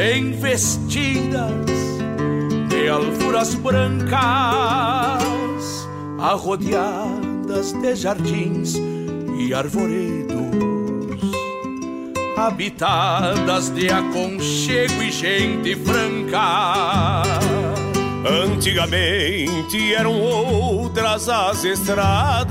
bem vestidas de alfuras brancas, arrodeadas de jardins e arvoredos, habitadas de aconchego e gente franca. Antigamente eram outras as estradas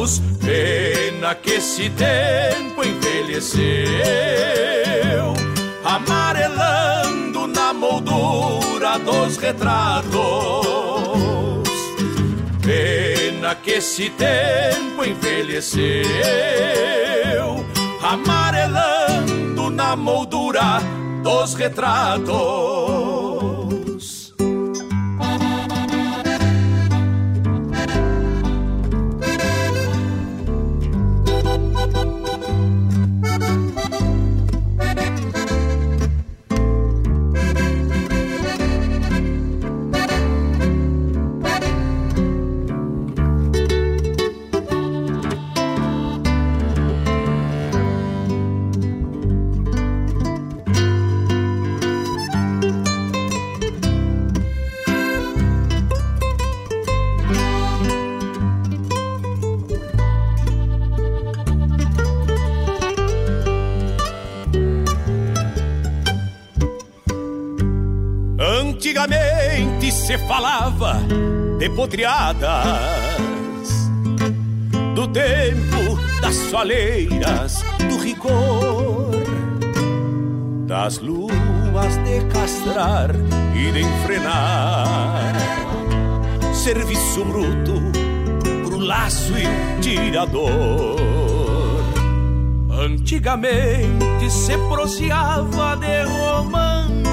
fatos. Pena que esse tempo envelheceu, amarelando na moldura dos retratos. Pena que esse tempo envelheceu, amarelando na moldura dos retratos. Se falava de potreadas do tempo das soleiras, do rigor, das luas de castrar e de enfrenar, serviço bruto pro laço e tirador. Antigamente se proseava de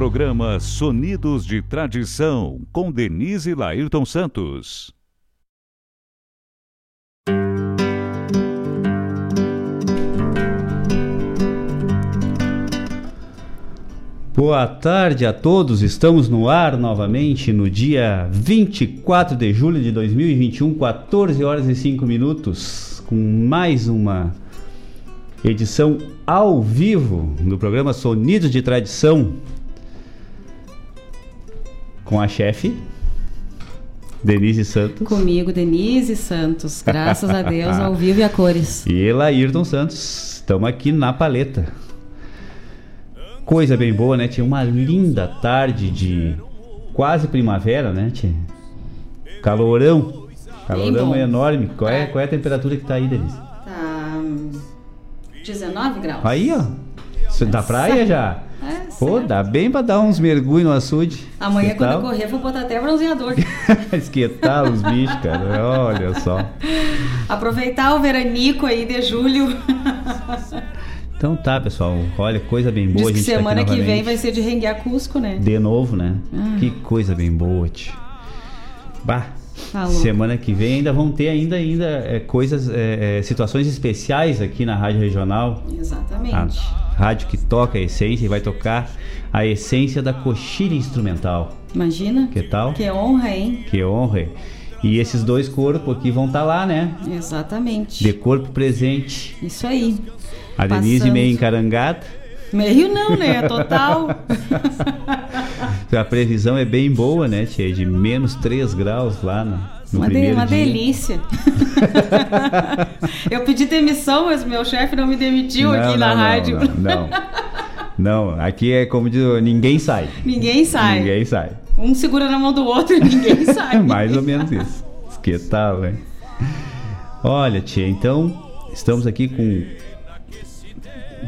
Programa Sonidos de Tradição, com Denise Lairton Santos. Boa tarde a todos, estamos no ar novamente no dia 24 de julho de 2021, 14 horas e 5 minutos, com mais uma edição ao vivo do programa Sonidos de Tradição, com a chefe Denise Santos. Comigo, Denise Santos, graças a Deus, ao vivo e a cores. E Laírton Santos, estamos aqui na paleta coisa bem boa, né? Tinha uma linda tarde de quase primavera, né? Tinha calorão. Calorão enorme. Qual é, qual é a temperatura que tá aí, Denise? Tá 19 graus. Aí, ó. Da praia já? Pô, dá bem pra dar uns mergulhos no açude. Amanhã, quando eu correr, vou botar até bronzeador. Esquentar os bichos, cara. Olha só. Aproveitar o veranico aí de julho. Então tá, pessoal. Olha, coisa bem boa. Diz que tá semana que vem vai ser de Renguear Cusco, né? De novo, né? Ah. Que coisa bem boa, tio. Bah. Tá semana que vem ainda vão ter ainda, ainda é, coisas, é, é, situações especiais aqui na Rádio Regional. Exatamente. A rádio que toca a essência e vai tocar a essência da coxilha instrumental. Imagina. Que tal? Que honra, hein? Que honra. E esses dois corpos aqui vão estar tá lá, né? Exatamente. De corpo presente. Isso aí. A Denise Passando. meio encarangada. Meio não, né? Total. a previsão é bem boa, né, Tia? De menos 3 graus lá no, no uma primeiro de, uma dia. delícia. eu pedi demissão, mas meu chefe não me demitiu não, aqui não, na não, rádio. Não, não, não. aqui é como diz, ninguém sai. Ninguém sai. Ninguém sai. Um segura na mão do outro e ninguém sai. Mais ou menos isso. Que tal, hein? Olha, tia, então estamos aqui com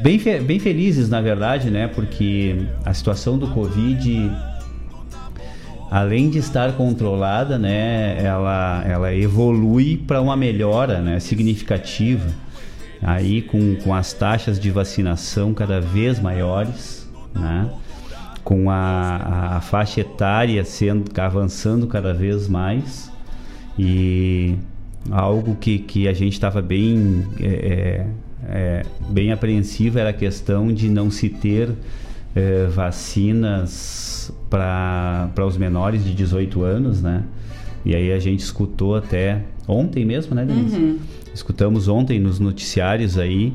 bem, bem felizes, na verdade, né? Porque a situação do Covid, além de estar controlada, né? Ela, ela evolui para uma melhora né, significativa. Aí com, com as taxas de vacinação cada vez maiores, né? com a, a, faixa etária sendo avançando cada vez mais e algo que, que a gente estava bem é, é bem apreensiva era a questão de não se ter é, vacinas para os menores de 18 anos, né? E aí a gente escutou até ontem mesmo, né, Denise? Uhum. Escutamos ontem nos noticiários aí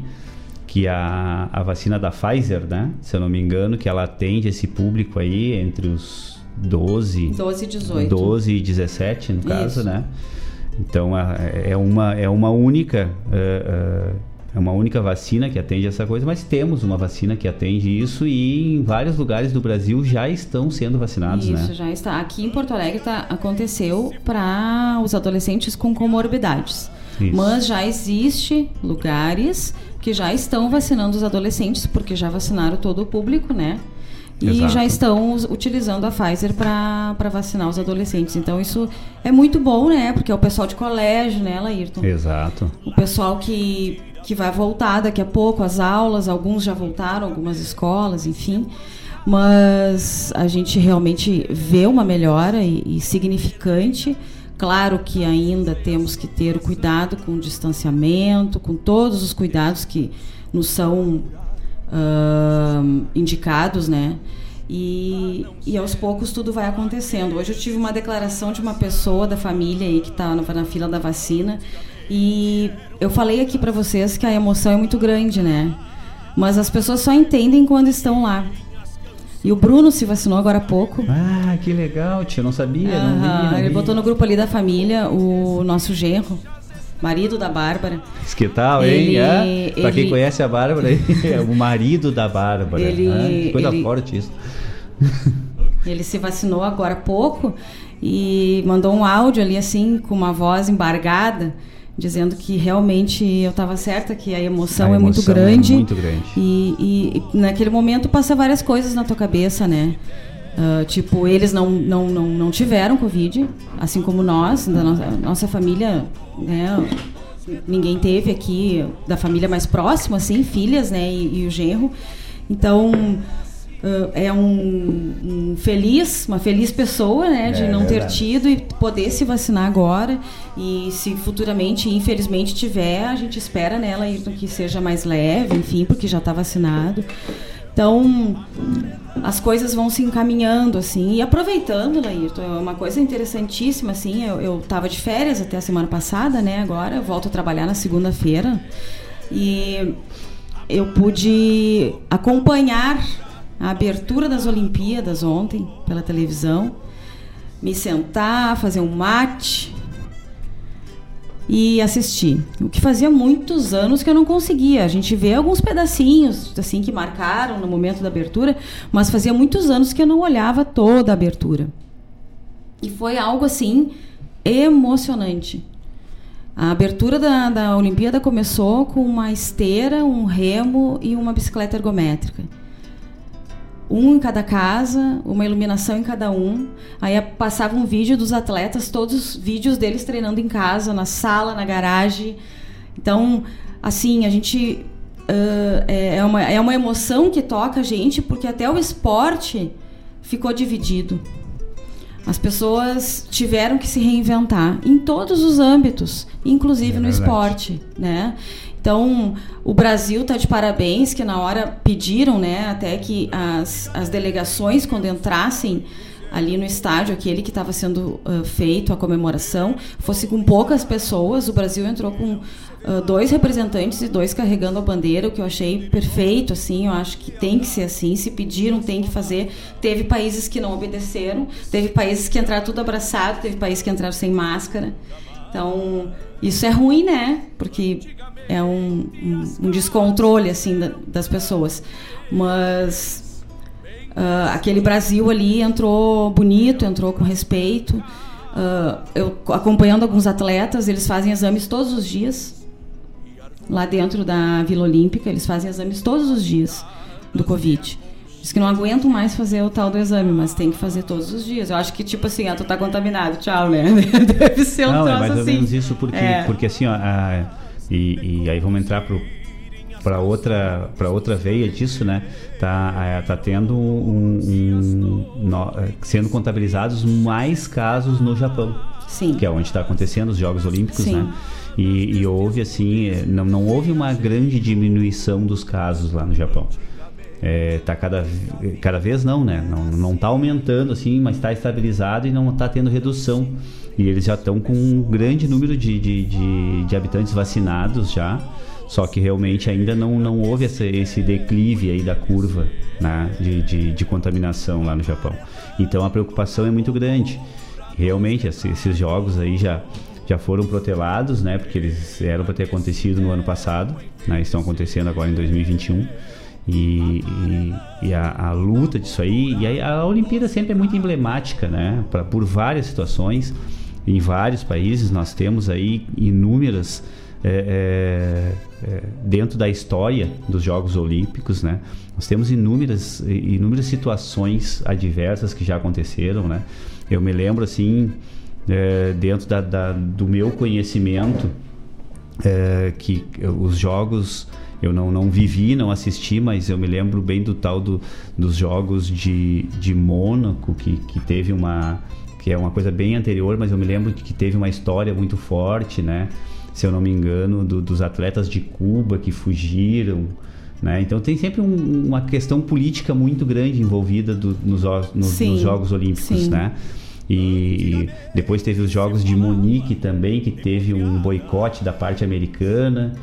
que a, a vacina da Pfizer, né? Se eu não me engano, que ela atende esse público aí entre os 12... 12 e 18. 12 e 17, no caso, Isso. né? Então, é uma, é uma única... Uh, uh, é uma única vacina que atende essa coisa, mas temos uma vacina que atende isso e em vários lugares do Brasil já estão sendo vacinados, isso, né? Isso, já está. Aqui em Porto Alegre tá, aconteceu para os adolescentes com comorbidades. Isso. Mas já existe lugares que já estão vacinando os adolescentes, porque já vacinaram todo o público, né? E Exato. já estão utilizando a Pfizer para vacinar os adolescentes. Então isso é muito bom, né? Porque é o pessoal de colégio, né, Laírton? Exato. O pessoal que que vai voltar daqui a pouco as aulas, alguns já voltaram, algumas escolas, enfim. Mas a gente realmente vê uma melhora e, e significante. Claro que ainda temos que ter o cuidado com o distanciamento, com todos os cuidados que nos são uh, indicados, né? E, e, aos poucos tudo vai acontecendo. Hoje eu tive uma declaração de uma pessoa da família aí que está na, na fila da vacina e eu falei aqui para vocês que a emoção é muito grande, né? Mas as pessoas só entendem quando estão lá. E o Bruno se vacinou agora há pouco. Ah, que legal, tia. Não sabia, não vi, não Ele vi. botou no grupo ali da família o nosso genro, marido da Bárbara. Que tal, hein? Ele, é, pra quem conhece a Bárbara, é o marido da Bárbara. Ele, ah, coisa ele, forte isso. Ele se vacinou agora há pouco e mandou um áudio ali assim, com uma voz embargada dizendo que realmente eu estava certa, que a emoção, a é, muito grande, é muito grande. E, e, e, naquele momento passa várias coisas na tua cabeça, né? Uh, tipo, eles não, não, não, não tiveram Covid, assim como nós, da nossa, nossa família, né? Ninguém teve aqui, da família mais próxima, assim, filhas, né? E, e o genro. Então, uh, é um, um, feliz, uma feliz pessoa, né, de é, não ter tido e poder se vacinar agora. E se futuramente, infelizmente, tiver, a gente espera nela que seja mais leve, enfim, porque já está vacinado. Então, as coisas vão se encaminhando, assim, e aproveitando, Laírton, é uma coisa interessantíssima, assim, eu estava de férias até a semana passada, né, agora eu volto a trabalhar na segunda-feira, e eu pude acompanhar a abertura das Olimpíadas ontem pela televisão, me sentar, fazer um mate e assistir. O que fazia muitos anos que eu não conseguia. A gente vê alguns pedacinhos assim que marcaram no momento da abertura, mas fazia muitos anos que eu não olhava toda a abertura. E foi algo assim emocionante. A abertura da, da Olimpíada começou com uma esteira, um remo e uma bicicleta ergométrica um em cada casa, uma iluminação em cada um. Aí passava um vídeo dos atletas, todos os vídeos deles treinando em casa, na sala, na garagem. Então, assim, a gente. Uh, é, uma, é uma emoção que toca a gente, porque até o esporte ficou dividido. As pessoas tiveram que se reinventar em todos os âmbitos, inclusive é no esporte, né? Então, o Brasil está de parabéns, que na hora pediram, né, até que as, as delegações, quando entrassem ali no estádio, aquele que estava sendo uh, feito a comemoração, fosse com poucas pessoas. O Brasil entrou com uh, dois representantes e dois carregando a bandeira, o que eu achei perfeito, assim, eu acho que tem que ser assim, se pediram, tem que fazer. Teve países que não obedeceram, teve países que entraram tudo abraçado, teve países que entraram sem máscara. Então, isso é ruim, né? Porque é um, um, um descontrole assim da, das pessoas. Mas uh, aquele Brasil ali entrou bonito, entrou com respeito. Uh, eu acompanhando alguns atletas, eles fazem exames todos os dias lá dentro da Vila Olímpica. Eles fazem exames todos os dias do Covid. Diz que não aguentam mais fazer o tal do exame, mas tem que fazer todos os dias. Eu acho que, tipo assim, ah, tu tá contaminado, tchau, né? Deve ser um não, troço é mais assim. ou menos isso, porque, é. porque assim, ó, a, e, e aí vamos entrar pro para outra para outra veia disso, né? Tá tá tendo um, um no, sendo contabilizados mais casos no Japão. Sim. Que é onde está acontecendo os Jogos Olímpicos, Sim. né? E, e houve assim, não, não houve uma grande diminuição dos casos lá no Japão. É, tá cada, cada vez não, né? Não, não tá aumentando assim, mas está estabilizado e não está tendo redução. E eles já estão com um grande número de, de, de, de, habitantes vacinados já. Só que realmente ainda não, não houve esse, esse declive aí da curva né, de, de, de contaminação lá no Japão. Então a preocupação é muito grande. Realmente esses jogos aí já, já foram protelados, né? Porque eles eram para ter acontecido no ano passado, né? Estão acontecendo agora em 2021. E, e, e a, a, luta disso aí, e aí a Olimpíada sempre é muito emblemática, né? Pra, por várias situações em vários países. Nós temos aí inúmeras é, é, é, dentro da história dos Jogos Olímpicos, né? Nós temos inúmeras inúmeras situações adversas que já aconteceram, né? Eu me lembro assim é, dentro da, da, do meu conhecimento é, que os jogos eu não, não vivi, não assisti, mas eu me lembro bem do tal do, dos jogos de, de Mônaco, que, que teve uma, que é uma coisa bem anterior, mas eu me lembro que teve uma história muito forte, né? Se eu não me engano, do, dos atletas de Cuba que fugiram, né? Então tem sempre um, uma questão política muito grande envolvida do, nos, nos, nos, Jogos Olímpicos, sim. né? E depois teve os Jogos de Munique também, que teve um boicote da parte americana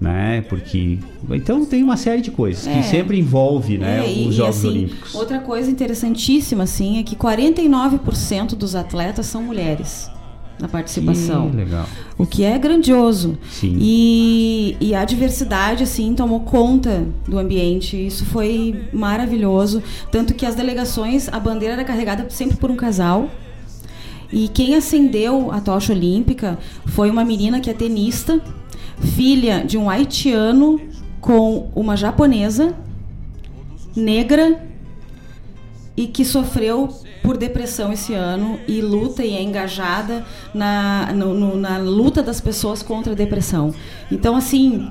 né? Porque então tem uma série de coisas é. que sempre envolve, né, é, os Jogos assim, Olímpicos. Outra coisa interessantíssima assim é que 49% dos atletas são mulheres na participação. Que legal. O que é grandioso. Sim. E, e a diversidade, assim, tomou conta do ambiente. Isso foi maravilhoso. Tanto que as delegações, a bandeira era carregada sempre por um casal. E quem acendeu a tocha olímpica foi uma menina que é tenista filha de um haitiano com uma japonesa negra e que sofreu por depressão esse ano e luta e é engajada na, no, no, na luta das pessoas contra a depressão. Então, assim,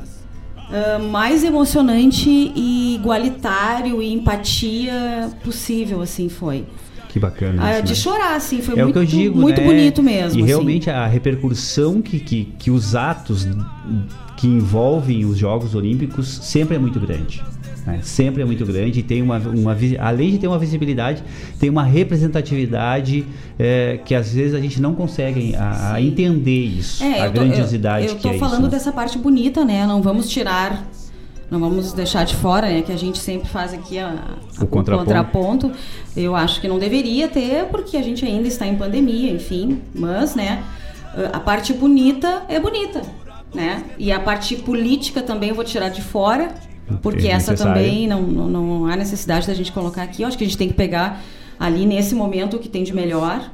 uh, mais emocionante e igualitário e empatia possível, assim, foi. Que bacana. Ah, isso, de né? chorar, assim, foi é muito, o que eu digo, muito né? bonito mesmo. E assim. realmente a repercussão que, que, que os atos que envolvem os Jogos Olímpicos sempre é muito grande. né? Sempre é muito grande e tem uma, uma além de ter uma visibilidade, tem uma representatividade é, que às vezes a gente não consegue a, a entender isso, É, a eu tô, grandiosidade eu, eu que tô é falando isso. né? dessa parte bonita, né? Não vamos tirar, não vamos deixar de fora, né? Que a gente sempre faz aqui a, O contraponto. contraponto. Eu acho que não deveria ter, porque a gente ainda está em pandemia, enfim. Mas, né? A parte bonita é bonita, né? E a parte política também eu vou tirar de fora, porque É essa também não, não, não há necessidade da gente colocar aqui. Eu acho que a gente tem que pegar ali nesse momento o que tem de melhor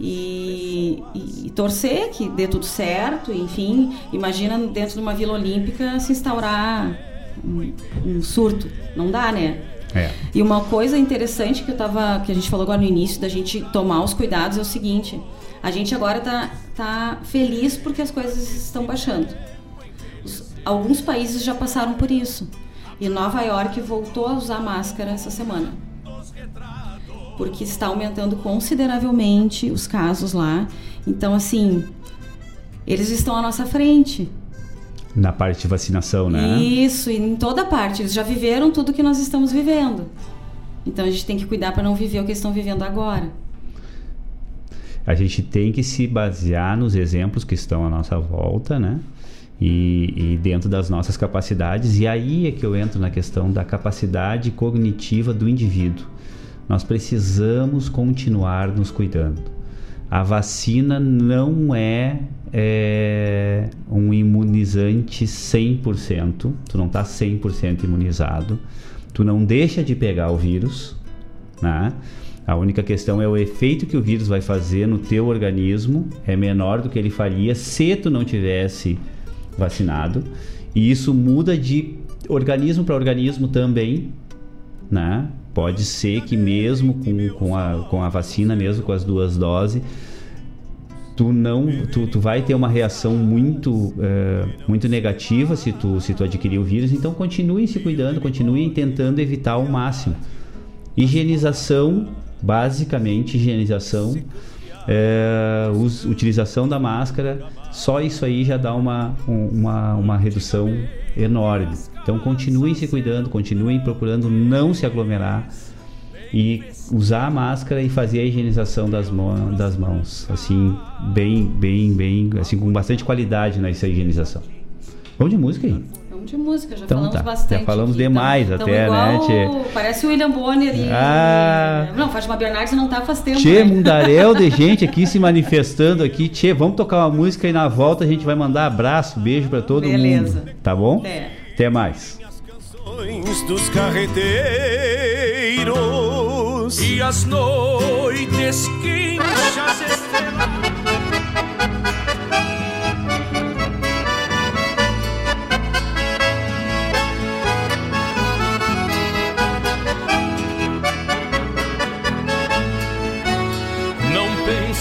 e, e- e torcer que dê tudo certo. Enfim, imagina dentro de uma Vila Olímpica se instaurar um, um surto. Não dá, né? É. E uma coisa interessante que eu tava, que a gente falou agora no início, da gente tomar os cuidados é o seguinte: a gente agora tá, tá feliz porque as coisas estão baixando. Os- alguns países já passaram por isso. E Nova York voltou a usar máscara essa semana. Porque está aumentando consideravelmente os casos lá. Então, assim, eles estão à nossa frente. Na parte de vacinação, né? Isso, e em toda parte. Eles já viveram tudo que nós estamos vivendo. Então a gente tem que cuidar para não viver o que eles estão vivendo agora. a gente tem que se basear nos exemplos que estão à nossa volta, né? E, e dentro das nossas capacidades. E aí é que eu entro na questão da capacidade cognitiva do indivíduo. Nós precisamos continuar nos cuidando. A vacina não é, é, um imunizante 100%. Tu não está 100% imunizado. Tu não deixa de pegar o vírus, né? A única questão é o efeito que o vírus vai fazer no teu organismo é menor do que ele faria se tu não tivesse vacinado. E isso muda de organismo para organismo também, né? Pode ser que mesmo com, com, a, com a vacina, mesmo com as duas doses, tu não tu, tu vai ter uma reação muito eh, muito negativa se tu se tu adquirir o vírus. Então continue se cuidando continue tentando evitar ao máximo. Higienização basicamente higienização. Eh, us- utilização da máscara. Só isso aí já dá uma um- uma, uma redução enorme então continuem se cuidando continuem procurando não se aglomerar e usar a máscara e fazer a higienização das, mão, das mãos, assim, bem, bem, bem, assim, com bastante qualidade nessa higienização. Vamos de música aí. Vamos de música, já Então falamos tá, bastante. já falamos aqui, demais tamo- até, né, igual- tchê? Parece o William Bonner e. Ah. Não, Fátima Bernardes não tá faz tempo. Tchê, né? mundaréu de gente aqui se manifestando aqui. Tchê, vamos tocar uma música e na volta a gente vai mandar abraço, beijo pra todo Beleza. mundo. Tá bom? É. Até mais. Canções dos carreteiros E as noites quinchas estrelas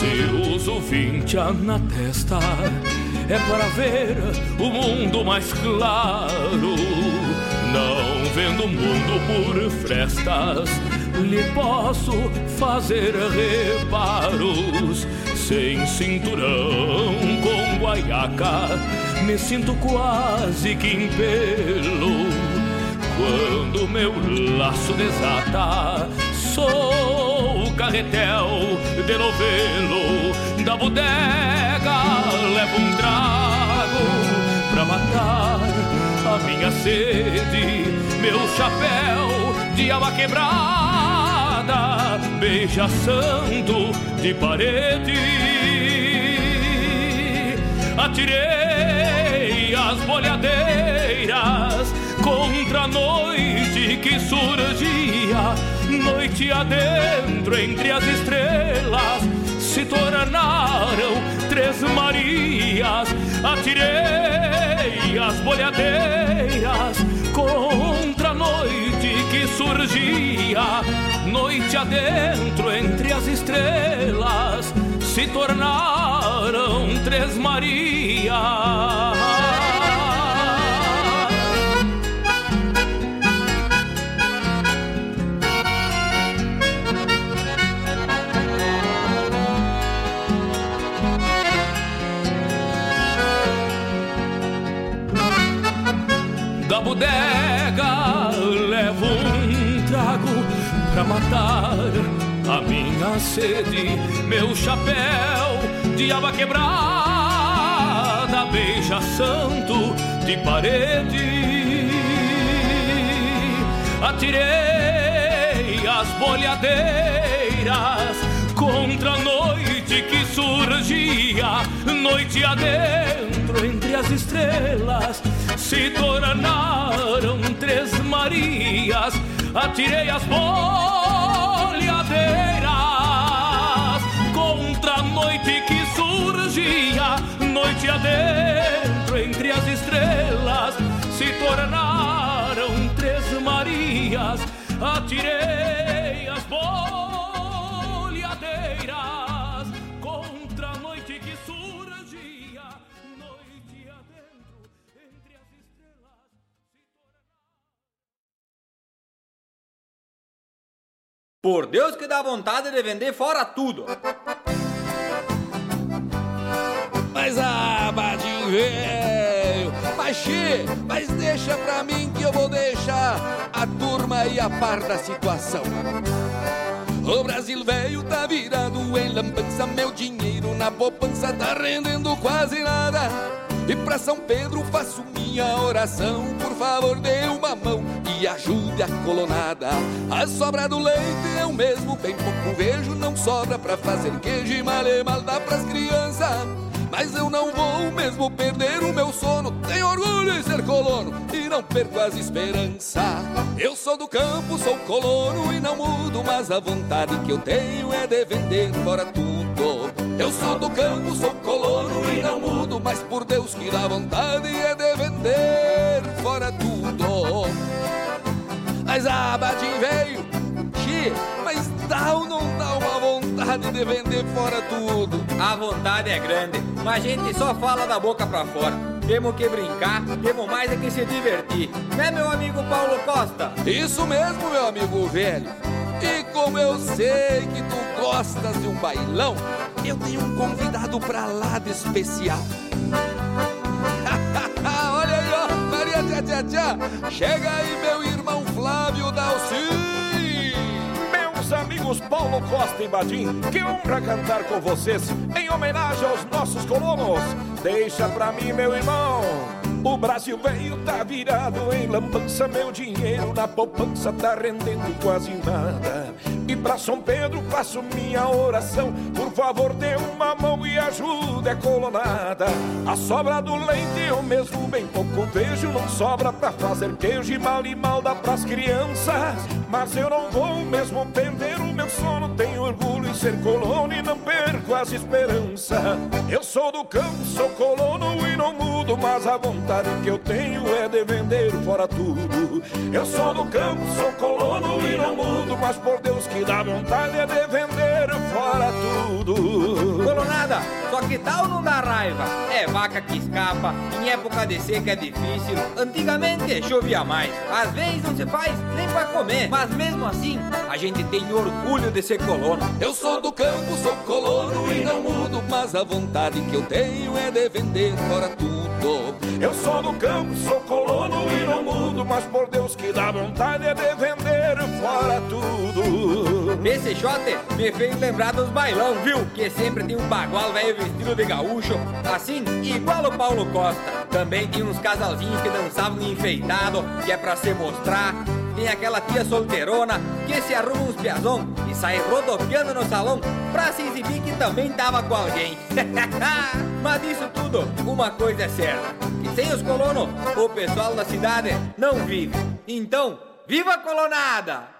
Se uso vincha na testa é para ver o mundo mais claro. Não vendo o mundo por frestas, lhe posso fazer reparos. Sem cinturão com guaiaca, me sinto quase que em pelo. Quando meu laço desata, sou carretel de novelo da bodega. Levo um trago pra matar a minha sede, meu chapéu de alma quebrada, beija santo de parede. Atirei as bolhadeiras contra a noite que surgia, noite adentro entre as estrelas se tornaram três Marias. Atirei as bolhadeiras contra a noite que surgia, noite adentro entre as estrelas se tornaram três Marias. Bodega levo um trago pra matar a minha sede, meu chapéu de aba quebrada, beija santo de parede. Atirei as bolhadeiras contra a noite que surgia, noite adentro entre as estrelas se tornaram três Marias. Atirei as bolhadeiras contra a noite que surgia, noite adentro entre as estrelas. Se tornaram três Marias. Atirei as bolhadeiras Por Deus que dá vontade de vender fora tudo. Mas ah, Badinho velho, mas deixa pra mim que eu vou deixar a turma aí a par da situação. O Brasil velho tá virado em lambança, meu dinheiro na poupança tá rendendo quase nada. E pra São Pedro faço minha oração, por favor dê uma mão e ajude a colonada. A sobra do leite eu mesmo bem pouco vejo, não sobra pra fazer queijo e mal e mal dá pras crianças. Mas eu não vou mesmo perder o meu sono. Tenho orgulho em ser colono e não perco as esperanças. Eu sou do campo, sou colono e não mudo, mas a vontade que eu tenho é de vender fora tudo. Eu sou do campo, sou colono e não mudo, mas por Deus que dá vontade é de vender fora tudo. Mas a Badin veio, che, mas dá ou não dá uma vontade de vender fora tudo? A vontade é grande, mas a gente só fala da boca pra fora. Temos que brincar, temos mais é que se divertir. Né, meu amigo Paulo Costa? Isso mesmo, meu amigo velho. E como eu sei que tu gostas de um bailão, eu tenho um convidado pra lá de especial. Olha aí, ó, Maria Tchá Tchá Tchá. Chega aí, meu irmão Flávio Dalci. Meus amigos Paulo Costa e Badim, que honra cantar com vocês em homenagem aos nossos colonos. Deixa pra mim, meu irmão. O Brasil veio tá virado em lambança, meu dinheiro na poupança tá rendendo quase nada. E pra São Pedro faço minha oração, por favor dê uma mão e ajude a colonada. A sobra do leite eu mesmo bem pouco vejo, não sobra pra fazer queijo e mal e mal dá pras crianças. Mas eu não vou mesmo perder o meu sono, tenho orgulho em ser colono e não perco as esperanças. Eu sou do campo, sou colono e não mudo, mas a vontade que eu tenho é de vender fora tudo. Eu sou do campo, sou colono e não mudo, mas por Deus que dá vontade é de vender fora tudo. Colonada, só que tal não dá raiva? É vaca que escapa, em época de seca é difícil. Antigamente chovia mais, às vezes não se faz nem pra comer. Mas mesmo assim, a gente tem orgulho de ser colono. Eu sou do campo, sou colono e não mudo, mas a vontade que eu tenho é de vender fora tudo. Eu sou do campo, sou colono e não mudo, mas por Deus que dá vontade é de vender fora tudo. Esse shot me fez lembrar dos bailão, viu? Que sempre tem um bagual velho vestido de gaúcho, assim, igual o Paulo Costa. Também tem uns casalzinhos que dançavam enfeitado, que é pra se mostrar. Tem aquela tia solteirona que se arruma uns piazão e sai rodopiando no salão pra se exibir que também tava com alguém. Mas disso tudo, uma coisa é certa. que sem os colonos, o pessoal da cidade não vive. Então, viva a colonada!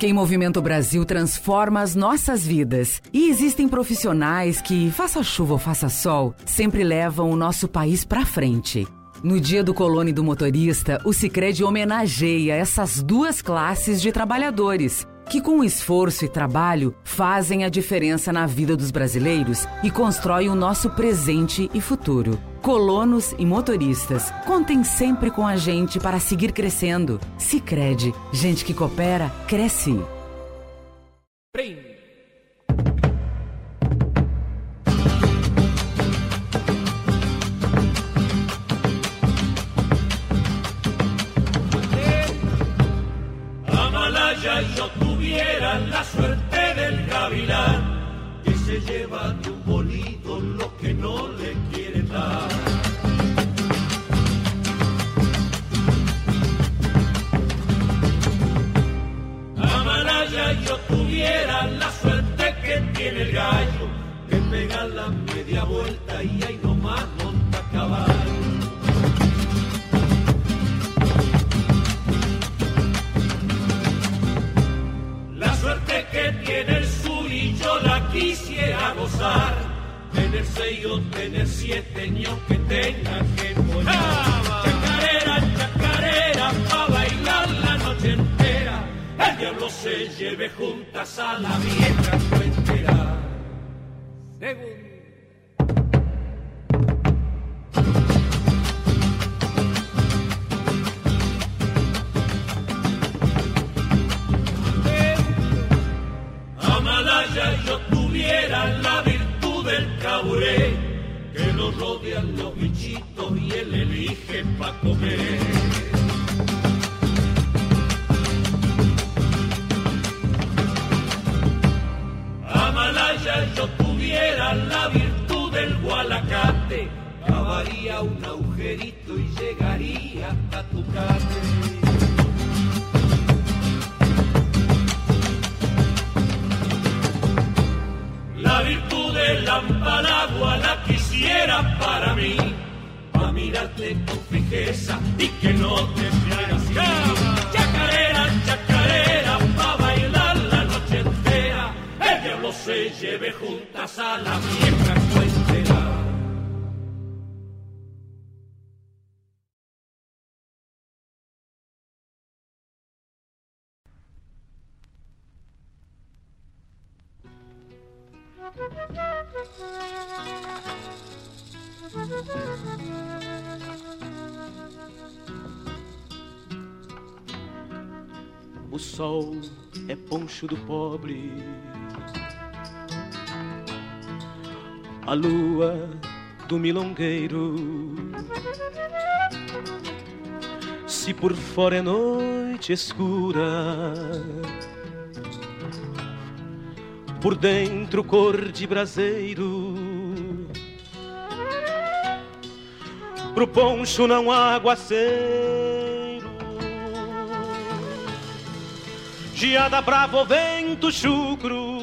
Quem Movimenta o Brasil transforma as nossas vidas. E existem profissionais que, faça chuva ou faça sol, sempre levam o nosso país para frente. No dia do colono e do motorista, o Sicredi homenageia essas duas classes de trabalhadores que com esforço e trabalho fazem a diferença na vida dos brasileiros e constroem o nosso presente e futuro. Colonos e motoristas, contem sempre com a gente para seguir crescendo. Sicredi, gente que coopera cresce. La suerte del gavilán que se lleva de un bolito lo que no le quiere dar. Amalaya yo tuviera la suerte que tiene el gallo que pega la media vuelta y ahí nomás monta caballo. Que tiene el sur y yo la quisiera gozar. Tener seis o tener siete, ni aunque tenga que morir. Chacarera, chacarera, pa' bailar la noche entera. El diablo se lleve juntas a la vieja cuentera. Yo tuviera la virtud del caburé, que lo rodean los bichitos y él elige pa' comer. Amalaya yo tuviera la virtud del gualacate, cavaría un agujerito y llegaría hasta tu casa. La virtud del amparagua la quisiera para mí, pa' mirarte con fijeza y que no te fieras Chacarera, chacarera, pa' bailar la noche entera, el diablo se lleve juntas a la vieja sol é poncho do pobre, a lua do milongueiro. Se por fora é noite escura, por dentro cor de braseiro. Pro poncho não há aguaceiro, geada bravo vento chucro,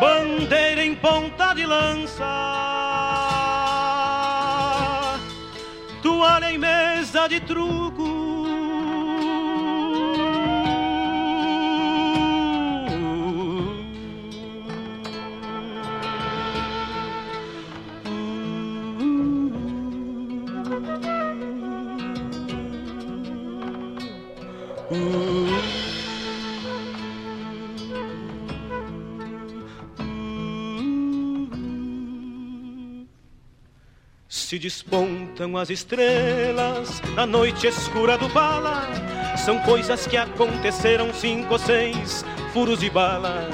bandeira em ponta de lança, toalha em mesa de truco. Se despontam as estrelas na noite escura do bala. São coisas que aconteceram cinco ou seis furos de bala.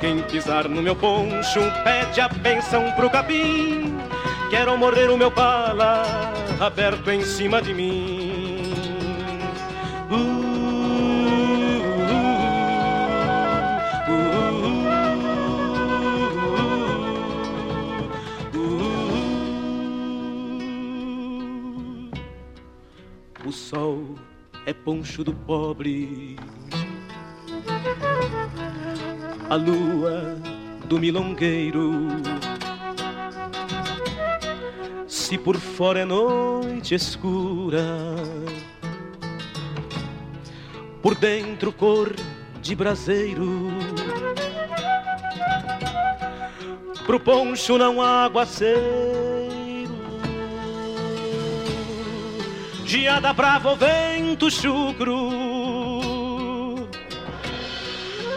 Quem pisar no meu poncho pede a benção pro capim. Quero morrer o meu bala aberto em cima de mim. Sol é poncho do pobre, a lua do milongueiro. Se por fora é noite escura, por dentro cor de braseiro. Pro poncho não há aguaceiro. Geada brava vento chucro.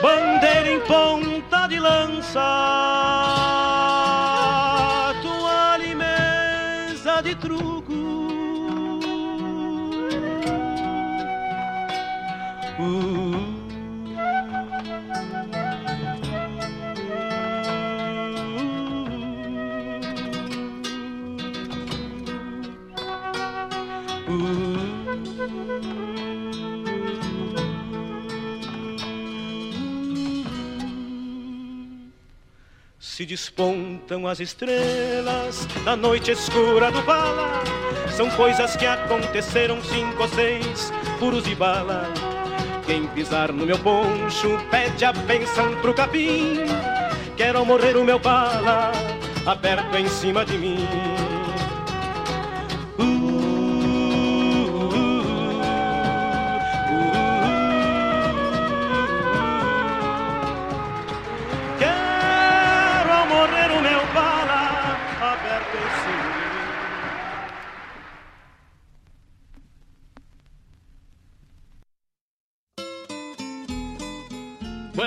Bandeira em ponta de lança. Toalha e mesa de truco Se despontam as estrelas na noite escura do bala. São coisas que aconteceram cinco ou seis furos de bala. Quem pisar no meu poncho pede a benção pro capim. Quero morrer o meu bala aberto em cima de mim.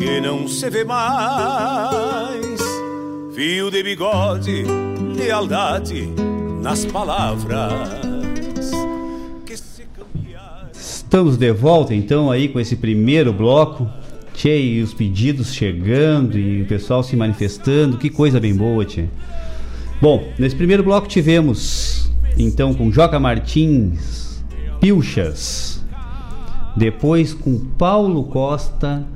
Que não se vê mais. Fio de bigode, lealdade nas palavras. Estamos de volta então aí com esse primeiro bloco. Tchê, e os pedidos chegando e o pessoal se manifestando. Que coisa bem boa, Tchê. Bom, nesse primeiro bloco tivemos então com Joca Martins, Pilchas. Depois com Paulo Costa,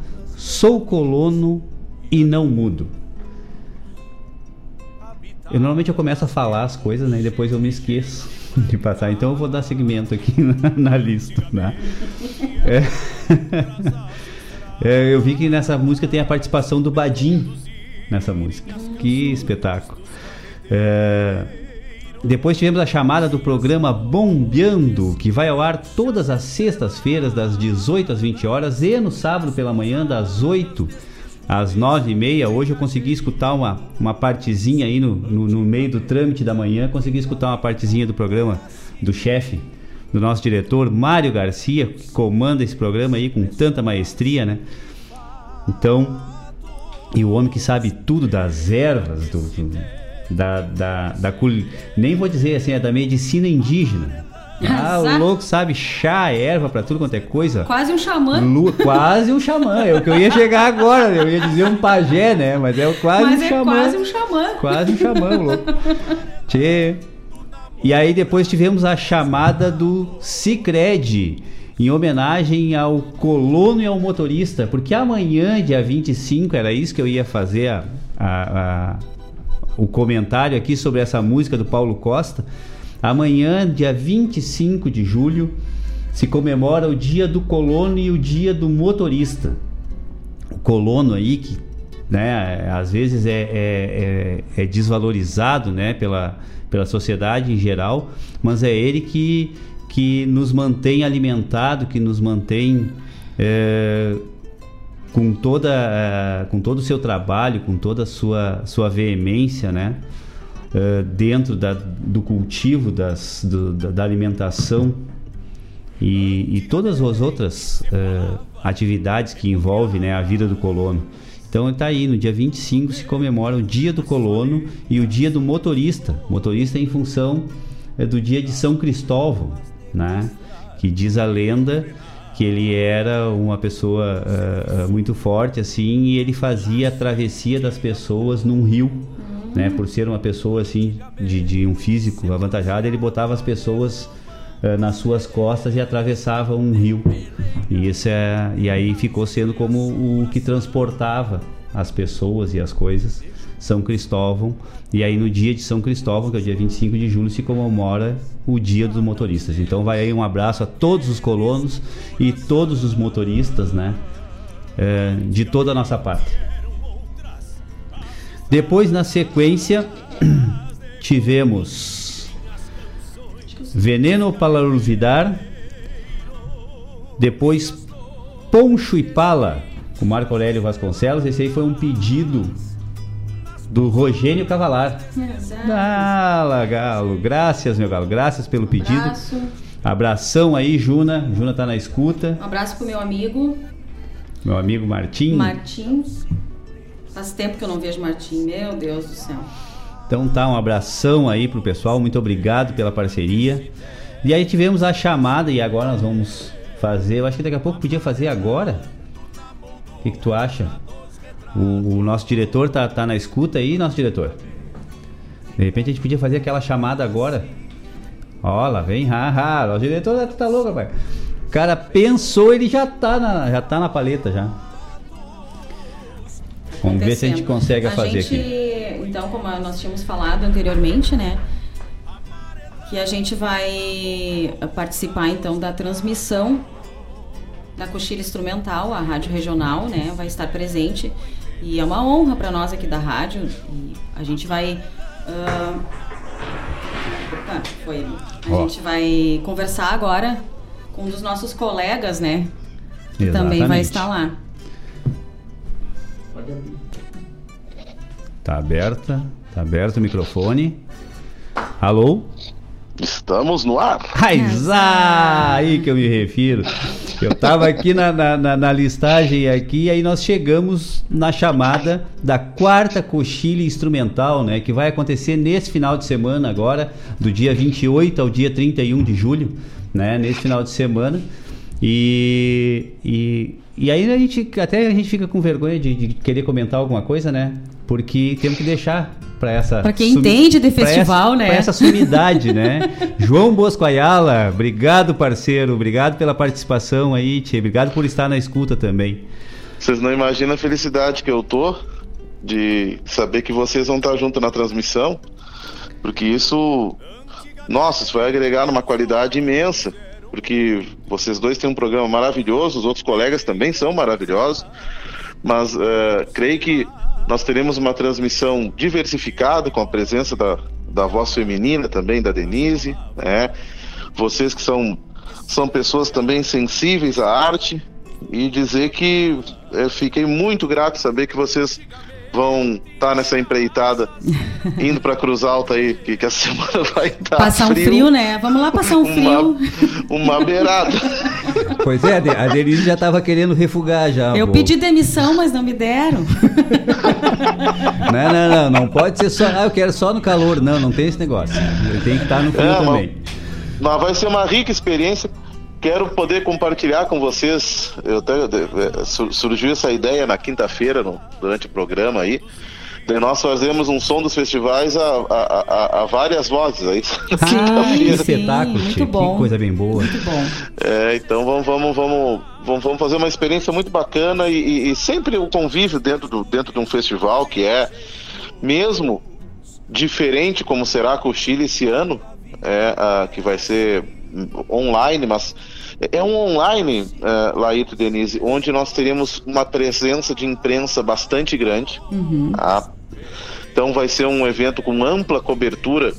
Sou Colono e Não Mudo. Eu normalmente eu começo a falar as coisas, né? E depois eu me esqueço de passar. Então eu vou dar segmento aqui na, na lista, né? É. É, eu vi que nessa música tem a participação do Badim nessa música. Que espetáculo. É, depois tivemos a chamada do programa Bombeando, que vai ao ar todas as sextas-feiras, das 18 às 20 horas, e no sábado pela manhã, das 8 às 9 e meia. Hoje eu consegui escutar uma, uma partezinha aí no, no, no meio do trâmite da manhã, consegui escutar uma partezinha do programa do chefe, do nosso diretor, Mário Garcia, que comanda esse programa aí com tanta maestria, né? Então, e o homem que sabe tudo das ervas, do, do da, da, da cul... nem vou dizer assim, é da medicina indígena. Ah, o louco sabe chá, erva para tudo quanto é coisa. Quase um xamã. Lu, quase um xamã. É o que eu ia chegar agora. Eu ia dizer um pajé, né? Mas é quase Mas um é xamã. quase um xamã. Quase um xamã, louco. Tchê. E aí depois tivemos a chamada do Cicred, em homenagem ao colono e ao motorista, porque amanhã, dia 25, era isso que eu ia fazer a, a, a, o comentário aqui sobre essa música do Paulo Costa. Amanhã, dia 25 de julho, se comemora o dia do colono e o dia do motorista. O colono aí, que né, às vezes é, é, é, é desvalorizado né, pela, pela sociedade em geral, mas é ele que, que nos mantém alimentado, que nos mantém é, com, toda, é, com todo o seu trabalho, com toda a sua, sua veemência, né? é, dentro da, do cultivo, das, do, da, da alimentação e, e, todas as outras é, atividades que envolvem né, a vida do colono. Então está aí, no dia 25 se comemora o dia do colono e o dia do motorista. Motorista em função é, do dia de São Cristóvão, né? que diz a lenda que ele era uma pessoa uh, muito forte assim e ele fazia a travessia das pessoas num rio né? Por ser uma pessoa assim de, de um físico avantajado ele botava as pessoas uh, nas suas costas e atravessava um rio. E isso é e aí ficou sendo como o que transportava as pessoas e as coisas são Cristóvão. E aí no dia de São Cristóvão, que é o dia 25 de julho, se comemora o Dia dos Motoristas. Então vai aí um abraço a todos os colonos e todos os motoristas, né? É, de toda a nossa parte. Depois, na sequência, tivemos Veneno para Olvidar. Depois, Poncho e Pala, com Marco Aurélio Vasconcelos. Esse aí foi um pedido do Rogênio Cavalar. Fala, Galo. Graças, meu Galo. Graças pelo pedido. Abraço. Abração aí, Juna. Juna tá na escuta. Um abraço pro meu amigo Meu amigo Martim. Martins. Faz tempo que eu não vejo Martim, meu Deus do céu. Então tá, um abração aí pro pessoal. Muito obrigado pela parceria. E aí tivemos a chamada e agora nós vamos fazer. Eu acho que daqui a pouco podia fazer agora. O que, que tu acha? O, o nosso diretor tá, tá na escuta aí, nosso diretor. De repente a gente podia fazer aquela chamada agora. Ó, lá vem, haha. O diretor tá louco, rapaz. O cara pensou, ele já tá na, já tá na paleta já. Vamos ver se a gente consegue a fazer gente, aqui. Então, como nós tínhamos falado anteriormente, né? Que a gente vai participar então da transmissão da coxilha instrumental, a rádio regional, né? Vai estar presente e é uma honra para nós aqui da rádio. E a gente vai. ah, Opa, foi. A Ó. gente vai conversar agora com um dos nossos colegas, né? Que também vai Exatamente. estar lá. Tá aberta, tá aberto o microfone. Alô? Estamos no ar. Raizá! Aí que eu me refiro. Eu tava aqui na, na, na- na listagem aqui, aí nós chegamos na chamada da quarta coxilha instrumental, né? Que vai acontecer nesse final de semana agora, do dia 28 ao dia 31 de julho, né? Nesse final de semana. E, e, e aí a gente até a gente fica com vergonha de, de querer comentar alguma coisa, né? Porque temos que deixar para essa Pra quem entende de pra festival, essa- né? pra essa sumidade, né? João Bosco Ayala, obrigado parceiro, obrigado pela participação aí, Tchê, obrigado por estar na escuta também. Vocês não imaginam a felicidade que eu tô de saber que vocês vão estar junto na transmissão, porque isso, nossa, isso vai agregar numa qualidade imensa, porque vocês dois têm um programa maravilhoso, os outros colegas também são maravilhosos, mas eh, creio que nós teremos uma transmissão diversificada com a presença da, da voz feminina também, da Denise, né? Vocês que são, são pessoas também sensíveis à arte e dizer que é, fiquei muito grato saber que vocês vão estar tá nessa empreitada indo para Cruz Alta aí, que, que a semana vai estar Passar frio, um frio, né? Vamos lá passar um frio. Uma, uma beirada. Pois é, a Denise já estava querendo refugar já. Eu pô. pedi demissão, mas não me deram. Não, não, não, não pode ser só, ah, eu quero só no calor. Não, não tem esse negócio. Ele tem que estar no frio É, mas- também. Mas vai ser uma rica experiência. Quero poder compartilhar com vocês. Eu até, sur- surgiu essa ideia na quinta-feira, durante o programa aí. De nós fazemos um som dos festivais a, a, a- a várias vozes aí. Ah, que espetáculo, tio, que coisa bem boa. Muito bom. É, então vamos, vamos, vamos, vamos, fazer uma experiência muito bacana e, e- e sempre o convívio dentro, do, dentro de um festival que é mesmo diferente como será com o Chile esse ano, é, ah, que vai ser online, mas é um online, uh, Laírto e Denise, onde nós teremos uma presença de imprensa bastante grande. Uhum. tá? Então vai ser um evento com ampla cobertura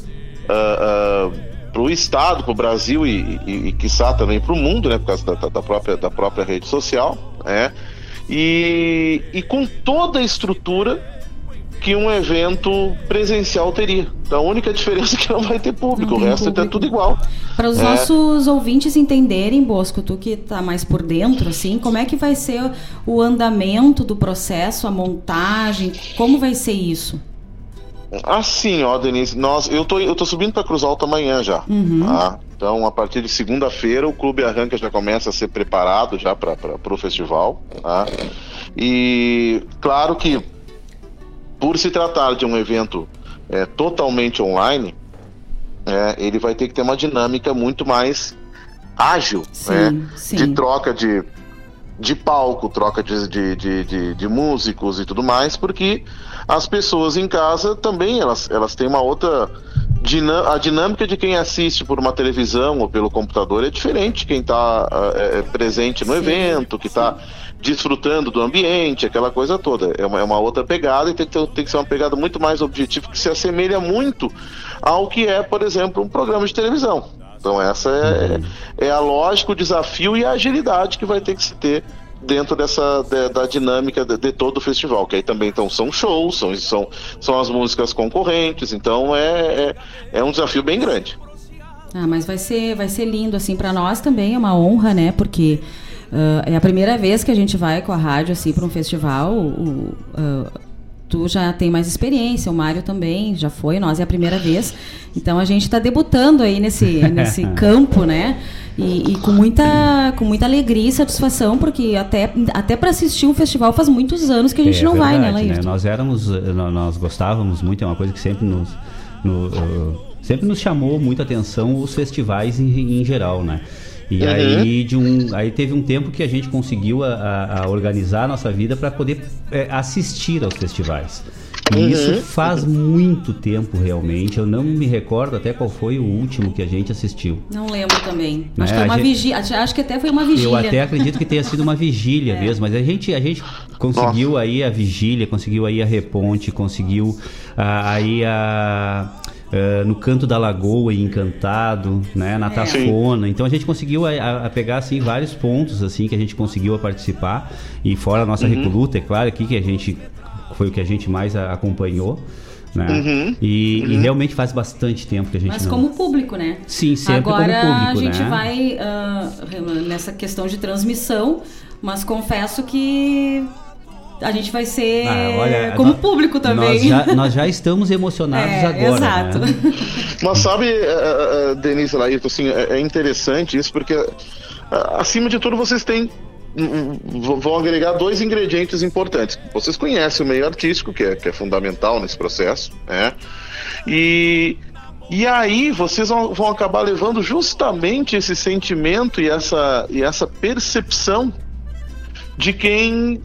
para o Estado, para o Brasil e, e, e quiçá também para o mundo, né, por causa da, da própria, da própria rede social. Né? E, e com toda a estrutura que um evento presencial teria. Então, a única diferença é que não vai ter público, Não o resto é tudo igual. Para os É. nossos ouvintes entenderem, Bosco, tu que tá mais por dentro, assim, como é que vai ser o andamento do processo, a montagem, como vai ser isso? Assim, ó, Denise, nós, eu tô, eu tô subindo para Cruz Alta amanhã já. Uhum. tá? Então, a partir de segunda-feira, o Clube Arranca já começa a ser preparado já para o festival. Tá? E claro que, por se tratar de um evento é, totalmente online, é, ele vai ter que ter uma dinâmica muito mais ágil, Sim, né? sim. de troca de, de palco, troca de, de, de, de- músicos e tudo mais, porque as pessoas em casa também elas, elas têm uma outra A dinâmica de quem assiste por uma televisão ou pelo computador é diferente de quem está presente no evento, que está desfrutando do ambiente, aquela coisa toda. É uma, é uma outra pegada e tem que, ter- tem que ser uma pegada muito mais objetiva, que se assemelha muito ao que é, por exemplo, um programa de televisão. Então essa é, é a lógica, o desafio e a agilidade que vai ter que se ter dentro dessa de- da dinâmica de, de todo o festival, que aí também então, são shows, são, são, são as músicas concorrentes, então é, é, é um desafio bem grande. Ah, mas vai ser, vai ser lindo, assim, para nós também é uma honra, né? Porque ah, é a primeira vez que a gente vai com a rádio, assim, para um festival. O, ah, tu já tem mais experiência, o Mário também já foi, nós é a primeira vez. Então a gente está debutando aí nesse, nesse campo, né? E, e com, muita, com muita alegria e satisfação, porque até, até para assistir um festival faz muitos anos que a gente É não vai, né, verdade, Laírton? Nós éramos, eh, nó- nós gostávamos muito, é uma coisa que sempre nos, no, eh, sempre nos chamou muita atenção os festivais em, em geral, né? E Uhum. aí, de um, aí teve um tempo que a gente conseguiu a, a- a organizar a nossa vida para poder eh, assistir aos festivais. E Uhum. isso faz muito tempo realmente. Eu não me recordo até qual foi o último que a gente assistiu. Não lembro também. Né, Acho que, é a uma gente- vigília, acho que até foi uma vigília. Eu até acredito que tenha sido uma vigília É. mesmo, mas a gente, a gente conseguiu aí a vigília, conseguiu aí a reponte, conseguiu ah, aí a. ah, no canto da lagoa e encantado, né, na É. Tafona. Então a gente conseguiu a, a- a pegar assim vários pontos assim que a gente conseguiu a participar e fora a nossa Uhum. recoluta, é claro aqui que a gente foi o que a gente mais a- acompanhou, né? Uhum. E, e Uhum. realmente faz bastante tempo que a gente Mas não como público, né? Sim, sempre Agora como público, a gente né? vai ah, nessa questão de transmissão, mas confesso que a gente vai ser Ah, olha, como nós- público também. Nós já, nós já estamos emocionados É, agora. exato. né? Mas sabe, eh, eh, Denise Laírto, assim, é é interessante isso, porque acima de tudo vocês têm vão agregar dois ingredientes importantes. Vocês conhecem o meio artístico, que é, que é fundamental nesse processo, né? E, e aí vocês vão, vão acabar levando justamente esse sentimento e essa, e essa percepção de quem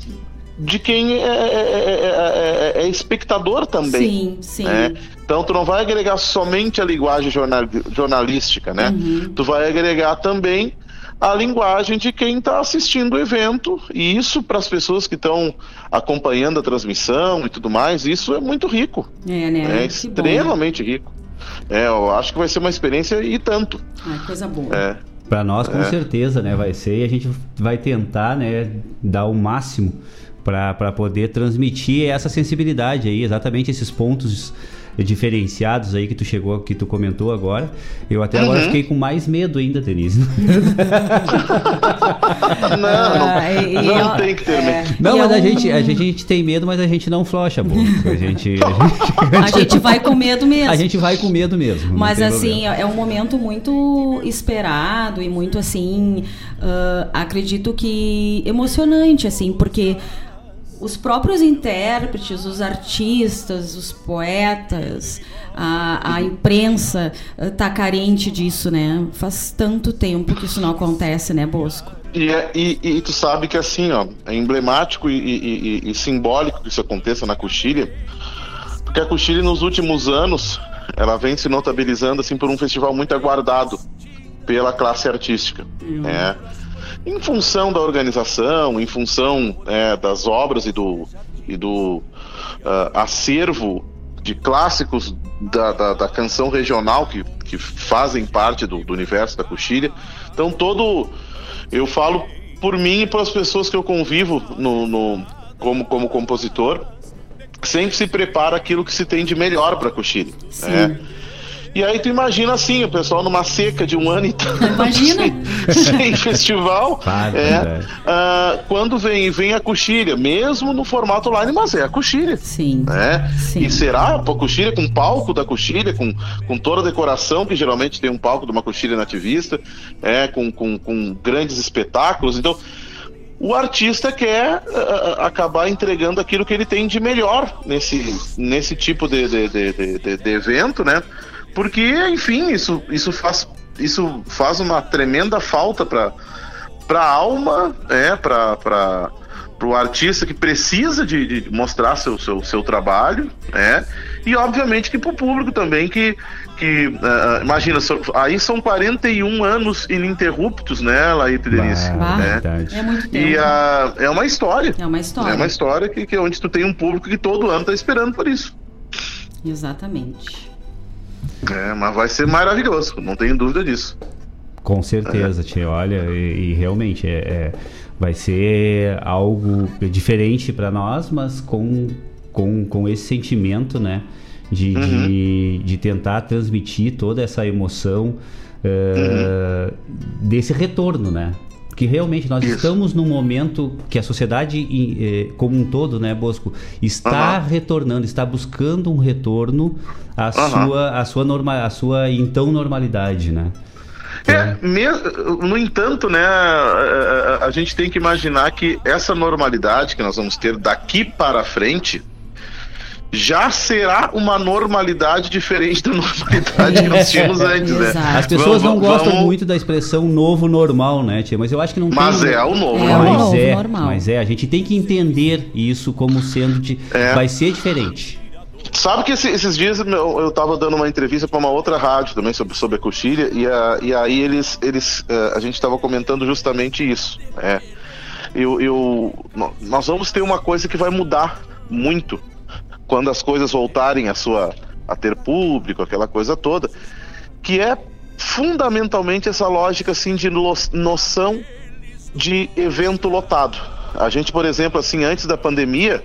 de quem é, é- é- é- é espectador também. Sim, sim. né? Então tu não vai agregar somente a linguagem jornal- jornalística, né? Uhum. Tu vai agregar também a linguagem de quem está assistindo o evento e isso para as pessoas que estão acompanhando a transmissão e tudo mais, isso é muito rico, É, né? é Que bom. extremamente rico. É, eu acho que vai ser uma experiência e tanto. Ah, coisa boa. É. Para nós, com É. certeza, né? Vai ser e a gente vai tentar, né? Dar o máximo para poder transmitir essa sensibilidade aí, exatamente esses pontos diferenciados aí que tu chegou, que tu comentou agora. Eu até agora Uhum. fiquei com mais medo ainda, Denise. Não, não, Ah, não tem que ter é. medo. Não, E mas é a, um- gente, a, gente, a gente tem medo, mas a gente não flocha, bom. A gente, a gente, A gente vai com medo mesmo. a gente vai com medo mesmo. não Mas assim, problema. é um momento muito esperado e muito assim, ah, acredito que emocionante, assim, porque os próprios intérpretes, os artistas, os poetas, a, a imprensa ah, tá carente disso, né? Faz tanto tempo que isso não acontece, né, Bosco? E, é- e- e tu sabe que assim, ó, é emblemático e, e- e- e simbólico que isso aconteça na Coxilha, porque a Coxilha nos últimos anos ela vem se notabilizando assim por um festival muito aguardado pela classe artística, né? Em função da organização, em função é, das obras e do, e do ah, acervo de clássicos da, da, da canção regional que, que fazem parte do, do universo da Coxilha. Então todo eu falo por mim e pelas pessoas que eu convivo no, no- como, como compositor, sempre se prepara aquilo que se tem de melhor para Coxilha. né? E aí tu imagina assim, o pessoal numa seca de um ano e tanto, Imagina. sem, sem festival, Claro, é, ah, quando vem, vem a coxilha, mesmo no formato online, mas é a coxilha. Sim. Né? Sim. E será a coxilha com palco da coxilha, com, com toda a decoração, que geralmente tem um palco de uma coxilha nativista, é, com, com, com grandes espetáculos. Então, o artista quer ah, acabar entregando aquilo que ele tem de melhor nesse, nesse tipo de, de, de, de- de- de evento, né? Porque, enfim, isso, isso, faz, isso faz uma tremenda falta para para a alma, é, para para o artista que precisa de, de mostrar seu, seu, seu trabalho, né? E obviamente que para o público também que que ah, imagina aí são 41 anos ininterruptos, né, Laípe Denise, Bah, né? verdade. É muito tempo. E é uma história. É uma história. É uma história que, que onde tu tem um público que todo ano tá esperando por isso. Exatamente. É, mas vai ser maravilhoso, não tenho dúvida disso. Com certeza, tia. Olha, e, e realmente é, é- vai ser algo diferente para nós, mas com, com, com esse sentimento, né? De, de, de tentar transmitir toda essa emoção eh, desse retorno, né? Porque realmente nós estamos num momento que a sociedade eh, como um todo, né, Bosco, está retornando, está buscando um retorno à Aham. sua, à sua, norma, à sua então normalidade, né? É, me- no entanto, né, a, a- a gente tem que imaginar que essa normalidade que nós vamos ter daqui para frente já será uma normalidade diferente da normalidade que nós tínhamos antes, né? As pessoas não Vamos- gostam vamos- muito da expressão novo normal, né, tia? Mas eu acho que não Mas tem... é o novo mas normal. É, normal. Mas é, a gente tem que entender isso como sendo... De... É. Vai ser diferente. Sabe que esse- esses dias eu tava dando uma entrevista para uma outra rádio também sobre, sobre a coxilha e, a- e aí eles, eles eh, a gente tava comentando justamente isso. É. Eu, eu, nós vamos ter uma coisa que vai mudar muito quando as coisas voltarem a sua a ter público, aquela coisa toda, que é fundamentalmente essa lógica assim de noção de evento lotado. A gente, por exemplo, assim, antes da pandemia,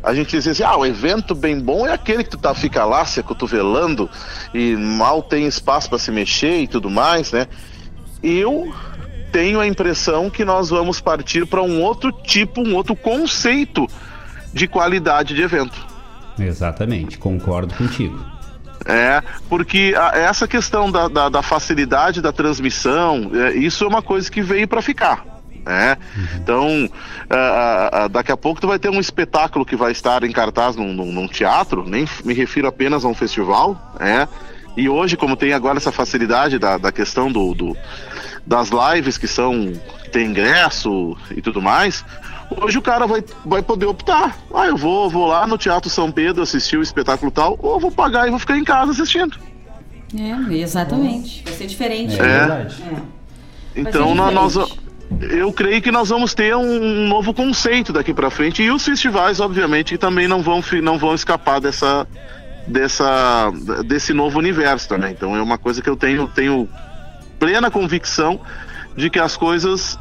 a gente dizia assim, ah, o evento bem bom é aquele que tu tá, fica lá se acotovelando e mal tem espaço para se mexer e tudo mais, né? Eu tenho a impressão que nós vamos partir para um outro tipo, um outro conceito de qualidade de evento. Exatamente, concordo contigo. É, porque a- essa questão da, da, da facilidade da transmissão, é, isso é uma coisa que veio para ficar. Né? Então, daqui a pouco tu vai ter um espetáculo que vai estar em cartaz num, num- num teatro, nem me refiro apenas a um festival, né? E hoje, como tem agora essa facilidade da, da questão do, do- das lives que são que tem ingresso e tudo mais, hoje o cara vai, vai poder optar. Ah, eu vou, vou lá no Teatro São Pedro assistir o espetáculo tal, ou eu vou pagar e vou ficar em casa assistindo. É, exatamente. Vai ser diferente. É verdade. Então nó- nós, eu creio que nós vamos ter um novo conceito daqui para frente e os festivais, obviamente, que também não vão não vão escapar dessa dessa, desse novo universo também. Então é uma coisa que eu tenho, tenho plena convicção de que as coisas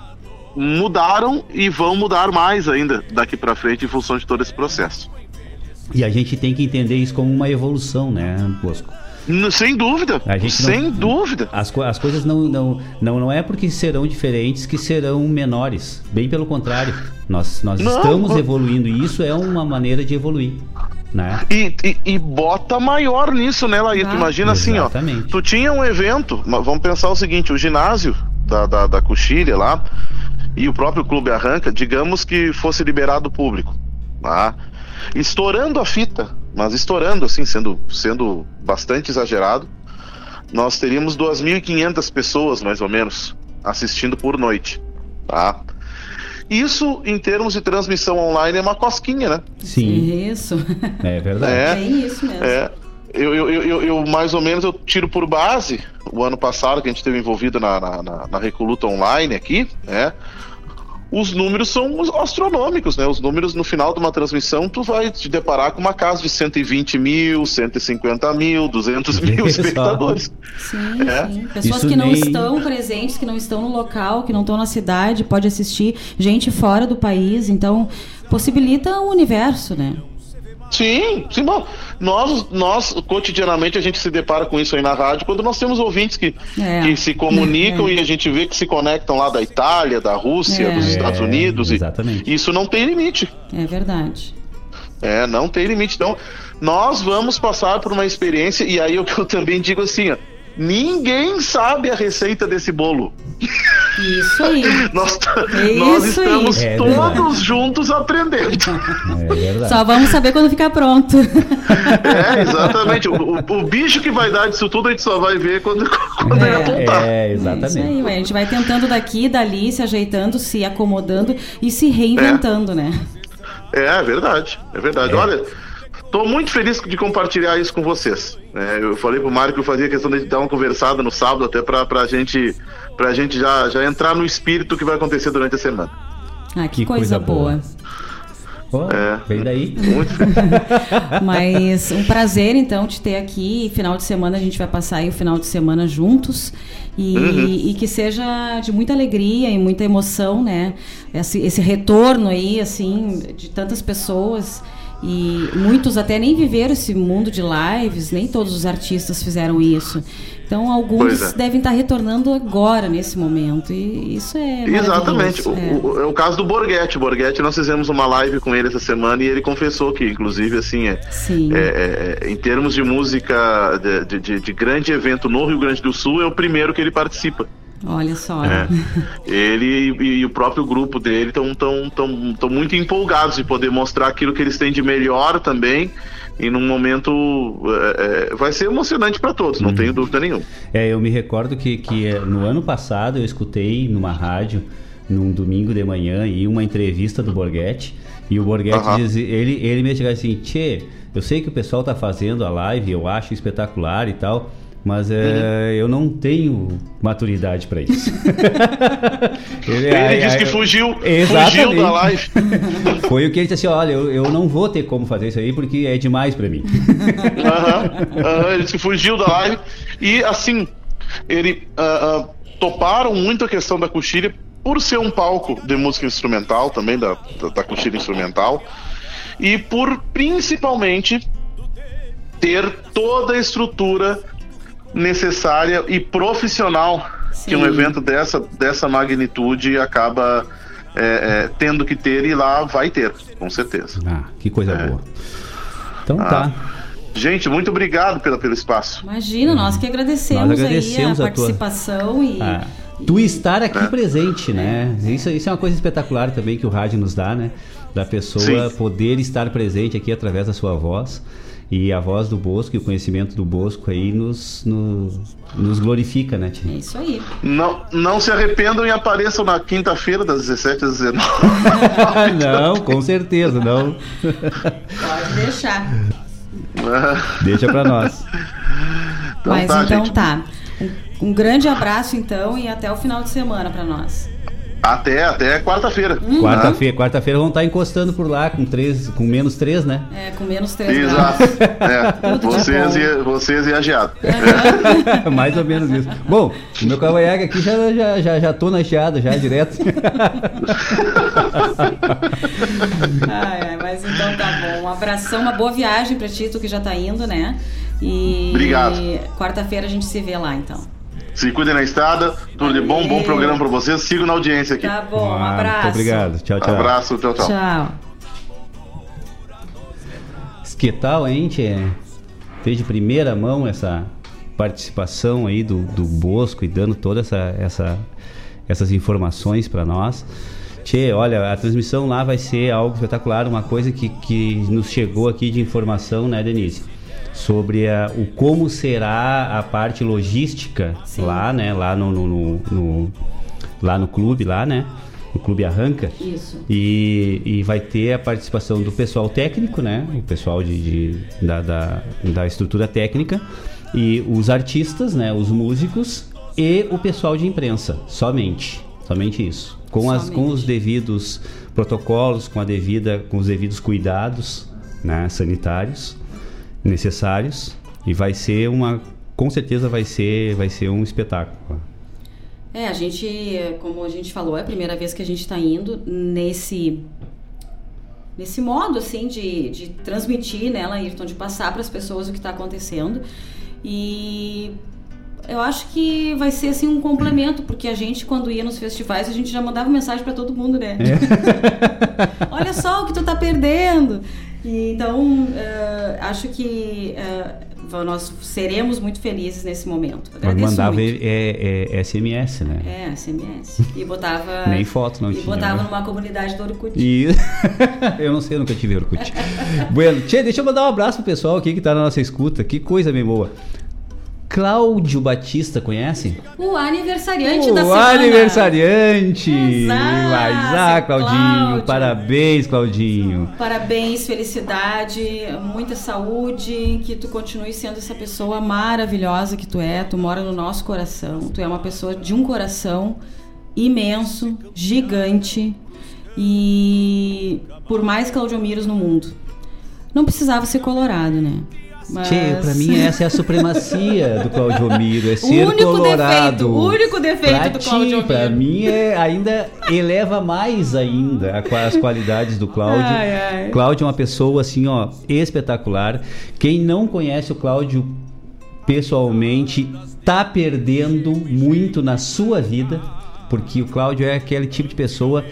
mudaram e vão mudar mais ainda daqui para frente em função de todo esse processo. E a gente tem que entender isso como uma evolução, né, Bosco? Sem dúvida, sem dúvida. As, as coisas não, não, não, não é porque serão diferentes que serão menores. Bem pelo contrário. Nós, nós não, estamos evoluindo e isso é uma maneira de evoluir. Né? E, e, e bota maior nisso, né, Laírto? Ah, Imagina exatamente. assim, ó. Tu tinha um evento, vamos pensar o seguinte: o ginásio da, da, da Coxilha lá e o próprio Clube Arranca, digamos que fosse liberado público. Tá? Estourando a fita, mas estourando, assim, sendo, sendo bastante exagerado, nós teríamos 2.500 pessoas, mais ou menos, assistindo por noite. Tá? Isso, em termos de transmissão online, é uma cosquinha, né? Sim. Isso. É verdade. É, é isso mesmo. É. Eu, eu, eu, eu, mais ou menos, eu tiro por base o ano passado que a gente teve envolvido na, na, na, na Recoluta Online aqui, né? Os números são astronômicos, né? Os números no final de uma transmissão, tu vai te deparar com uma casa de 120 mil, 150 mil, 200 mil espectadores. Sim, é. sim. Pessoas Isso que não nem... estão presentes, que não estão no local, que não estão na cidade, pode assistir gente fora do país, então possibilita o universo, né? Sim, sim, bom. Nós, nós, cotidianamente, a gente se depara com isso aí na rádio quando nós temos ouvintes que, é. que se comunicam é. e a gente vê que se conectam lá da Itália, da Rússia, é. dos Estados Unidos. exatamente. E isso não tem limite. É verdade. É, não tem limite. Então, nós vamos passar por uma experiência, e aí o que eu também digo assim, ó, Ninguém sabe a receita desse bolo. Isso aí. nós, nós estamos aí. todos é juntos aprendendo. É Só vamos saber quando ficar pronto. É, exatamente. O, o, o, bicho que vai dar disso tudo a gente só vai ver quando, quando é, ele apontar. É, exatamente. Aí, a gente vai tentando daqui, dali, se ajeitando, se acomodando e se reinventando, é. né? É, é verdade. É verdade. É. Olha. Estou muito feliz de compartilhar isso com vocês. É, eu falei pro Mário que eu fazia questão de dar uma conversada no sábado até para a gente, pra gente já, já entrar no espírito que vai acontecer durante a semana. Ah, que, que coisa, coisa, boa. boa. é, vem daí. Muito Mas um prazer, então, te ter aqui. Final de semana a gente vai passar aí o final de semana juntos. E, uhum. e, que seja de muita alegria e muita emoção, né? Esse, esse retorno aí, assim, de tantas pessoas e muitos até nem viveram esse mundo de lives, nem todos os artistas fizeram isso. Então, alguns é. devem estar retornando agora, nesse momento. E isso é. Exatamente. O, é. O, é o caso do Borghetti. O Borghetti, nós fizemos uma live com ele essa semana e ele confessou que, inclusive, assim, é, é, é, é em termos de música de, de, de grande evento no Rio Grande do Sul, é o primeiro que ele participa. Olha só. É. Ele e, e, o próprio grupo dele estão tão, tão, tão muito empolgados de poder mostrar aquilo que eles têm de melhor também. E num momento é, é vai ser emocionante para todos, não uhum. tenho dúvida nenhuma. É, eu me recordo que, que é, no ano passado eu escutei numa rádio, num domingo de manhã, e uma entrevista do Borghetti. E o Borghetti uhum. diz, ele, ele me chegava assim, Tchê, eu sei que o pessoal tá fazendo a live, eu acho espetacular e tal mas é, uhum. eu não tenho maturidade para isso. ele, ele disse que fugiu, fugiu da live. Foi o que ele disse assim: olha, eu, eu não vou ter como fazer isso aí porque é demais para mim. Uhum, uhum, ele disse que fugiu da live e assim, ele uh, uh, toparam muito a questão da coxilha por ser um palco de música instrumental também da, da, da coxilha instrumental e por principalmente ter toda a estrutura necessária e profissional Sim. que um evento dessa, dessa magnitude acaba é, é, tendo que ter e lá vai ter, com certeza. Ah, que coisa é. boa. Então ah. tá. Gente, muito obrigado pelo, pelo espaço. Imagina, nós que agradecemos, nós agradecemos aí a, a participação tua... e. Ah. Tu estar aqui é. presente, né? Isso, isso é uma coisa espetacular também que o rádio nos dá, né? Da pessoa Sim. poder estar presente aqui através da sua voz. E a voz do Bosco e o conhecimento do Bosco aí nos, nos, nos glorifica, né, Tia? É isso aí. Não, não se arrependam e apareçam na quinta-feira, das 17 às 19. não, com certeza, não. Pode deixar. Deixa pra nós. Então Mas tá, então gente. tá. Um, um grande abraço então e até o final de semana para nós. Até, até quarta-feira. Uhum. Quarta-feira, quarta-feira vão estar encostando por lá com três, com menos três, né? É, com menos 3 Exato. graus. É, vocês, e, vocês e a geada. Mais ou menos isso. Bom, o meu cavanhaque aqui já, já, já, já tô na geada, já direto. Ai, ai, mas então tá bom. Um abração, uma boa viagem pra ti, tu que já tá indo, né? E Obrigado. quarta-feira a gente se vê lá, então. Se cuidem na estrada, tudo de bom, bom programa pra vocês. Sigo na audiência aqui. Tá bom, um Ah, abraço. Muito obrigado. Tchau, tchau. Abraço, tchau, tchau. Tchau. Que tal, hein, tchê? Fez de primeira mão essa participação aí do, do Bosco e dando todas essa, essa, essas informações para nós. Tchê, olha, a transmissão lá vai ser algo espetacular, uma coisa que, que nos chegou aqui de informação, né, Denise? Sobre a, o como será a parte logística lá, né? Lá no, no- no- no- lá no clube, lá, né? No Clube Arranca. Isso. E, e vai ter a participação do pessoal técnico, né? O pessoal de, de- da, da, da estrutura técnica e os artistas, né? Os músicos e o pessoal de imprensa, somente, somente isso, com, as, com os devidos protocolos, com a devida, com os devidos cuidados, né? Sanitários necessários e vai ser uma, com certeza vai ser, vai ser um espetáculo. É, a gente, como a gente falou, é a primeira vez que a gente está indo nesse nesse modo assim de, de transmitir, né, Laírton, de passar para as pessoas o que está acontecendo. E eu acho que vai ser assim um complemento, porque a gente quando ia nos festivais, a gente já mandava mensagem para todo mundo, né? Olha só o que tu tá perdendo. E, então, eh, acho que eh, nós seremos muito felizes nesse momento. Mas Agradeço mandava muito. é, é, SMS, né? É, SMS. E botava. Nem foto não e tinha, botava né? numa comunidade do Orkut. E eu não sei, eu nunca tive Orkut. bueno, tchê, deixa eu mandar um abraço pro pessoal aqui que tá na nossa escuta. Que coisa bem boa. Cláudio Batista, conhece? O aniversariante da O semana. aniversariante! Exato, Mas, ah, Claudinho, Cláudio. parabéns, Claudinho. Parabéns, felicidade, muita saúde, que tu continue sendo essa pessoa maravilhosa que tu é. Tu mora no nosso coração. Tu é uma pessoa de um coração imenso, gigante e por mais Claudiomiros no mundo. Não precisava ser colorado, né? Mas... Tchê, pra mim essa é a supremacia do Claudio Miro, é ser único colorado. defeito, o único defeito pra do ti, Claudio Pra mim é, ainda eleva mais ainda as qualidades do Cláudio. Ai, ai. Cláudio é uma pessoa assim, ó, espetacular. Quem não conhece o Cláudio pessoalmente tá perdendo muito na sua vida, porque o Cláudio é aquele tipo de pessoa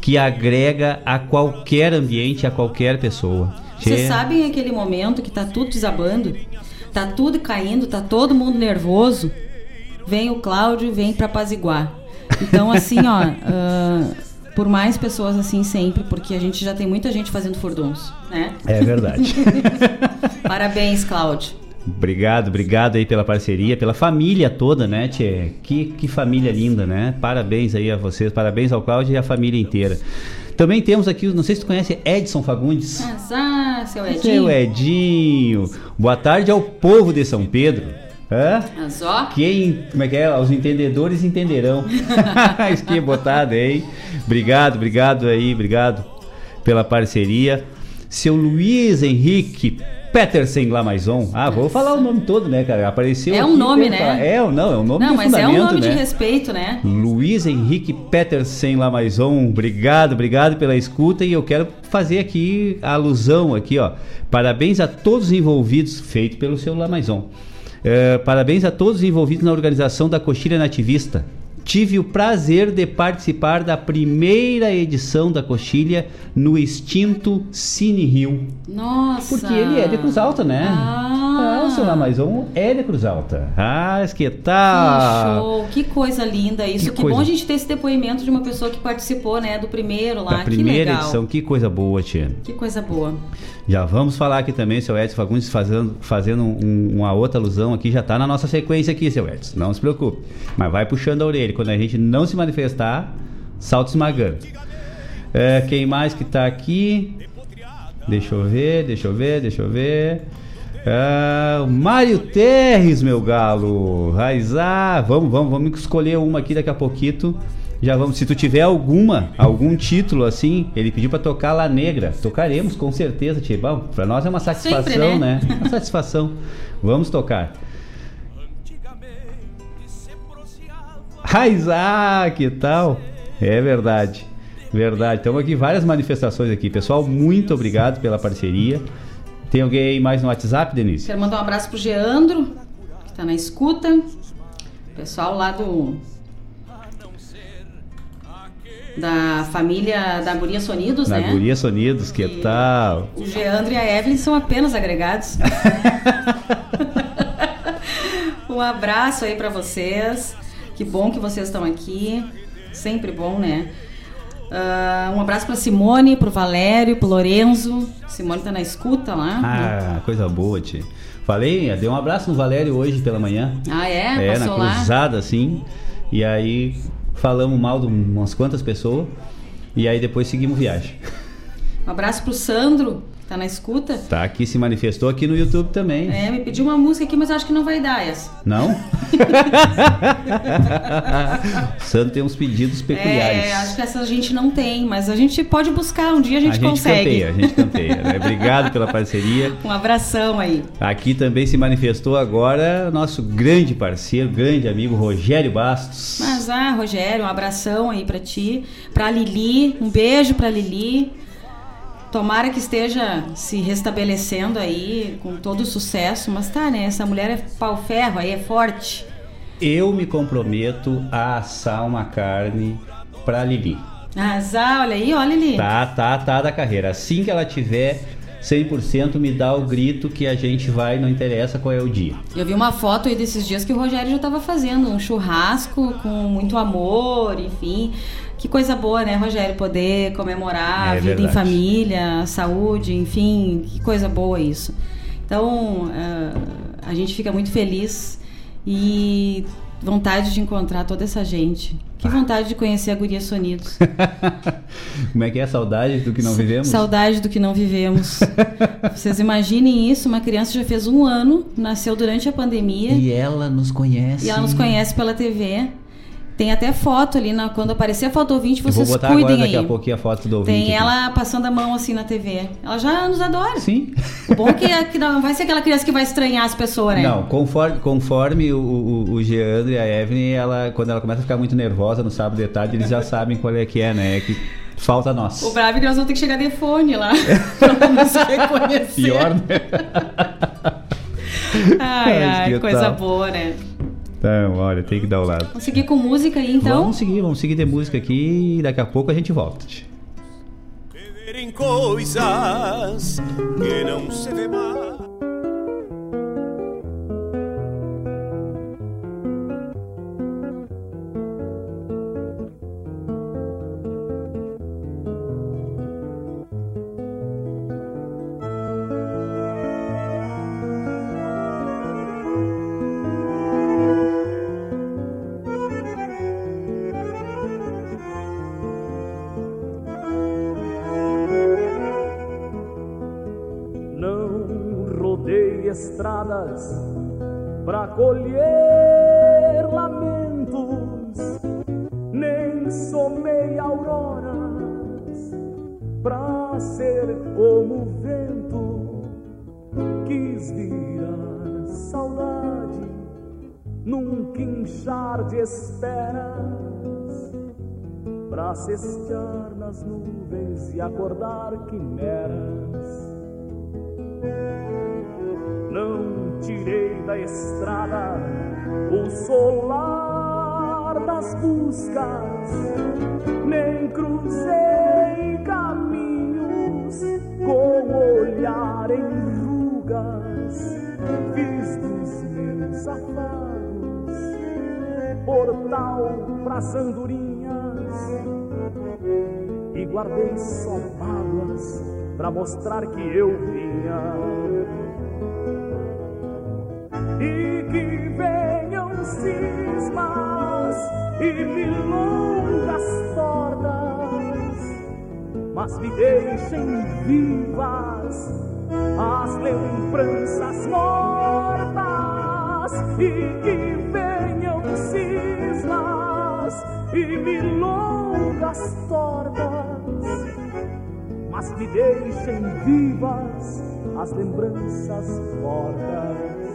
que agrega a qualquer ambiente, a qualquer pessoa. Vocês sabem aquele momento que tá tudo desabando? Tá tudo caindo, tá todo mundo nervoso? Vem o Cláudio e vem pra apaziguar. Então, assim, ó, ah, por mais pessoas assim sempre, porque a gente já tem muita gente fazendo furdunço, né? É verdade. Parabéns, Cláudio. Obrigado, obrigado aí pela parceria, pela família toda, né, Tchê? Que, que família linda, né? Parabéns aí a vocês, parabéns ao Cláudio e à família inteira. Também temos aqui, não sei se tu conhece, Edson Fagundes. Ah, seu Edinho. Seu Edinho. Boa tarde ao povo de São Pedro. Hã? Mas ó, Quem, como é que é? Os entendedores entenderão. Isso que botada, hein? Obrigado, obrigado aí, obrigado pela parceria. Seu Luiz Henrique Petersen Lamaison. Ah, vou falar o nome todo, né, cara? Apareceu É um nome, né? falar. É, não, é um nome não, mas é um nome né? de respeito, né? Luiz Henrique Petersen Lamaison, obrigado, obrigado pela escuta e eu quero fazer aqui a alusão aqui, ó. Parabéns a todos os envolvidos, feito pelo seu Lamaison. É, parabéns a todos os envolvidos na organização da Coxilha Nativista. Tive o prazer de participar da primeira edição da Coxilha no extinto Cine Rio. Nossa. Porque ele é de Cruz Alta, né? Ah, o seu Lamaison é de Cruz Alta. Ah, que Que tal? show, que coisa linda isso. Que Que, coisa. bom a gente ter esse depoimento de uma pessoa que participou, né, do primeiro lá. Da primeira que legal. edição, que coisa boa, tia. Que coisa boa. Já vamos falar aqui também, seu Edson Fagundes, fazendo, fazendo um- uma outra alusão aqui, já tá na nossa sequência aqui, seu Edson. Não se preocupe. Mas vai puxando a orelha. Quando a gente não se manifestar, salto esmagando. É, quem mais que tá aqui? Deixa eu ver, deixa eu ver, deixa eu ver. Ah, Mário Terres, meu galo. Raizar. Vamos, vamos, vamos escolher uma aqui daqui a pouquito. Já vamos, se tu tiver alguma, algum título assim, ele pediu pra tocar La Negra. Tocaremos, com certeza. Bom, pra nós é uma satisfação, Sempre, né? né? Uma satisfação. Vamos tocar. Raizá, que tal? É verdade. Verdade. Estamos aqui várias manifestações aqui. Pessoal, muito obrigado pela parceria. Tem alguém aí mais no WhatsApp, Denise? Quero mandar um abraço pro Geandro, que tá na escuta. Pessoal lá do. Da família da Guria Sonidos, Na né? Guria Sonidos, que tal? O Geandro e a Evelyn são apenas agregados. um abraço aí pra vocês. Que bom que vocês estão aqui. Sempre bom, né? Ah, um abraço pra Simone, pro Valério, pro Lorenzo. Simone tá na escuta lá. Ah, coisa boa, tia. Falei, dei um abraço no Valério hoje pela manhã. Ah, é? É, na Passou lá? cruzada, assim. E aí falamos mal de umas quantas pessoas. E aí depois seguimos viagem. Um abraço pro Sandro, tá na escuta. Tá aqui, se manifestou aqui no YouTube também. É, me pediu uma música aqui, mas acho que não vai dar essa. Não? Santo tem uns pedidos peculiares. É, acho que essa a gente não tem, mas a gente pode buscar, um dia a gente, a gente consegue. canteia, a gente canteia. né? Obrigado pela parceria. Um abração aí. Aqui também se manifestou agora nosso grande parceiro, grande amigo Rogério Bastos. Mas ah, Rogério, um abração aí pra ti, pra Lili, um beijo pra Lili. Tomara que esteja se restabelecendo aí com todo sucesso, mas tá, né? Essa mulher é pau ferro, aí é forte. Eu me comprometo a assar uma carne pra Lili. Azar, olha aí, olha Lili. Tá, tá, tá da carreira. Assim que ela tiver 100%, me dá o grito que a gente vai, não interessa qual é o dia. Eu vi uma foto aí desses dias que o Rogério já estava fazendo um churrasco com muito amor, enfim. Que coisa boa, né, Rogério? Poder comemorar É a vida em verdade. família, a saúde, enfim. Que coisa boa isso. Então, ah, a gente fica muito feliz e vontade de encontrar toda essa gente. Que Ah. vontade de conhecer a Guria Sonidos. Como é que é a saudade do que não vivemos? Saudade do que não vivemos. Vocês imaginem isso, uma criança já fez um ano, nasceu durante a pandemia. E ela nos conhece. E ela nos conhece pela TV. Tem até foto ali, na, quando aparecer a foto ouvinte, Eu vou vocês botar cuidem agora daqui aí. a pouquinho a foto do ouvinte. Tem aqui. ela passando a mão assim na TV. Ela já nos adora. Sim. O bom é que, que não vai ser aquela criança que vai estranhar as pessoas, né? Não, conforme, conforme o, o, o Geandro e a Evelyn, ela, quando ela começa a ficar muito nervosa no sábado de tarde, eles já sabem qual é que é, né? É que falta nós. O bravo é que nós vamos ter que chegar de fone lá. pra nos reconhecer. Pior, né? Ai, ai, que coisa boa, né? Então, olha, tem que dar o lado. Vamos seguir com música aí, então? Vamos seguir, vamos seguir de música aqui e daqui a pouco a gente volta. em coisas que não se vê mais. Num quinchar de esperas pra cestear nas nuvens e acordar quimeras. Não tirei da estrada o solar das buscas, nem cruzei caminhos com olhar em rugas. Fiz dos meus afagos portal pras andorinhas e guardei só mágoas pra mostrar que eu vinha. E que venham cismas e milongas tordas, mas me deixem vivas as lembranças mortas. E que e milongas longas tortas, mas que deixem vivas as lembranças fortes.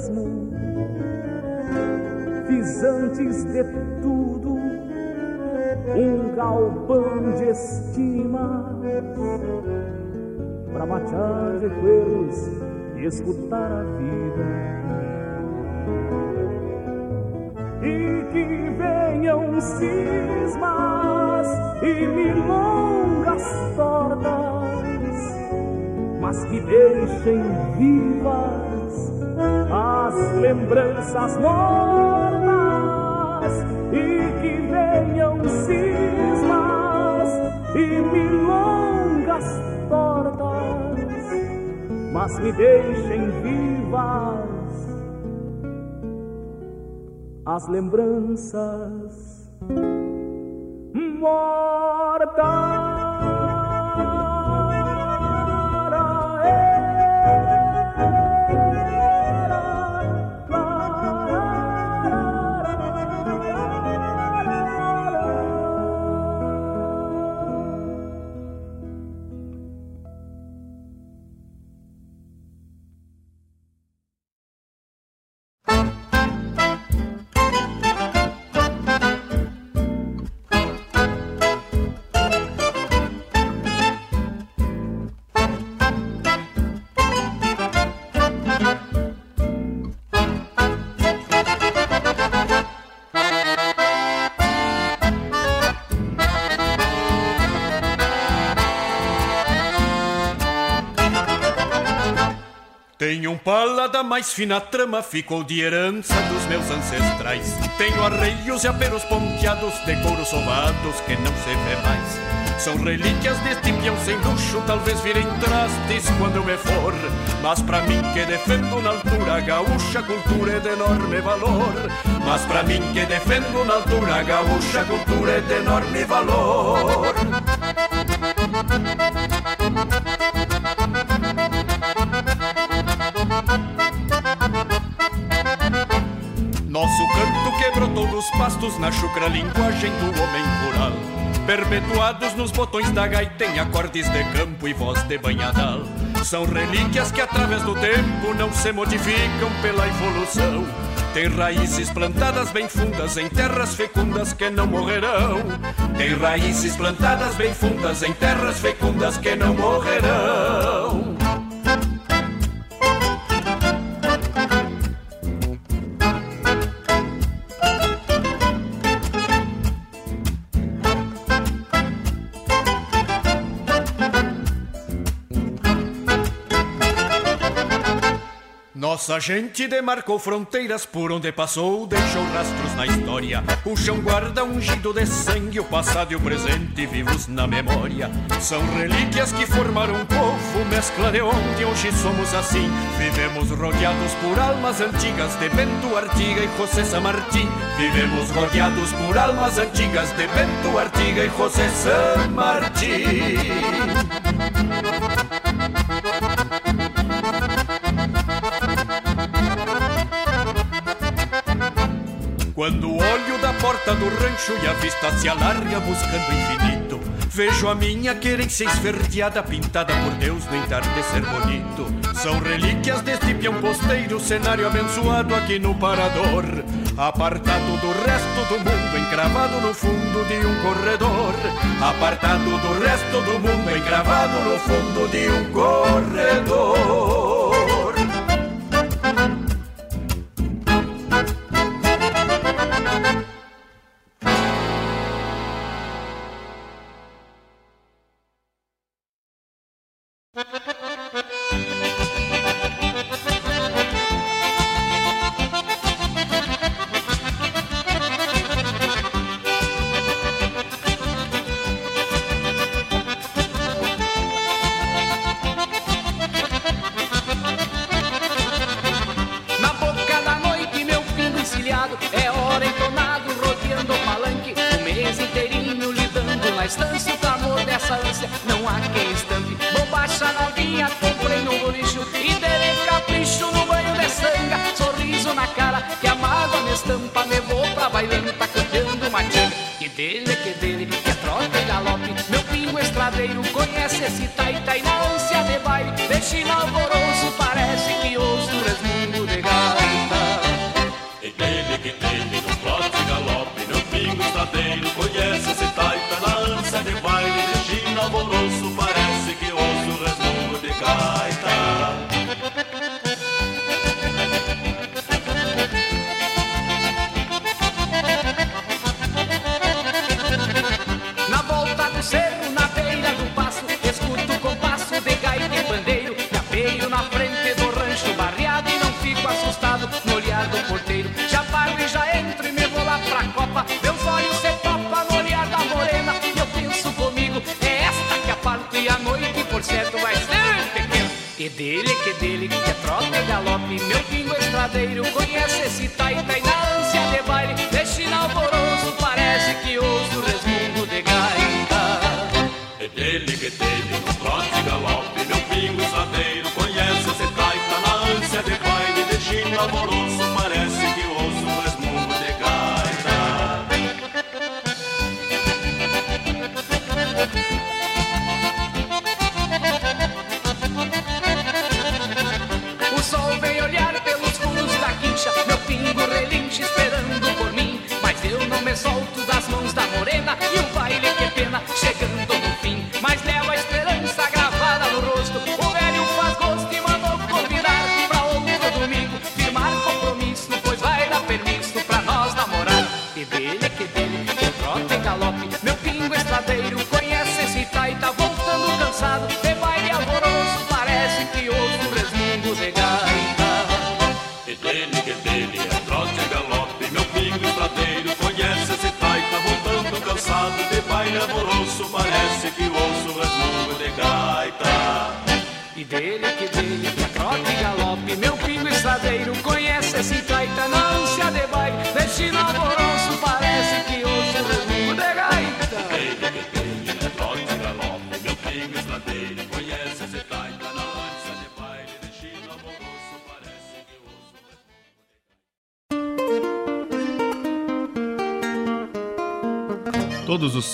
Andar a esmo. Fiz antes de tudo um galpão de estima pra matear recuerdos e escutar a vida. e que venham cismas e milongas tortas, mas que deixem vivas as lembranças mortas e que venham cismas e milongas tortas, mas me deixem vivas as lembranças Tenho um pala da mais fina trama, ficou de herança dos meus ancestrais. Tenho arreios e aperos ponteados de couro sovados que não se vê mais. São relíquias deste peão sem luxo, talvez virem trastes quando eu me for. Mas pra mim que defendo na altura gaúcha, cultura é de enorme valor. Mas pra mim que defendo na altura gaúcha, cultura é de enorme valor. Dos pastos na chucra linguagem do homem rural. Perpetuados nos botões da gaita em acordes de campo e voz de banhadal. São relíquias que através do tempo não se modificam pela evolução. Tem raízes plantadas bem fundas em terras fecundas que não morrerão. Tem raízes plantadas bem fundas em terras fecundas que não morrerão. Nossa gente demarcou fronteiras por onde passou, deixou rastros na história. O chão guarda ungido de sangue, o passado e o presente vivos na memória. São relíquias que formaram um povo, mescla de onde hoje somos assim. Vivemos rodeados por almas antigas de Bento Artiga e José San Martín. Vivemos rodeados por almas antigas de Bento Artiga e José San Quando olho da porta do rancho e a vista se alarga buscando infinito, vejo a minha querência esverdeada pintada por Deus no entardecer bonito. São relíquias deste peão posteiro, cenário abençoado aqui no parador, apartado do resto do mundo, encravado no fundo de um corredor. Apartado do resto do mundo, encravado no fundo de um corredor.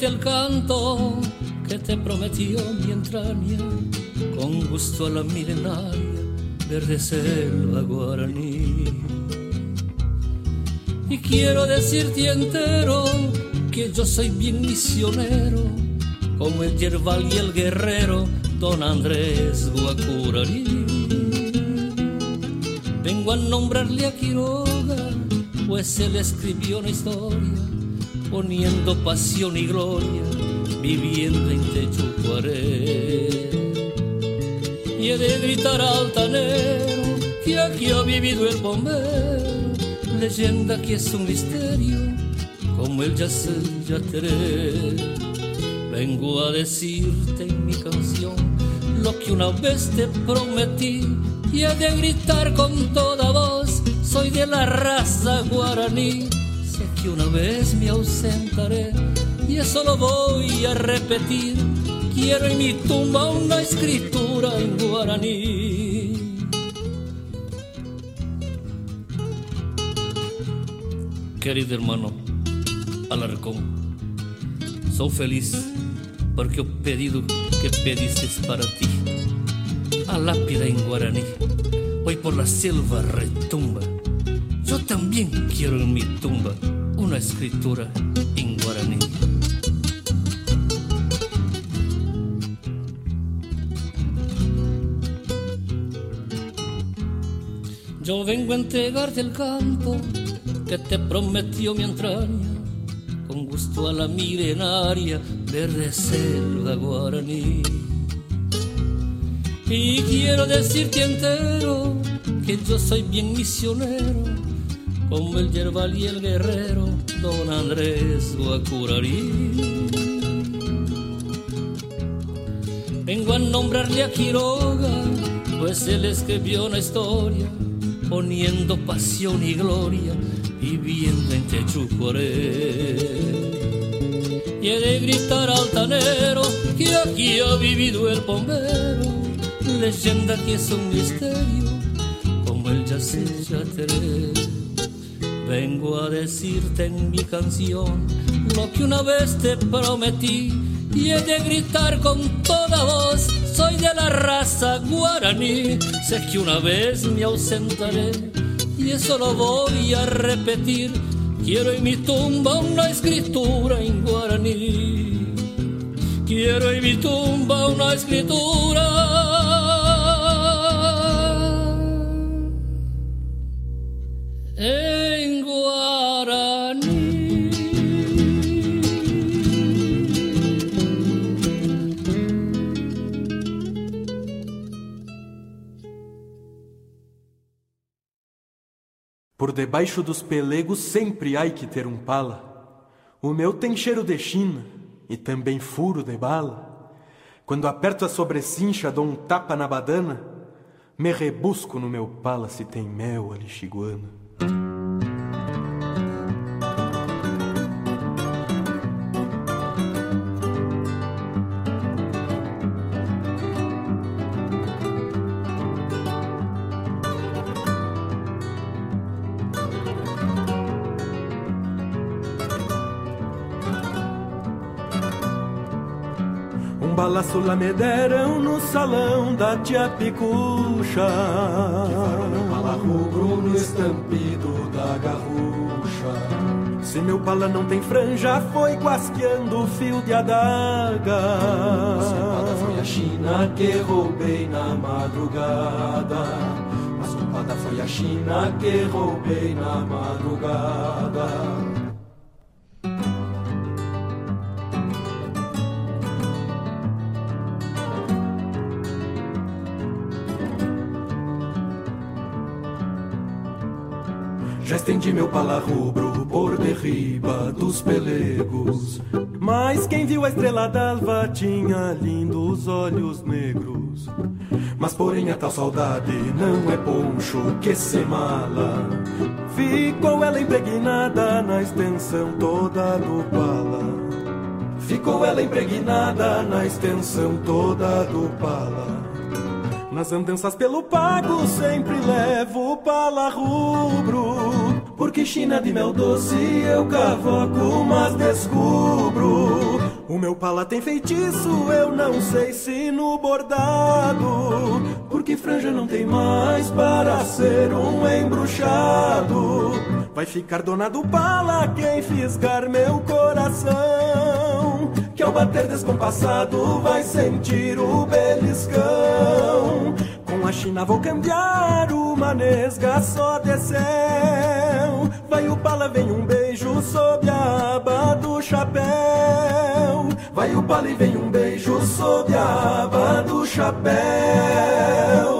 Únete al canto que te prometió mi entraña, con gusto a la milenaria, verde selva guaraní. Y quiero decirte entero que yo soy bien misionero, como el yerbal y el guerrero, don Andrés Guacuraní. Vengo a nombrarle a Quiroga, pues él escribió una historia poniendo pasión y gloria, viviendo en Techucuaré. Y he de gritar al tanero que aquí ha vivido el bombero, leyenda que es un misterio, como el yacer yateré. Vengo a decirte en mi canción lo que una vez te prometí, y he de gritar con toda voz, soy de la raza guaraní que una vez me ausentaré y eso lo voy a repetir. Quiero en mi tumba una escritura en guaraní. Querido hermano Alarcón, soy feliz porque he pedido que pediste para ti. A lápida en guaraní, hoy por la selva retumba. Yo también quiero en mi tumba una escritura en guaraní. Yo vengo a entregarte el campo que te prometió mi entraña, con gusto a la milenaria verde selva guaraní. Y quiero decirte entero que yo soy bien misionero, como el yerbal y el guerrero, don Andrés Guacurarí. Vengo a nombrarle a Quiroga, pues él escribió una historia, poniendo pasión y gloria, viviendo en Techucuaré. Y he de gritar altanero que aquí ha vivido el bombero, leyenda que es un misterio, como el yacer yateré. Vengo a decirte en mi canción lo que una vez te prometí y he de gritar con toda voz, soy de la raza guaraní, sé que una vez me ausentaré y eso lo voy a repetir, quiero en mi tumba una escritura en guaraní, quiero en mi tumba una escritura. Por debaixo dos pelegos sempre há que ter um pala. O meu tem cheiro de china e também furo de bala. Quando aperto a sobrecincha, dou um tapa na badana, me rebusco no meu pala se tem mel alixiguana. Um balaço lá me deram no salão da tia Picucha. Que pala rubro no estampido da garrucha Se meu pala não tem franja foi guasqueando o fio de adaga. A espada foi a China que roubei na madrugada. A espada foi a China que roubei na madrugada estendi meu pala rubro por derriba dos pelegos. Mas quem viu a estrela d'alva tinha lindos olhos negros. Mas porém a tal saudade não é poncho que se mala. Ficou ela impregnada na extensão toda do pala. Ficou ela impregnada na extensão toda do pala. Nas andanças pelo pago sempre levo pala rubro Porque China de mel doce eu cavoco, mas descubro. O meu pala tem feitiço, eu não sei se no bordado. Porque franja não tem mais para ser um embruxado. Vai ficar dona do pala quem fisgar meu coração. Que ao bater descompassado vai sentir o beliscão. Com a China vou cambiar uma nesga só desceu Vai o pala, vem um beijo sob a aba do chapéu. Vai o pala e vem um beijo sob a aba do chapéu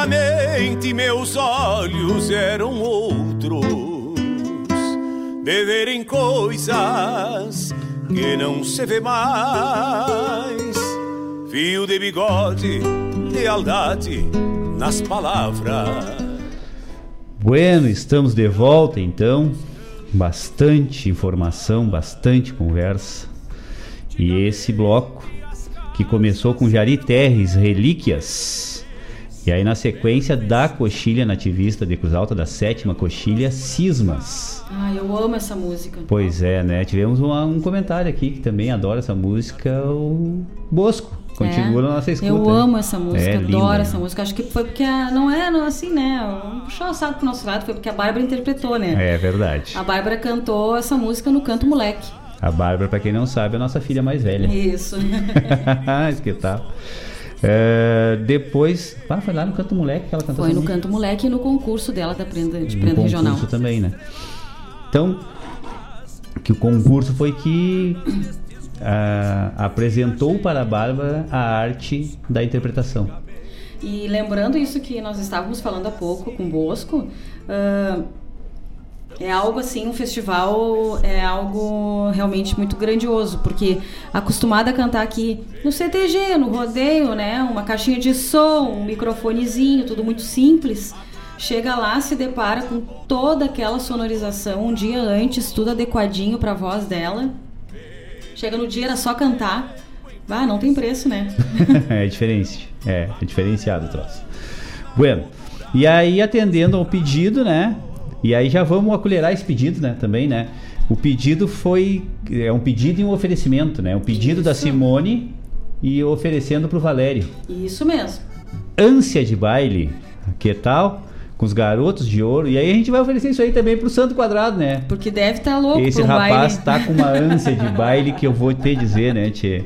Antigamente meus olhos eram outros, de verem coisas que não se vê mais. Fio de bigode, lealdade nas palavras. Bueno, estamos de volta então. Bastante informação, bastante conversa. E esse bloco que começou com Jari Terres, Relíquias. E aí na sequência da coxilha nativista de Cruz Alta, da sétima coxilha, Cismas. Ah, eu amo essa música. Pois é, né? Tivemos uma- um comentário aqui que também adora essa música, o Bosco. Continua É. na nossa escuta. Eu né? amo essa música, É, adoro linda, essa música. Acho que foi porque a- não é não, assim, né? Um puxar o saco pro nosso lado, foi porque a Bárbara interpretou, né? É verdade. A Bárbara cantou essa música no Canto Moleque. A Bárbara, pra quem não sabe, é a nossa filha mais velha. Isso. Isso que tal. É, depois. Ah, foi lá no Canto Moleque que ela cantou Foi no. Canto Moleque e no concurso dela da prenda, de No prenda concurso regional. também, né? Então, que o concurso foi que ah, apresentou para a Bárbara a arte da interpretação. E lembrando isso que nós estávamos falando há pouco com o Bosco, ah, é algo assim, um festival é algo realmente muito grandioso, porque acostumada a cantar aqui no CTG, no rodeio, né? Uma caixinha de som, um microfonezinho, tudo muito simples. Chega lá, se depara com toda aquela sonorização um dia antes, tudo adequadinho para a voz dela. Chega no dia, era só cantar. Ah, não tem preço, né? é diferente. É, é diferenciado o troço. Bueno, e aí atendendo ao pedido, né? E aí já vamos acolherar esse pedido, né? Também, né? O pedido foi. É um pedido e um oferecimento, né? Um pedido da Simone e oferecendo pro Valério. Isso mesmo. Ânsia de baile, que tal? Com os garotos de ouro. E aí a gente vai oferecer isso aí também pro Santo Quadrado, né? Porque deve estar louco Esse rapaz baile. tá com uma ânsia de baile que eu vou te dizer, né, Tchê?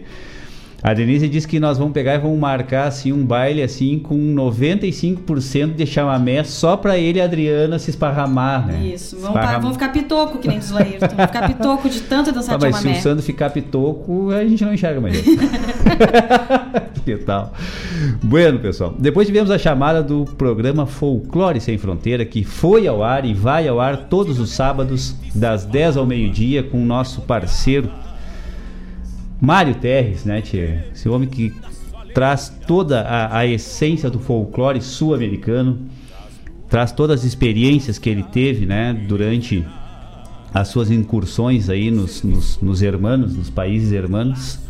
A Denise disse que nós vamos pegar e vamos marcar assim um baile assim com 95% de chamamé só pra ele e a Adriana se esparramar, né? Isso, vamos, Esparram- pa- vamos ficar pitoco, que nem o Laírton. Vamos ficar pitoco de tanto dançar Tá, mas se chamamé. o Sandro ficar pitoco, a gente não enxerga mais que tal? Bueno, pessoal. Depois tivemos a chamada do programa Folclore Sem Fronteira, que foi ao ar e vai ao ar todos os sábados, das 10 ao meio-dia, com o nosso parceiro Mário Terres, né, tia? Esse homem que traz toda a, a essência do folclore sul-americano, traz todas as experiências que ele teve, né, durante as suas incursões aí nos, nos, nos hermanos, nos países hermanos.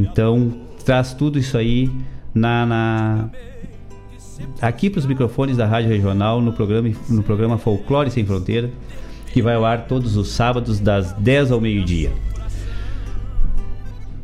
Então, traz tudo isso aí na, na- aqui para os microfones da Rádio Regional no programa, no programa Folclore Sem Fronteira, que vai ao ar todos os sábados das 10 ao meio-dia.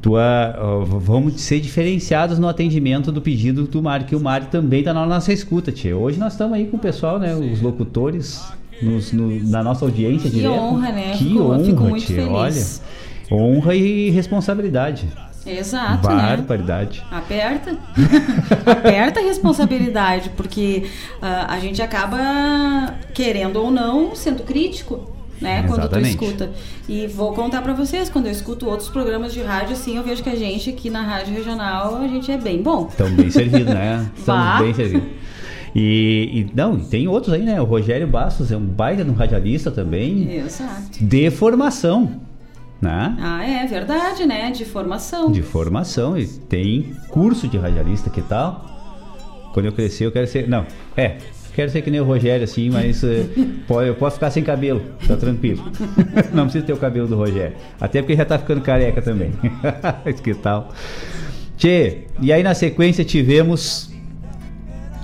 Tua, vamos ser diferenciados no atendimento do pedido do Mário, que o Mário também está na nossa escuta, tia. Hoje nós estamos aí com o pessoal, né, os locutores, nos- no- na nossa audiência Que direta. honra, né? Que Fico- honra, fico muito tia. feliz. Olha, honra e responsabilidade. Exato, né? Barbaridade. Aperta. Aperta a responsabilidade, porque ah, a gente acaba, querendo ou não, sendo crítico. Né, quando tu Exatamente. escuta. E vou contar pra vocês, quando eu escuto outros programas de rádio, assim, eu vejo que a gente aqui na Rádio Regional, a gente é bem bom. Estamos bem servidos, né? Estamos bem servidos. E, e não, tem outros aí, né? O Rogério Bastos é um baita no radialista também. Exato. De formação. né? Ah, é verdade, né? De formação. De formação e tem curso de radialista, que tal? Quando eu crescer, eu quero ser. Não, é. Quero ser que nem o Rogério, assim, mas pode, eu posso ficar sem cabelo, tá tranquilo. Não precisa ter o cabelo do Rogério. Até porque já tá ficando careca também. que tal? Tchê, e aí na sequência tivemos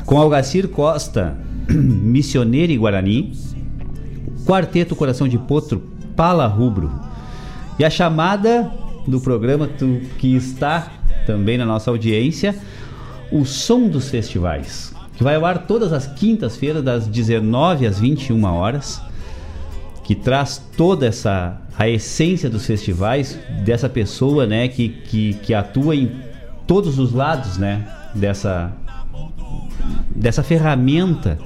com Algacir Costa, Missioneiro e Guarani, Quarteto Coração de Potro, Pala Rubro. E a chamada do programa tu, que está também na nossa audiência, o Som dos Festivais, que vai ao ar todas as quintas-feiras, das 19 às 21 horas, que traz toda essa a essência dos festivais, dessa pessoa né, que, que, que atua em todos os lados né, dessa, dessa ferramenta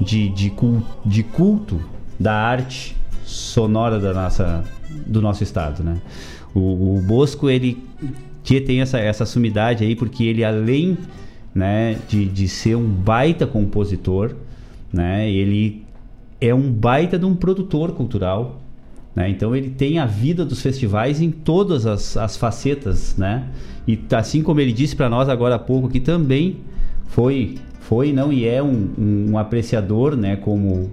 de, de, cul- de culto da arte sonora da nossa, do nosso estado, né? O, o Bosco, ele tem essa, essa sumidade aí, porque ele além né, de, de ser um baita compositor, né, ele é um baita de um produtor cultural, né? Então ele tem a vida dos festivais em todas as, as facetas, né? E tá- assim como ele disse para nós agora há pouco que também foi, foi não e é um, um, um apreciador, né? Como,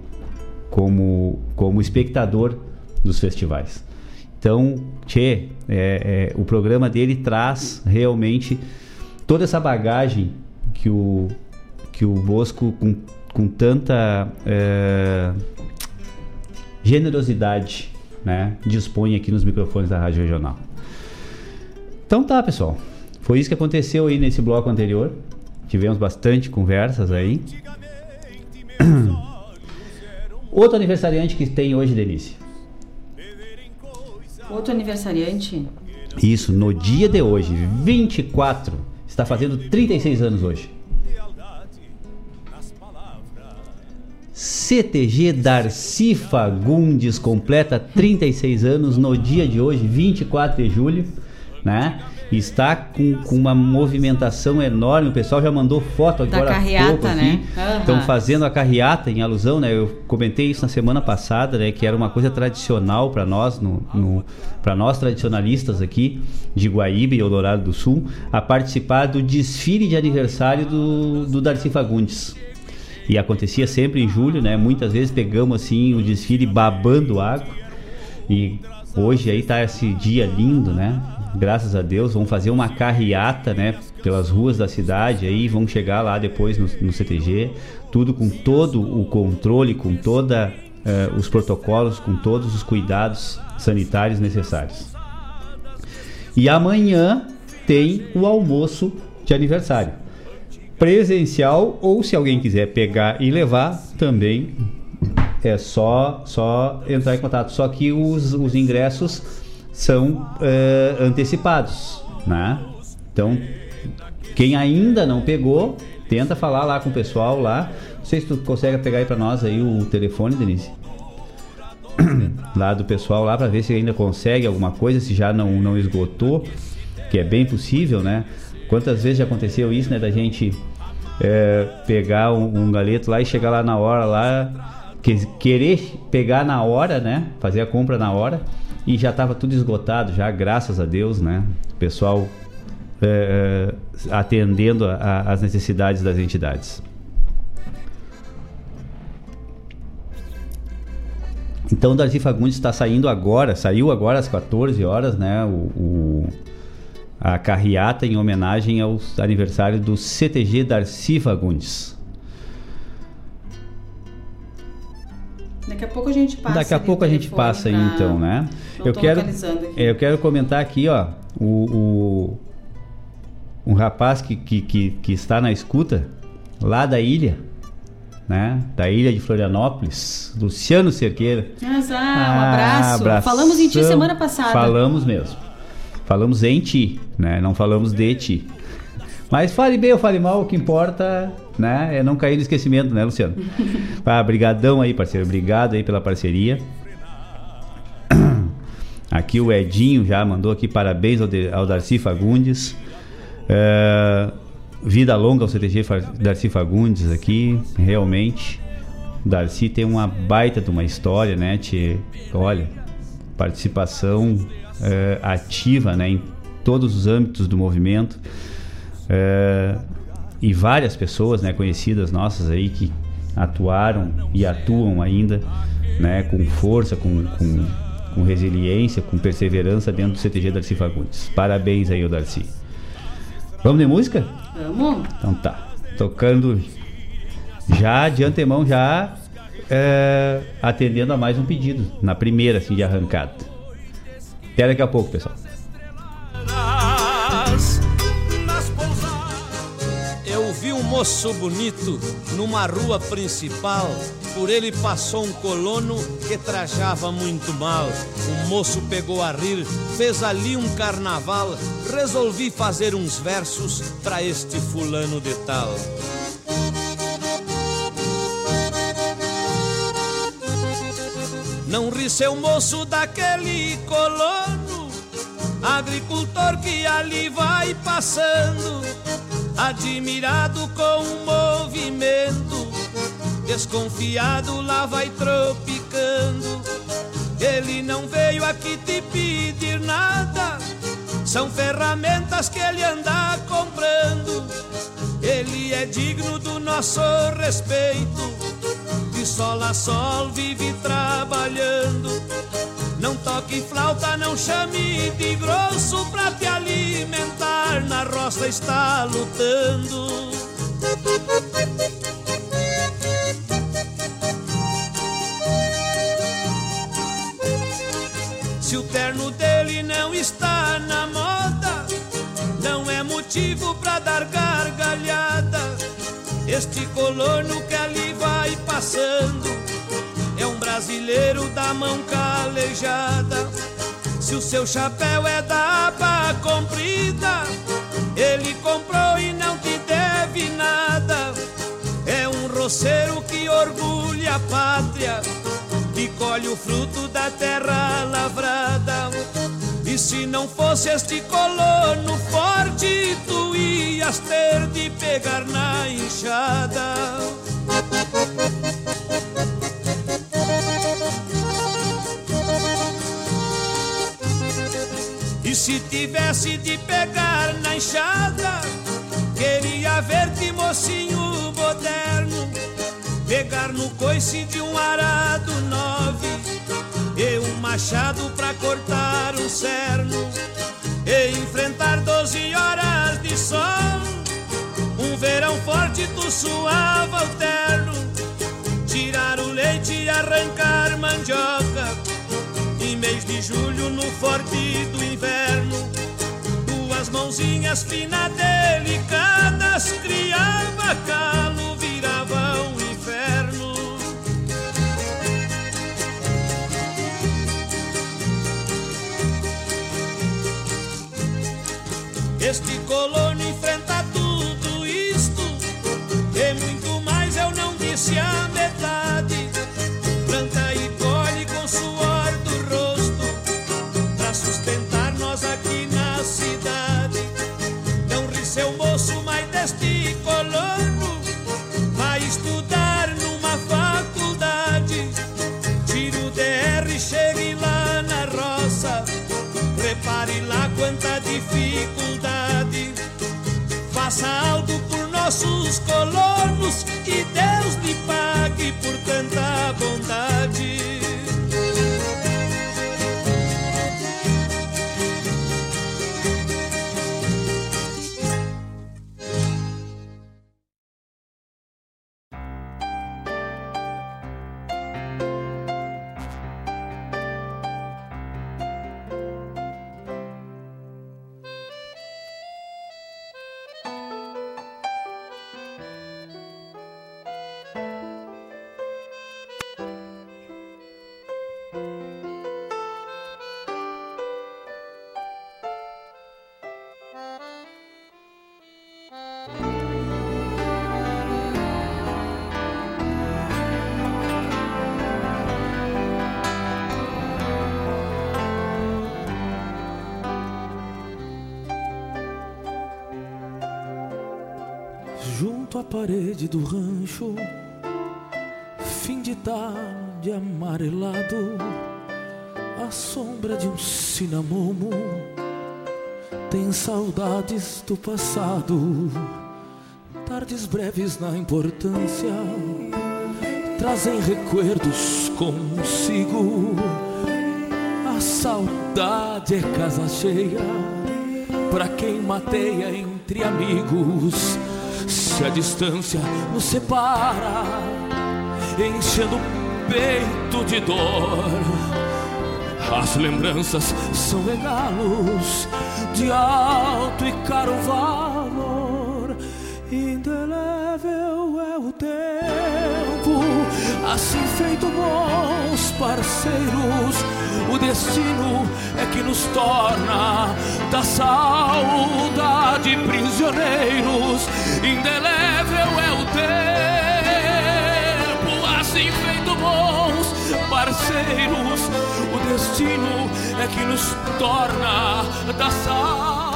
como, como espectador dos festivais. Então, Tchê, é, é, o programa dele traz realmente toda essa bagagem que o, que o Bosco, com, com tanta é, generosidade, né, dispõe aqui nos microfones da Rádio Regional. Então tá, pessoal. Foi isso que aconteceu aí nesse bloco anterior. Tivemos bastante conversas aí. Outro aniversariante que tem hoje, Denise. Outro aniversariante. Isso, no dia de hoje, 24, está fazendo 36 anos hoje. CTG Darcy Fagundes completa 36 anos no dia de hoje, 24 de julho, né? Está com, com uma movimentação enorme. O pessoal já mandou foto Da agora há carreata, pouco né? Estão fazendo a carreata em alusão, né? Eu comentei isso na semana passada, né? Que era uma coisa tradicional para nós, no, no para nós tradicionalistas aqui de Guaíba e Eldorado do Sul, a participar do desfile de aniversário do, do Darcy Fagundes. E acontecia sempre em julho, né? Muitas vezes pegamos assim o desfile babando água. E hoje aí tá esse dia lindo, né? Graças a Deus, vão fazer uma carreata, né? Pelas ruas da cidade aí, vão chegar lá depois no, no CTG, tudo com todo o controle, com toda eh, os protocolos, com todos os cuidados sanitários necessários. E amanhã tem o almoço de aniversário. Presencial ou se alguém quiser pegar e levar também é só só entrar em contato. Só que os, os ingressos são eh, antecipados, né? Então quem ainda não pegou, tenta falar lá com o pessoal lá. Não sei se tu consegue pegar aí para nós aí o telefone, Denise. lá do pessoal lá para ver se ainda consegue alguma coisa, se já não, não esgotou, que é bem possível, né? Quantas vezes já aconteceu isso, né? Da gente é, pegar um, um galeto lá e chegar lá na hora lá, que- querer pegar na hora, né? Fazer a compra na hora e já estava tudo esgotado, já graças a Deus, né? O pessoal é, é, atendendo as necessidades das entidades. Então o Darcy Fagundes está saindo agora, saiu agora às 14 horas, né? O, o- a carreata em homenagem ao aniversário do CTG Darcy Fagundes. Daqui a pouco a gente passa. Daqui a pouco a gente passa aí então, né? Não eu quero, é, eu quero comentar aqui, ó, o, o- um rapaz que, que, que, que está na escuta lá da ilha, né? Da ilha de Florianópolis, Luciano Cerqueira. Um Ah, abraço. abração. Falamos em ti semana passada. Falamos mesmo. Falamos em ti, né? Não falamos de ti. Mas fale bem ou fale mal, o que importa, né? É não cair no esquecimento, né, Luciano? ah, brigadão aí, parceiro. Obrigado aí pela parceria. Aqui o Edinho já mandou aqui parabéns ao, ao Darcy Fagundes. É, vida longa ao CTG Darcy Fagundes aqui, realmente. Darcy tem uma baita de uma história, né? Te, olha, participação eh, ativa né, em todos os âmbitos do movimento. Eh, e várias pessoas né, conhecidas nossas aí que atuaram e atuam ainda né, com força, com, com, com resiliência, com perseverança dentro do CTG Darcy Fagundes. Parabéns aí, o Darcy. Vamos de música? Vamos. Então tá. Tocando já de antemão, já é, atendendo a mais um pedido. Na primeira, assim, de arrancada. Até daqui a pouco, pessoal. Eu vi um moço bonito numa rua principal. Por ele passou um colono que trajava muito mal. O moço pegou a rir, fez ali um carnaval. Resolvi fazer uns versos pra este fulano de tal. Não ri seu moço daquele colono, agricultor que ali vai passando, admirado com o movimento, desconfiado lá vai tropicando. Ele não veio aqui te pedir nada, são ferramentas que ele anda comprando. Ele é digno do nosso respeito de sol a sol vive trabalhando. Não toque flauta, não chame de grosso pra te alimentar. Na roça está lutando. Está na moda, não é motivo pra dar gargalhada. Este colono que ali vai passando é um brasileiro da mão calejada. Se o seu chapéu é da aba comprida, ele comprou e não te deve nada. É um roceiro que orgulha a pátria, que colhe o fruto da terra lavrada. E se não fosse este colono forte, tu ias ter de pegar na enxada. E se tivesse de pegar na enxada, queria ver-te mocinho moderno, pegar no coice de um arado nove um machado pra cortar um cerno e enfrentar doze horas de sol. Um verão forte tu suava o terno, tirar o leite e arrancar mandioca. Em mês de julho, no forte do inverno, duas mãozinhas finas delicadas criava calo, Este colono enfrenta tudo isto E muito mais eu não disse a metade. Planta e colhe com suor do rosto Pra sustentar nós aqui na cidade. Não ri seu moço, mas deste colono nossos cinamomo, tem saudades do passado, tardes breves na importância, trazem recuerdos consigo. A saudade é casa cheia, pra quem mateia entre amigos. Se a distância nos separa, enchendo o peito de dor. As lembranças são regalos de alto e caro valor. Indelével é o tempo, assim feito bons parceiros. O destino é que nos torna da saudade prisioneiros. Indelével é o tempo, assim feito bons parceiros. Destino é que nos torna da saudade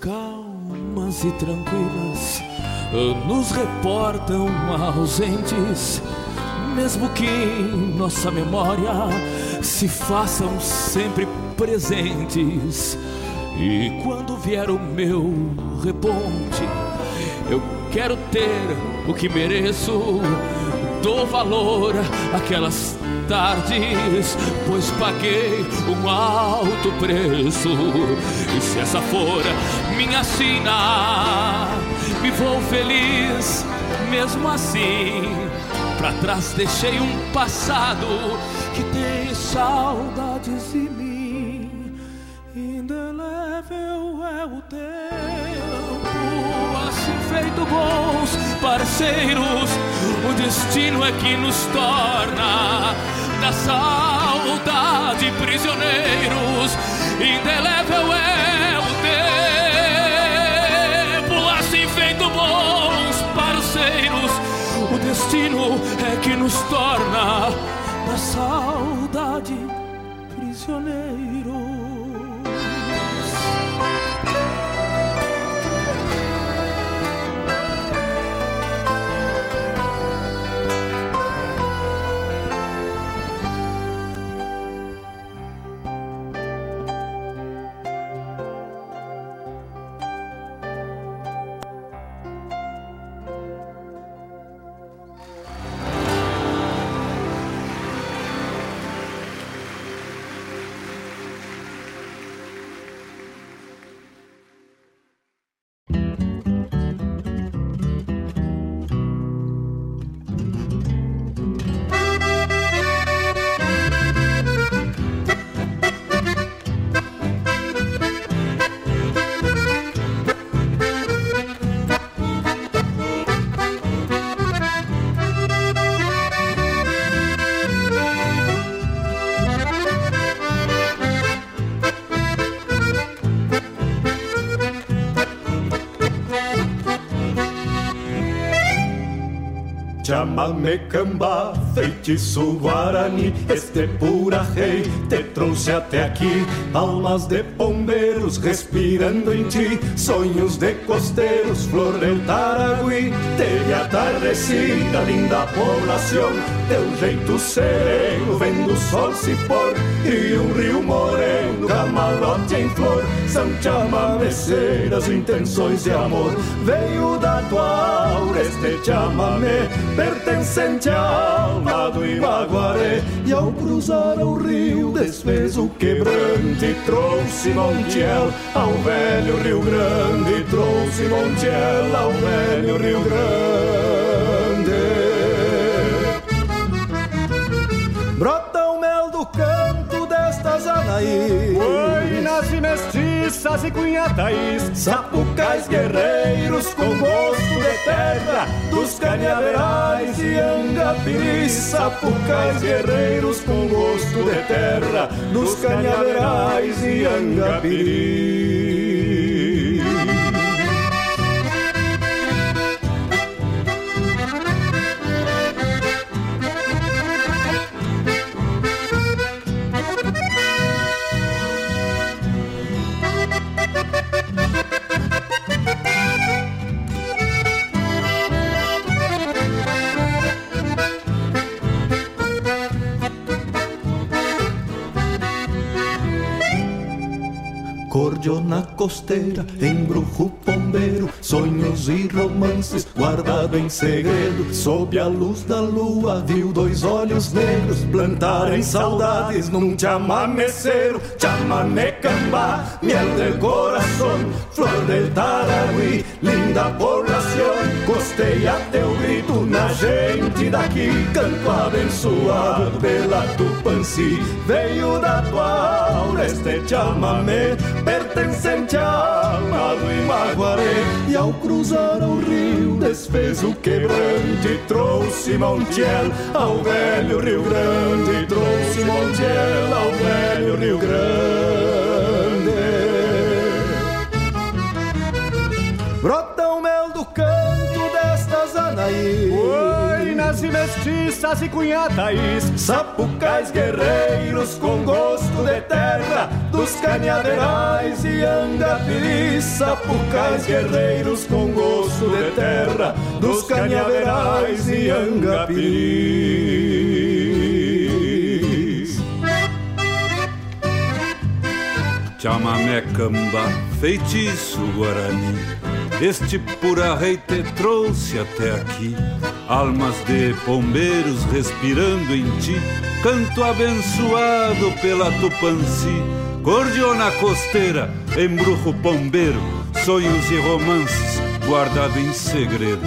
calmas e tranquilas nos reportam ausentes, mesmo que em nossa memória se façam sempre presentes. E quando vier o meu reponte, eu quero ter o que mereço. Dou valor àquelas tardes, pois paguei um alto preço. E se essa for minha sina, me vou feliz mesmo assim. Pra trás deixei um passado que tem saudades de mim. Indelével é o tempo, assim feito bons parceiros. O destino é que nos torna da saudade prisioneiros. Indelével é destino é que nos torna da saudade prisioneiros. Chamame camba, feitiço guarani, este pura rei te trouxe até aqui. Almas de pombeiros respirando em ti, sonhos de costeiros, flor del Taragui. Teve atardecida, linda poblação, teu jeito sereno, vendo o sol se pôr. E um rio moreno, camalote em flor, são chamameceiras, intenções de amor. Veio da tua aura este chamamé, pertencente à alma do Ibaguaré. E ao cruzar o rio, desfez o quebrante e trouxe Montiel ao velho Rio Grande. Trouxe Montiel ao velho Rio Grande. Brota o mel do canto destas Anaí. Oi, nasce mestiça mestiças e cunhatais, sapucais guerreiros com gosto de terra, dos canhaverais e angapiris, sapucais guerreiros com gosto de terra, dos canhaverais e angapiris. Costeira, embrujo pombeiro, sonhos e romances guardado em segredo. Sob a luz da lua, viu dois olhos negros plantarem saudades num chamameceiro. Chamamé cambá, miel del corazón, flor del taragüí, linda población. Costeia teu grito na gente daqui, canto abençoado pela Tupanci. Veio da tua aura este chamamé, pertencente a Amado e Maguaré. E ao cruzar o rio, desfez o quebrante, trouxe Montiel ao velho Rio Grande. Trouxe Montiel ao velho Rio Grande. Anaís Oirinas e mestiças e cunhatais Sapucais guerreiros com gosto de terra Dos canhaverais e angapiris Sapucais guerreiros com gosto de terra Dos canhaverais e angapiris. Chamamé camba, feitiço guarani Este pura rei te trouxe até aqui. Almas de pombeiros respirando em ti. Canto abençoado pela Tupanci Cordiona costeira, embrujo pombeiro. Sonhos e romances guardado em segredo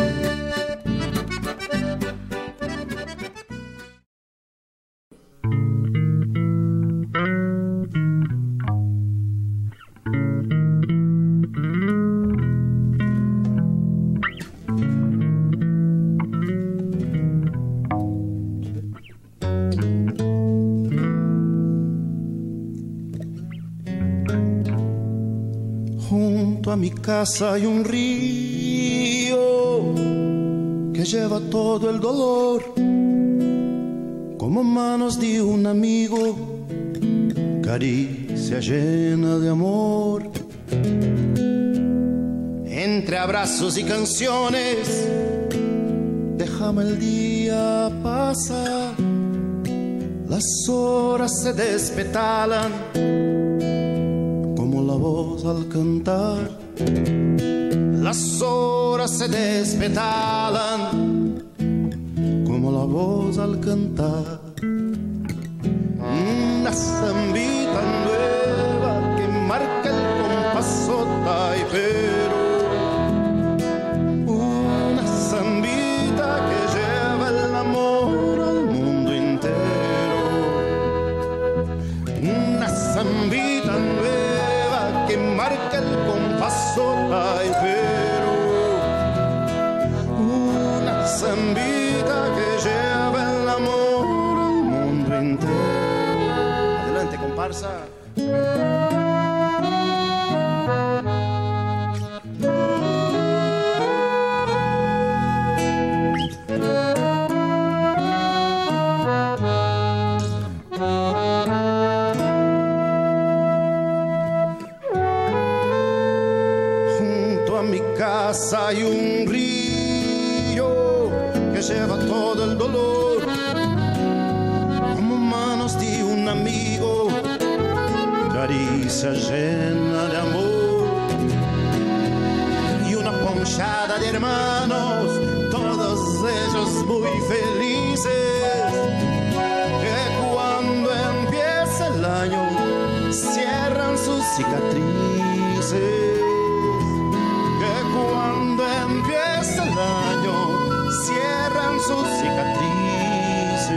Casa hay un río que lleva todo el dolor, como manos de un amigo, caricia llena de amor. Entre abrazos y canciones, déjame el día pasar, las horas se despetalan como la voz al cantar. Las horas se despetalan como la voz al cantar. Una zambita nueva que marca el compaso taipero. Una cicatrices que cuando empieza el año cierran sus cicatrices.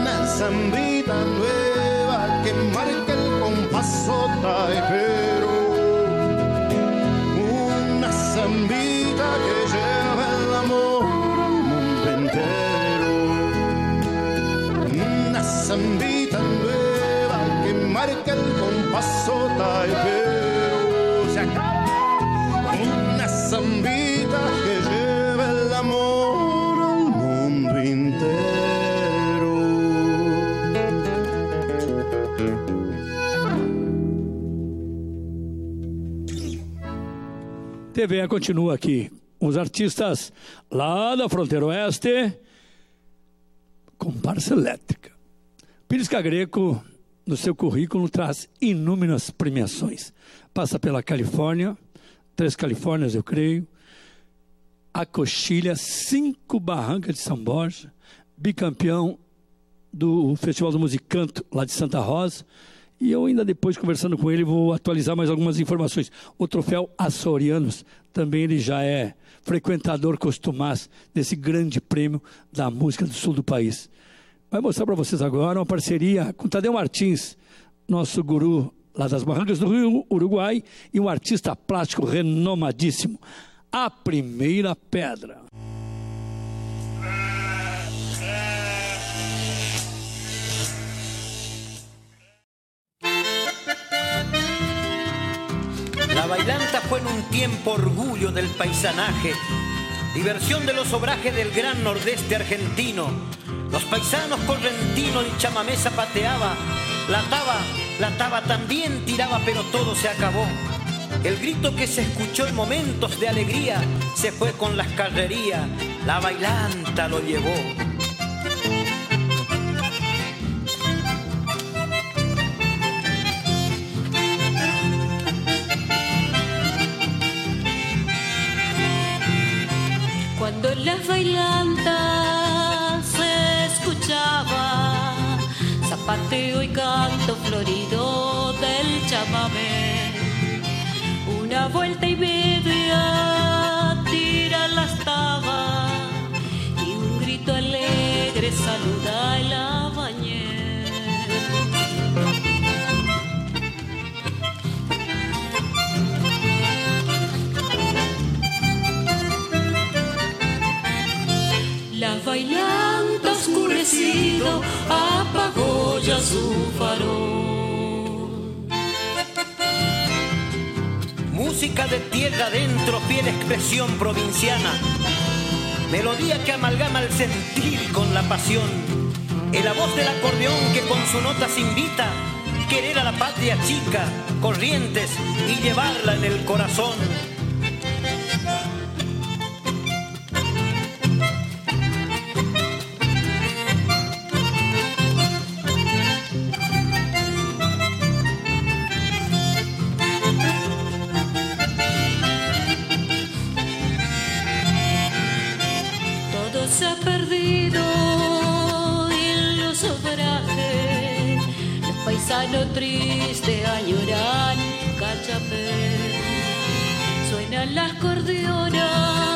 Una zambita nueva que marca el compaso taipero. Se acaba una zambita que lleva el amor al mundo entero. TVA continua aqui. Os artistas lá da fronteira oeste, comparsa elétrica. Pires Cagreco, no seu currículo, traz inúmeras premiações. Passa pela Califórnia, três Califórnias, eu creio, a Coxilha, cinco Barrancas de São Borja, bicampeão do Festival do Musicanto lá de Santa Rosa. E eu ainda depois, conversando com ele, vou atualizar mais algumas informações. O troféu Açorianos, também ele já é frequentador costumaz desse grande prêmio da música do sul do país. Vai mostrar para vocês agora uma parceria com Tadeu Martins, nosso guru lá das Barrancas do Rio, Uruguai, e um artista plástico renomadíssimo. A Primeira Pedra. La bailanta fue en un tiempo orgullo del paisanaje, diversión de los obrajes del gran nordeste argentino. Los paisanos correntinos y chamamé zapateaba, la taba, la taba también tiraba, pero todo se acabó. El grito que se escuchó en momentos de alegría se fue con las carrerías, la bailanta lo llevó. Las bailantas se escuchaba. Zapateo y canto florido del chamamé, una vuelta y media apagó ya su farol. Música de tierra adentro, fiel expresión provinciana. Melodía que amalgama el sentir con la pasión. En la voz del acordeón que con su notas invita querer a la patria chica, corrientes y llevarla en el corazón. Paisano triste añoran cachapé. Suenan las cordeonas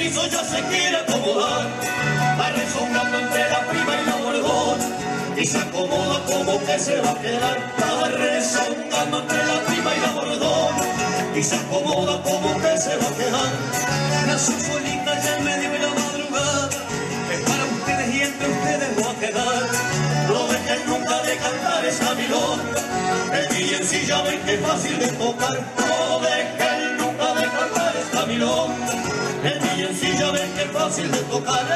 permiso ya se quiere acomodar. Va rezongando entre la prima y la bordona y se acomoda como que se va a quedar. Va rezongando entre la prima y la bordona y se acomoda como que se va a quedar. Nació solita ya en medio de la madrugada, es para ustedes y entre ustedes va a quedar. No dejen nunca de cantar esa milonga, el villancilla ven que fácil de tocar. No dejen nunca de cantar esta milonga, el villancilla ven que fácil de tocar.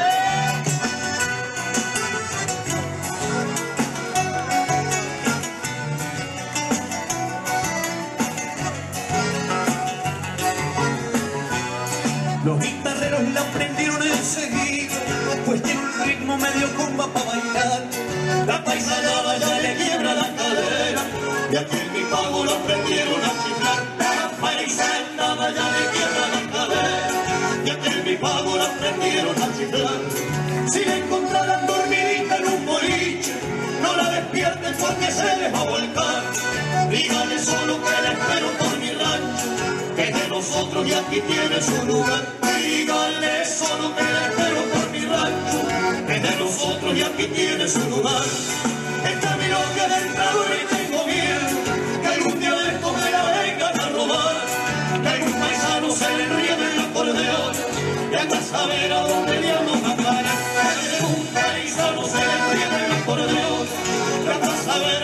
Los guitarreros la aprendieron enseguida, pues tiene un ritmo medio comba para bailar. La paisanada ya le quiebra la cadera, y aquí en mi pago la aprendieron a chiflar. La paisanada ya le quiebra la cadera, y aquí en mi pago la aprendieron a chiflar. Si la encontraran dormidita en un boliche, no la despierten porque se les va a volcar. Díganle solo que la espero por mi rancho, que de nosotros y aquí tiene su lugar. Díganle solo que la espero por mi rancho, que de nosotros y aquí tiene su lugar. Y anda a saber a dónde diablos va a parar. Que algún paisano se le enriede el acordeón, y anda a saber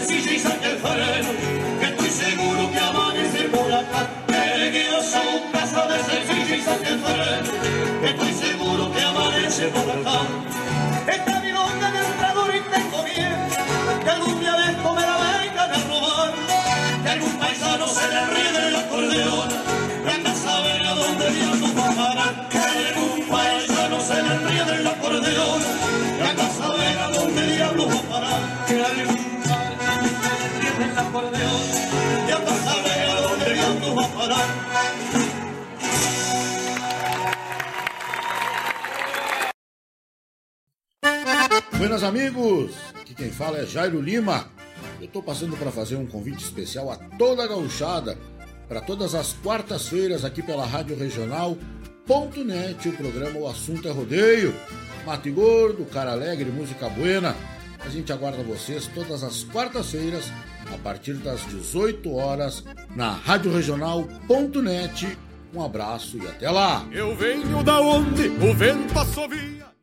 sencillo y saque el farero, que estoy seguro que amanece por acá. Llegue a su casa de sencillo y saque el farero, que estoy seguro que amanece por acá. Esta milonga del entrador y tengo miedo, que algún día de esto me la vengan a robar. Que algún paisano se le enrede el acordeón, parar. Buenas amigos, aqui quem fala é Jairo Lima. Eu tô passando para fazer um convite especial a toda a gauchada para todas as quartas-feiras aqui pela Rádio Regional.net, o programa O Assunto é Rodeio. Mate Gordo, Cara Alegre, Música Buena. A gente aguarda vocês todas as quartas-feiras a partir das 18 horas na Rádio Regional.net. Um abraço e até lá. Eu venho da onde o vento assovia.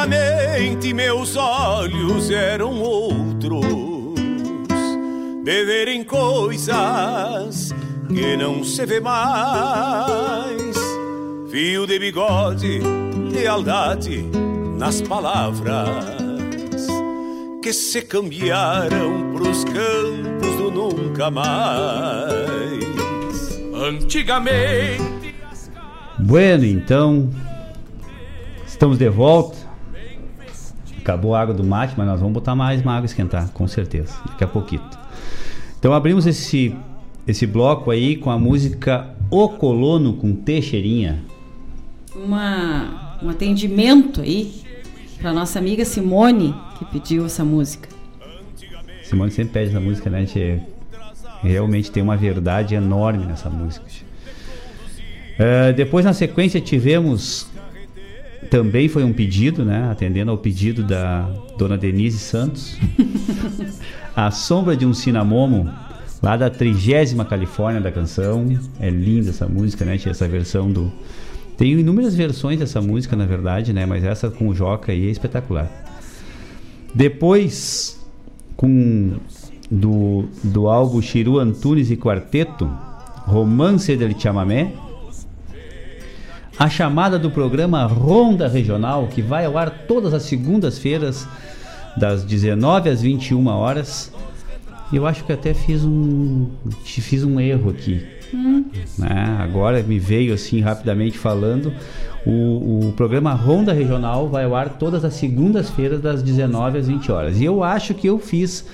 Antigamente meus olhos eram outros, de verem coisas que não se vê mais. Fio de bigode, lealdade nas palavras que se cambiaram pros campos do nunca mais. Antigamente Bueno, então estamos de volta. Acabou a água do mate, mas nós vamos botar mais uma água esquentar, com certeza, daqui a pouquinho. Então abrimos esse esse bloco aí com a música O Colono com Teixeirinha. uma, um atendimento aí para nossa amiga Simone, que pediu essa música. Simone sempre pede essa música, né? A gente realmente tem uma verdade enorme nessa música. Uh, depois, na sequência, tivemos. Também foi um pedido, né? Atendendo ao pedido da dona Denise Santos. a Sombra de um Cinamomo, lá da trigésima Califórnia da canção. É linda essa música, né? Tinha essa versão do. Tem inúmeras versões dessa música, na verdade, né? Mas essa com o Joca aí é espetacular. Depois, com do, do álbum Chiru Antunes e Quarteto, Romance del Chamamé, a chamada do programa Ronda Regional, que vai ao ar todas as segundas-feiras, das 19 às 21 horas. Eu acho que até fiz um, fiz um erro aqui. Hum. Né? Agora me veio assim rapidamente falando. O, o programa Ronda Regional vai ao ar todas as segundas-feiras, das 19 às 20 horas. E eu acho que eu fiz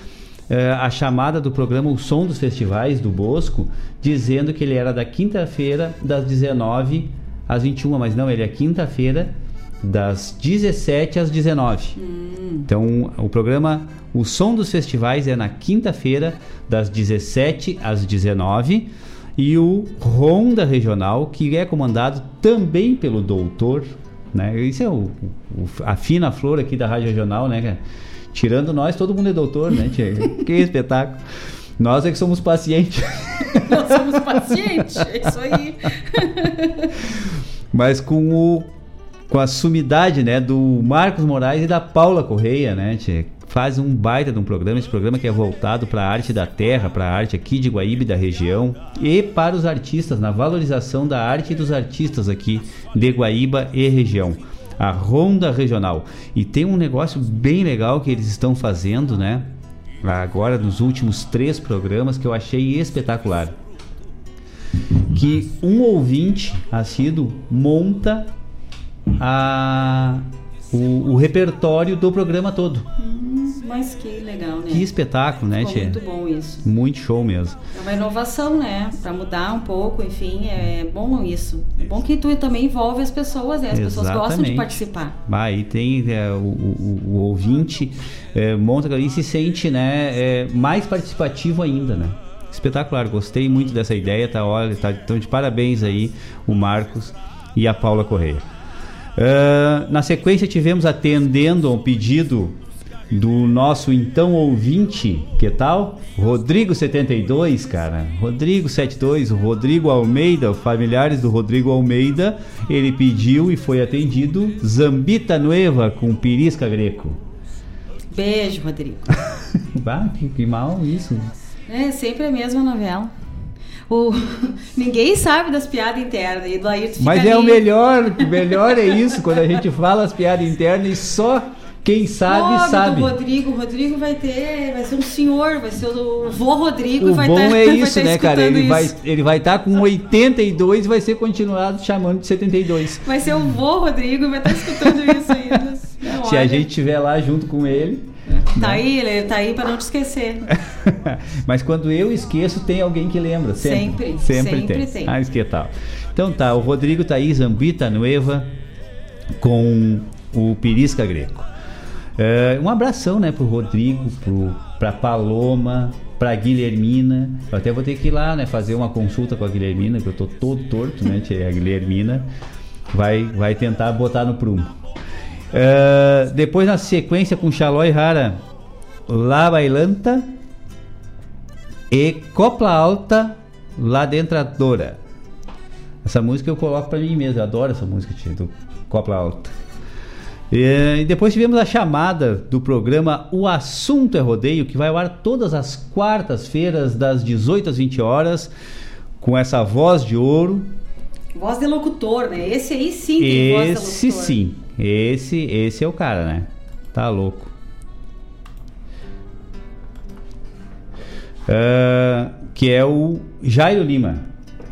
eh, a chamada do programa O Som dos Festivais do Bosco, dizendo que ele era da quinta-feira, das 19 às 21, mas não, ele é quinta-feira, das 17 às 19. Hum. Então, o programa O Som dos Festivais é na quinta-feira, das 17 às 19 e o Ronda Regional, que é comandado também pelo doutor, né? Isso é o, o, a fina flor aqui da Rádio Regional, né? Tirando nós, todo mundo é doutor, né, tia? que espetáculo. Nós é que somos pacientes. Nós somos pacientes, é isso aí. Mas com o com a sumidade, né, do Marcos Moraes e da Paula Correia, né, tia? Faz um baita de um programa, esse programa que é voltado para a arte da terra, para a arte aqui de Guaíba e da região e para os artistas, na valorização da arte e dos artistas aqui de Guaíba e região a Ronda Regional. E tem um negócio bem legal que eles estão fazendo, né? Agora nos últimos três programas que eu achei espetacular. Que um ouvinte assíduo monta a, o, o repertório do programa todo. Hum, mas que legal, né? Que espetáculo, né, Tia? Muito bom isso. Muito show mesmo. É uma inovação, né? Para mudar um pouco, enfim, é bom isso. É bom que tu também envolve as pessoas, né? As Exatamente. pessoas gostam de participar. Bah, e tem é, o, o, o, ouvinte é, monta e se sente, né, é, mais participativo ainda, né? Espetacular, gostei muito dessa ideia, tá? Olha, tá, então de parabéns aí o Marcos e a Paula Correia. Uh, na sequência tivemos atendendo ao pedido do nosso então ouvinte, que tal? Rodrigo 72, cara. Rodrigo 72, o Rodrigo Almeida, familiares do Rodrigo Almeida, ele pediu e foi atendido Zambita Nueva com Pirisca Greco. Beijo, Rodrigo. bah, que mal isso. É sempre a mesma novela. O... Ninguém sabe das piadas internas. E do Ayrton Mas é o melhor, o melhor é isso, quando a gente fala as piadas internas e só quem sabe, sabe. O Rodrigo, o Rodrigo vai ter, vai ser um senhor, vai ser o vô Rodrigo. O vai bom tá, é isso, tá né, cara? Ele isso. vai, ele vai estar tá com 82 e vai ser continuado chamando de 72. Vai ser o vô Rodrigo e vai estar tá escutando isso ainda. Se a gente estiver lá junto com ele. Tá né? aí, ele tá aí para não te esquecer. Mas quando eu esqueço, tem alguém que lembra. Sempre. Sempre, sempre, sempre tem. tem. Ah, que tal. Então tá, o Rodrigo tá aí, Zambita Nueva, com o Pirisca Greco. É, um abração, né, pro Rodrigo, pro, pra Paloma, pra Guilhermina. Eu até vou ter que ir lá, né, fazer uma consulta com a Guilhermina, que eu tô todo torto, né, a Guilhermina vai, vai tentar botar no prumo. É, depois na sequência com Xalói Rara, La Bailanta e Copla Alta, La Dentradora. Essa música eu coloco pra mim mesmo, eu adoro essa música, do Copla Alta. E depois tivemos a chamada do programa O Assunto é Rodeio, que vai ao ar todas as quartas-feiras, das 18 às 20 horas, com essa voz de ouro. Voz de locutor, né? Esse aí sim tem voz de locutor. Esse sim, esse, esse é o cara, né? Tá louco. Uh, que é o Jairo Lima.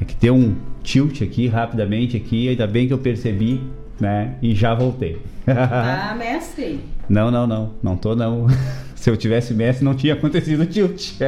É que tem um tilt aqui rapidamente aqui, ainda bem que eu percebi, né? E já voltei. Ah, mestre. Não, não, não. Não tô, não. Se eu tivesse Messi, não tinha acontecido o tilt.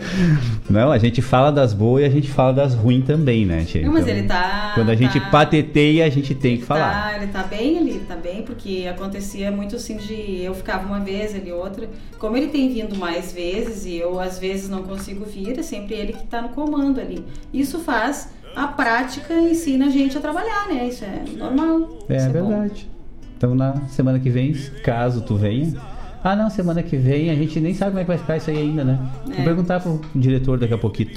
não, a gente fala das boas e a gente fala das ruins também, né, tia? Não, mas ele tá. Quando a gente tá- pateteia, a gente tem que falar. Tá, ele tá bem ali, tá bem, porque acontecia muito assim de eu ficava uma vez, ele outra. Como ele tem vindo mais vezes e eu às vezes não consigo vir, é sempre ele que tá no comando ali. Isso faz a prática ensina a gente a trabalhar, né? Isso é normal. É, Isso verdade. Então na semana que vem, caso tu venha. Ah não, semana que vem a gente nem sabe como é que vai ficar isso aí ainda, né? Vou É. perguntar pro diretor daqui a pouquinho.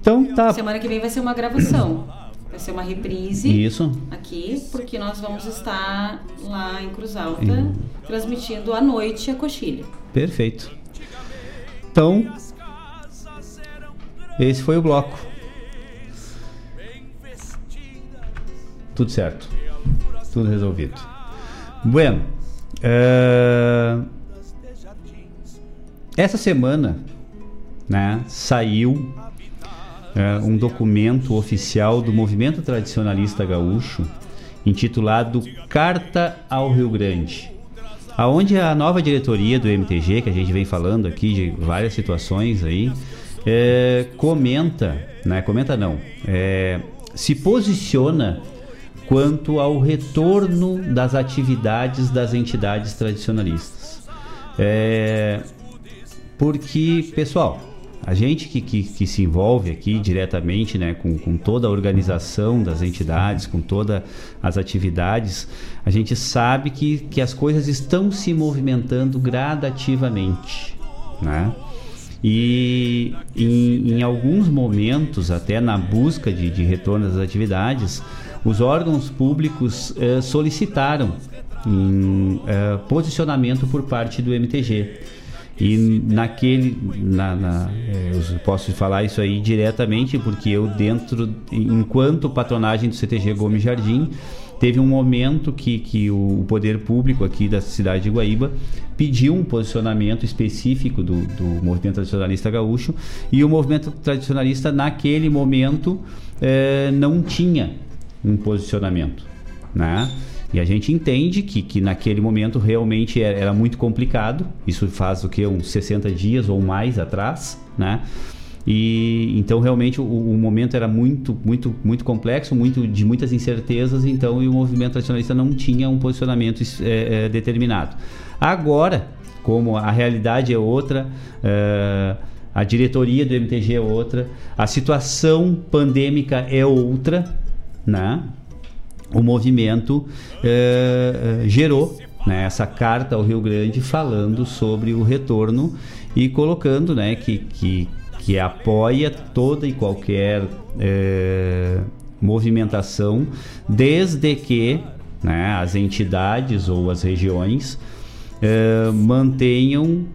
Então tá. Semana que vem vai ser uma gravação. Vai ser uma reprise. Isso. Aqui, porque nós vamos estar lá em Cruz Alta, Em- transmitindo à noite a coxilha. Perfeito. Então, esse foi o bloco. Tudo certo. Tudo resolvido. Bueno, eh, essa semana, né, saiu eh, um documento oficial do Movimento Tradicionalista Gaúcho intitulado Carta ao Rio Grande aonde a nova diretoria do MTG, que a gente vem falando aqui de várias situações aí, é, comenta, né? Comenta não, é, se posiciona quanto ao retorno das atividades das entidades tradicionalistas. É, porque, pessoal, a gente que, que, que se envolve aqui diretamente né, com, com toda a organização das entidades, com todas as atividades, a gente sabe que, que as coisas estão se movimentando gradativamente. Né? E em, em alguns momentos, até na busca de, de retorno das atividades, os órgãos públicos eh, solicitaram eh, posicionamento por parte do MTG. E naquele, na, na, eh, eu posso falar isso aí diretamente porque eu dentro, enquanto patronagem do CTG Gomes Jardim, teve um momento que, que o poder público aqui da cidade de Guaíba pediu um posicionamento específico do, do movimento tradicionalista gaúcho e o movimento tradicionalista naquele momento não tinha um posicionamento, né? E a gente entende que, que naquele momento realmente era, era muito complicado. Isso faz o que uns 60 dias ou mais atrás, né? E então realmente o, o momento era muito, muito, muito complexo, muito de muitas incertezas. Então e o movimento tradicionalista não tinha um posicionamento é, é, determinado. Agora, como a realidade é outra, é, a diretoria do MTG é outra, a situação pandêmica é outra, né? O movimento é, é, gerou né, essa carta ao Rio Grande falando sobre o retorno e colocando né, que, que, que apoia toda e qualquer é, movimentação, desde que né, as entidades ou as regiões é, mantenham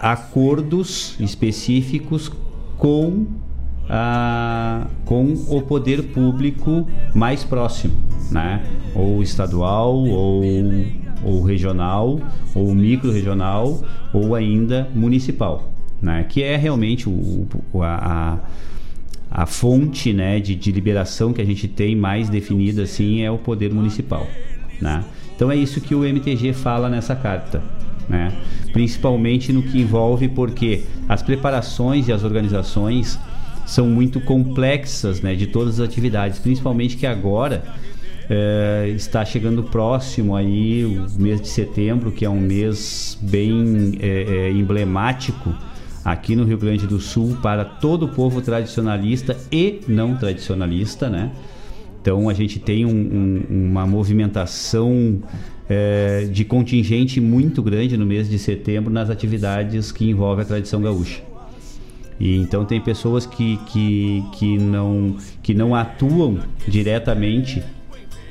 acordos específicos com, a, com o poder público mais próximo, né? ou estadual, ou, ou regional, ou micro-regional, ou ainda municipal, né? que é realmente o, o- a, a, a fonte né, de, de liberação que a gente tem mais definida assim é o poder municipal. Né? Então é isso que o MTG fala nessa carta. Né? Principalmente no que envolve porque as preparações e as organizações são muito complexas né, de todas as atividades, principalmente que agora eh, está chegando próximo aí o mês de setembro, que é um mês bem eh, eh, emblemático aqui no Rio Grande do Sul para todo o povo tradicionalista e não tradicionalista, né? Então a gente tem um- um- uma movimentação eh, de contingente muito grande no mês de setembro nas atividades que envolvem a tradição gaúcha. E então tem pessoas que, que, que, não, que não atuam diretamente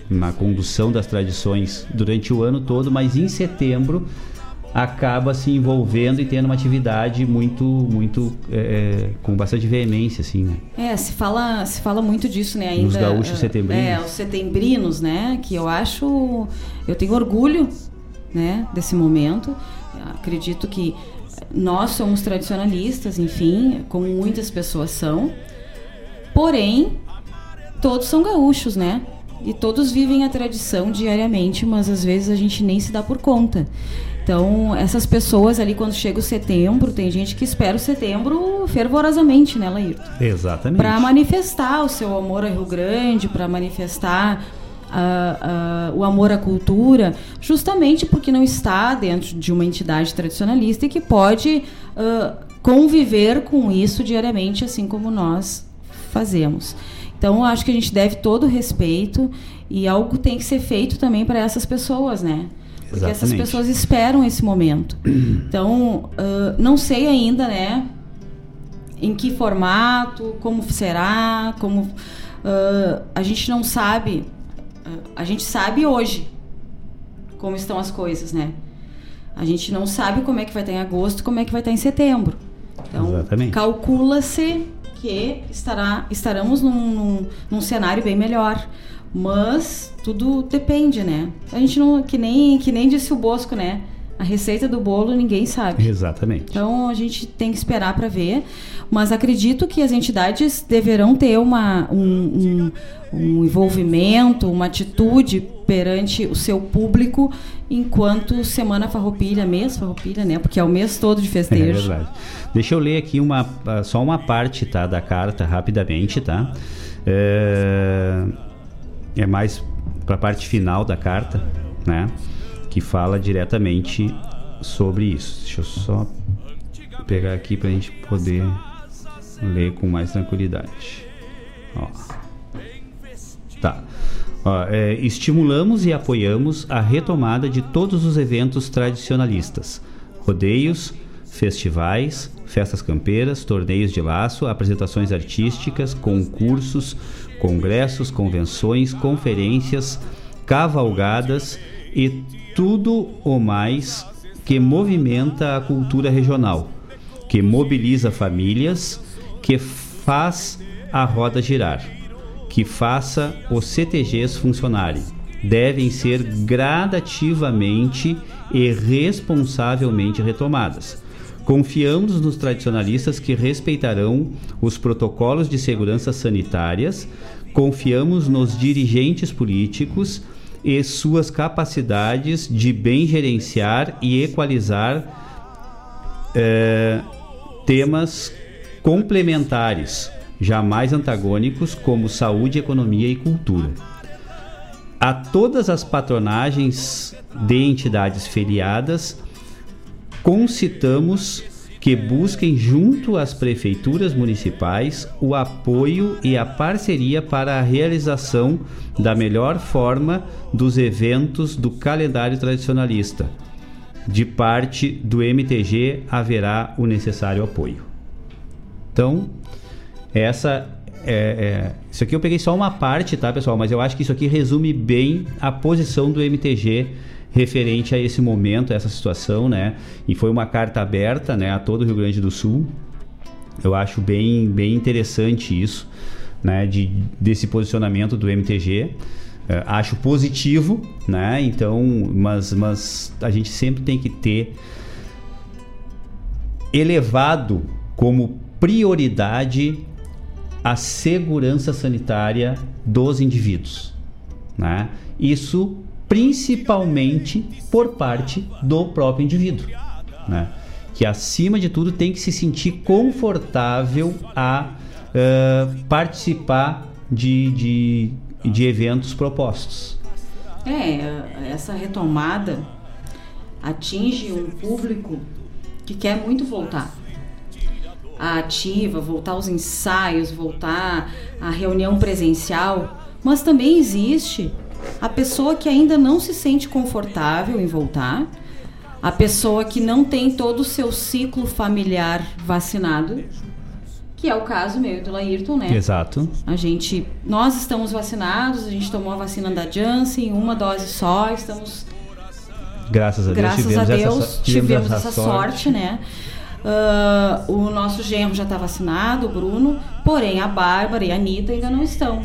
na condução das tradições durante o ano todo, mas em setembro acaba se envolvendo e tendo uma atividade muito, muito é, com bastante veemência, assim, né? É, se fala, se fala muito disso, né? Ainda, Nos gaúchos eh, setembrinos. É, os setembrinos, né? Que eu acho. Eu tenho orgulho, né? Desse momento. Acredito que nós somos tradicionalistas, enfim, como muitas pessoas são. Porém, todos são gaúchos, né? E todos vivem a tradição diariamente, mas às vezes a gente nem se dá por conta. Então, essas pessoas ali, quando chega o setembro, tem gente que espera o setembro fervorosamente, né, Laírton? Exatamente. Para manifestar o seu amor ao Rio Grande, para manifestar ah, ah, o amor à cultura, justamente porque não está dentro de uma entidade tradicionalista e que pode ah, conviver com isso diariamente, assim como nós fazemos. Então, acho que a gente deve todo o respeito e algo tem que ser feito também para essas pessoas, né? Porque essas Exatamente. pessoas esperam esse momento. Então, ah, não sei ainda, né? Em que formato, como será, como. ah, a gente não sabe. A gente sabe hoje como estão as coisas, né? A gente não sabe como é que vai estar em agosto, como é que vai estar em setembro. Então, calcula-se que estará, estaremos num, num, num cenário bem melhor. Mas tudo depende, né? A gente não. Que nem, que nem disse o Bosco, né? A receita do bolo ninguém sabe. Exatamente. Então a gente tem que esperar para ver. Mas acredito que as entidades deverão ter uma, um, um, um envolvimento, uma atitude perante o seu público enquanto Semana Farroupilha, mês Farroupilha, né? Porque é o mês todo de É festejo. verdade. Deixa eu ler aqui uma, ah, só uma parte tá, da carta, rapidamente, tá? É, é mais para a parte final da carta, né? Que fala diretamente sobre isso. Deixa eu só pegar aqui para a gente poder ler com mais tranquilidade. Ó. Tá. Ó, é, estimulamos e apoiamos a retomada de todos os eventos tradicionalistas, rodeios, festivais, festas campeiras, torneios de laço, apresentações artísticas, concursos, congressos, convenções, conferências, cavalgadas e tudo o mais que movimenta a cultura regional, que mobiliza famílias, que faz a roda girar que faça os CTGs funcionarem. Devem ser gradativamente e responsavelmente retomadas. Confiamos nos tradicionalistas que respeitarão os protocolos de segurança sanitárias, confiamos nos dirigentes políticos e suas capacidades de bem gerenciar e equalizar eh, temas complementares, jamais antagônicos, como saúde, economia e cultura. A todas as patronagens de entidades filiadas, concitamos que busquem junto às prefeituras municipais o apoio e a parceria para a realização da melhor forma dos eventos do calendário tradicionalista. De parte do MTG haverá o necessário apoio. Então, essa é, é- isso aqui eu peguei só uma parte, tá, pessoal? Mas eu acho que isso aqui resume bem a posição do MTG referente a esse momento, a essa situação, né? E foi uma carta aberta, né, a todo o Rio Grande do Sul. Eu acho bem, bem interessante isso, né, de, desse posicionamento do MTG. É, acho positivo, né? Então, mas, mas a gente sempre tem que ter elevado como prioridade a segurança sanitária dos indivíduos. Né? Isso principalmente por parte do próprio indivíduo. Né? Que acima de tudo tem que se sentir confortável a eh, participar de, de, de eventos propostos. É, essa retomada atinge um público que quer muito voltar. A ativa, voltar aos ensaios, voltar à reunião presencial, mas também existe a pessoa que ainda não se sente confortável em voltar, a pessoa que não tem todo o seu ciclo familiar vacinado, que é o caso meu e do Laírton, né? Exato. A gente, nós estamos vacinados, a gente tomou a vacina da Janssen, uma dose só, estamos Graças a Deus graças tivemos, a Deus essa, tivemos essa sorte, né? Ah, o nosso genro já está vacinado, o Bruno, porém a Bárbara e a Anitta ainda não estão.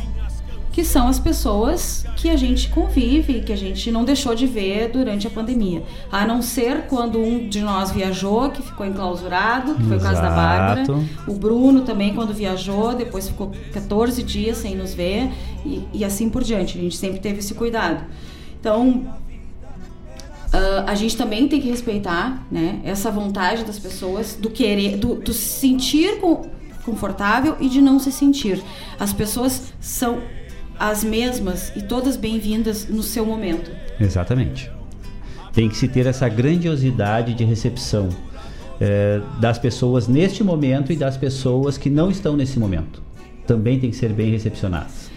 Que são as pessoas que a gente convive, que a gente não deixou de ver durante a pandemia. A não ser quando um de nós viajou, que ficou enclausurado, que foi o caso da Bárbara. O Bruno também, quando viajou, depois ficou 14 dias sem nos ver e, e assim por diante. A gente sempre teve esse cuidado. Então, ah, a gente também tem que respeitar né, essa vontade das pessoas do querer, do, do se sentir confortável e de não se sentir. As pessoas são as mesmas e todas bem-vindas no seu momento. Exatamente. Tem que se ter essa grandiosidade de recepção eh, das pessoas neste momento e das pessoas que não estão nesse momento. Também tem que ser bem recepcionadas.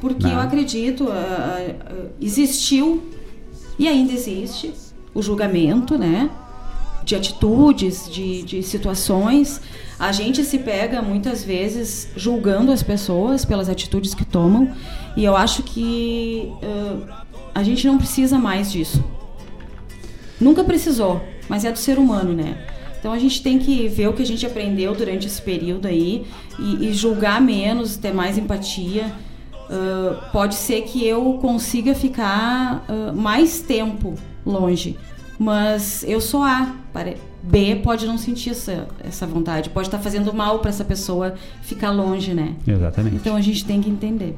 Porque Não. eu acredito, ah, ah, existiu e ainda existe o julgamento, né? De atitudes, de, de situações. A gente se pega muitas vezes julgando as pessoas pelas atitudes que tomam. E eu acho que ah, a gente não precisa mais disso. Nunca precisou, mas é do ser humano, né? Então a gente tem que ver o que a gente aprendeu durante esse período aí e, e julgar menos, ter mais empatia. Ah, pode ser que eu consiga ficar ah, mais tempo longe, mas eu sou A. B pode não sentir essa, essa vontade, pode estar fazendo mal para essa pessoa ficar longe, né? Exatamente. Então a gente tem que entender.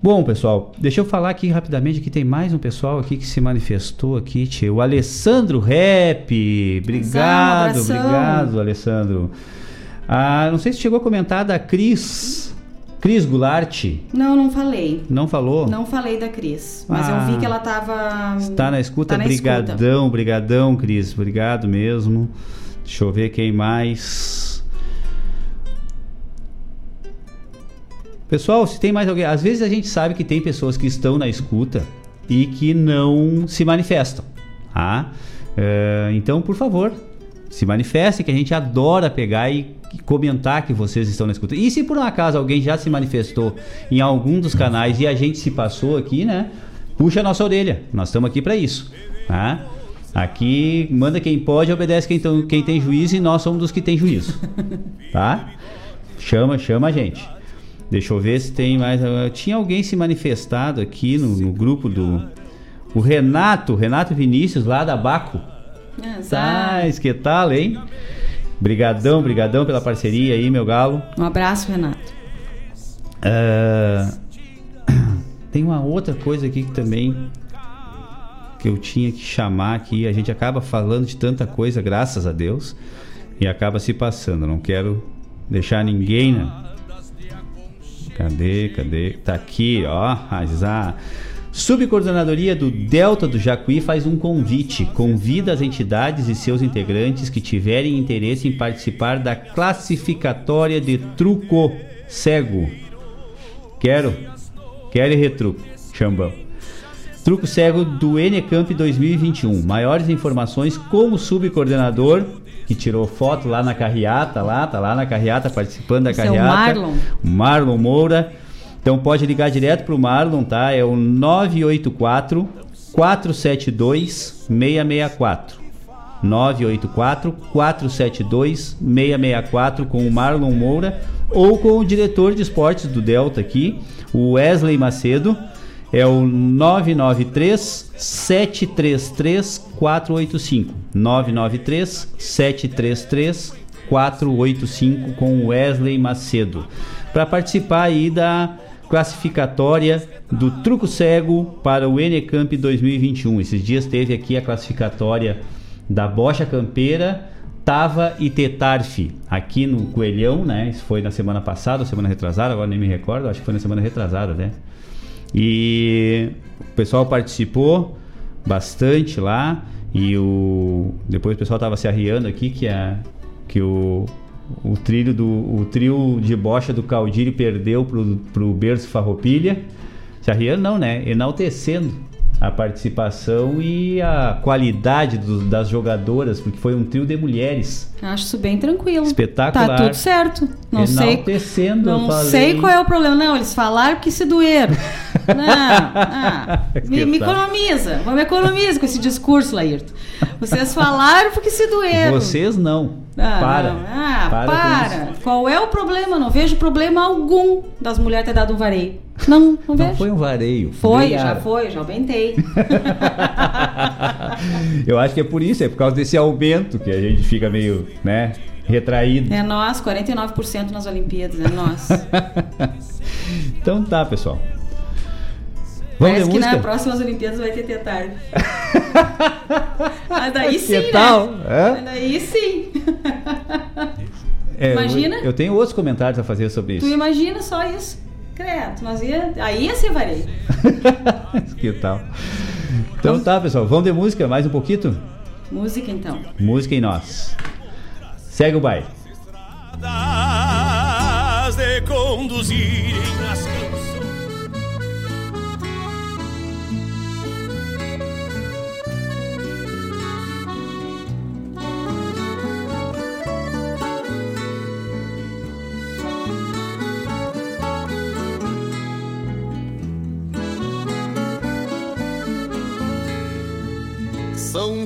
Bom, pessoal, deixa eu falar aqui rapidamente que tem mais um pessoal aqui que se manifestou aqui, tio. O Alessandro Rap. Obrigado, abração. obrigado, Alessandro. Ah, não sei se chegou a comentar da Cris. Cris Goulart. Não, não falei. Não falou? Não falei da Cris, mas Ah. eu vi que ela tava. Está na escuta? tá na escuta. brigadão, brigadão, Cris. Obrigado mesmo. Deixa eu ver quem mais. Pessoal, se tem mais alguém. Às vezes a gente sabe que tem pessoas que estão na escuta e que não se manifestam. Tá? É, então, por favor, se manifestem, que a gente adora pegar e comentar que vocês estão na escuta. E se por um acaso alguém já se manifestou em algum dos canais e a gente se passou aqui, né? Puxa a nossa orelha. Nós estamos aqui para isso. Tá? Aqui manda quem pode, obedece quem, quem tem juízo e nós somos dos que tem juízo. Tá? Chama, chama a gente. Deixa eu ver se tem mais. Tinha alguém se manifestado aqui no, no grupo do. O Renato, Renato Vinícius, lá da Baco. Tá, que tal, hein? Brigadão, brigadão pela parceria aí, meu galo. Um abraço, Renato. Ah, tem uma outra coisa aqui que também que eu tinha que chamar aqui. A gente acaba falando de tanta coisa, graças a Deus, e acaba se passando. Não quero deixar ninguém. Né? Cadê? Cadê? Tá aqui, ó. A Subcoordenadoria do Delta do Jacuí faz um convite. Convida as entidades e seus integrantes que tiverem interesse em participar da classificatória de truco cego. Quero. Quero e retruco. Chambão. Truco cego do Encamp 2021. Maiores informações com o subcoordenador que tirou foto lá na carreata, lá, tá lá na carreata participando da Esse é o carreata. Marlon. Marlon Moura. Então pode ligar direto pro Marlon, tá? É o 984 472 664. 984 472 664 com o Marlon Moura ou com o diretor de esportes do Delta aqui, o Wesley Macedo. É o 993 733 485. 993 733 485 com Wesley Macedo. Para participar aí da classificatória do Truco Cego para o Encamp 2021. Esses dias teve aqui a classificatória da Bocha Campeira, Tava e Tetarfe, aqui no Coelhão, né? Isso foi na semana passada, semana retrasada, agora nem me recordo, acho que foi na semana retrasada, né? E o pessoal participou bastante lá e o depois o pessoal tava se arriando aqui que a que o o trilho do o trio de bocha do Caldiri perdeu pro, pro Berço Farroupilha. Se arriando não, né? Enaltecendo a participação e a qualidade do- das jogadoras, porque foi um trio de mulheres. Acho isso bem tranquilo. Espetacular. Tá tudo certo. Não sei. Não sei qual é o problema. Não, eles falaram que se doeram. Não, ah, me, me tal? economiza. Vamos economiza com esse discurso, Laírto. Vocês falaram porque se doeram. Vocês não. Ah, para. não. Ah, Para para. Qual é o problema? Não vejo problema algum das mulheres ter dado um vareio. Não, não vejo. Não foi um vareio. Foi, já foi, já aumentei. Eu acho que é por isso, é por causa desse aumento que a gente fica meio, né, retraído. É nós, 49% nas Olimpíadas, é nós. Então tá, pessoal. Vamos Parece que música? nas próximas Olimpíadas vai ter tarde. Mas daí sim, Que tal? né? É? Mas daí sim. É, eu- Imagina? Eu, tenho outros comentários a fazer sobre Tu isso. imagina só isso. Credo, nós ia, aí ia ser vareio. que tal? Então tá, pessoal. Vamos de música mais um pouquinho? Música então. Música em nós. Segue o baile. De conduzirem as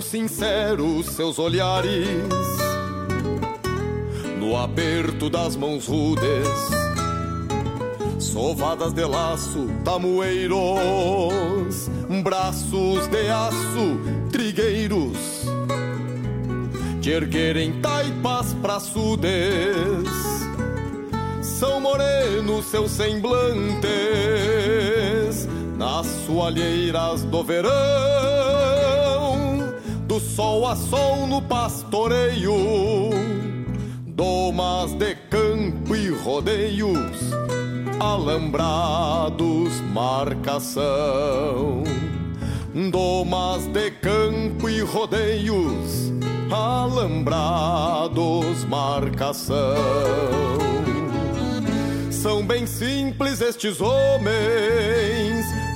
sinceros seus olhares no aperto das mãos rudes, sovadas de laço, tamoeiros, braços de aço, trigueiros, de erguerem taipas praçudes. São morenos seus semblantes nas soalheiras do verão, do sol a sol no pastoreio, domas de campo e rodeios, alambrados marcação. Domas de campo e rodeios, alambrados marcação. São bem simples estes homens,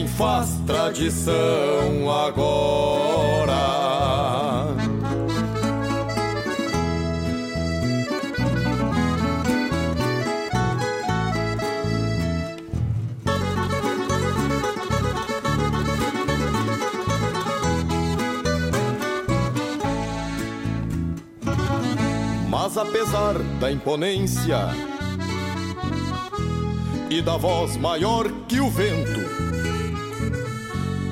quem faz tradição agora. Mas apesar da imponência e da voz maior que o vento,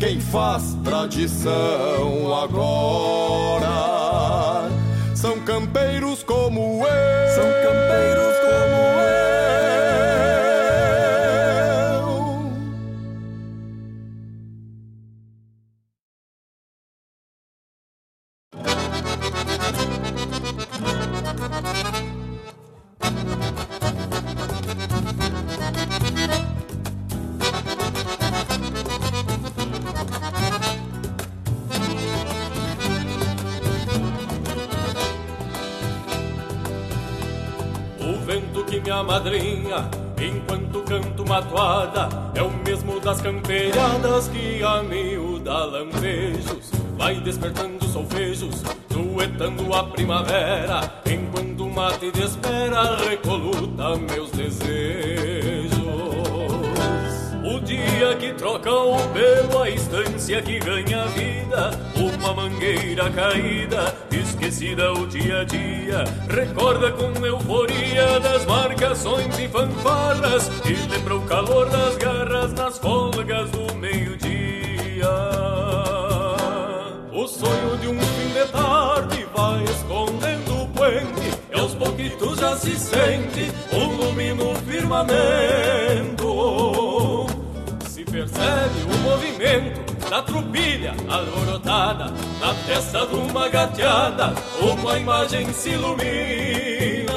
quem faz tradição agora. São campeiros a estância que ganha vida, uma mangueira caída, esquecida o dia a dia, recorda com euforia das marcações e fanfarras e lembra o calor das garras nas folgas do meio-dia. O sonho de um fim de tarde vai escondendo o puente e aos pouquitos já se sente um lumino firmamento da trupilha alborotada na testa de uma gateada uma imagem se ilumina.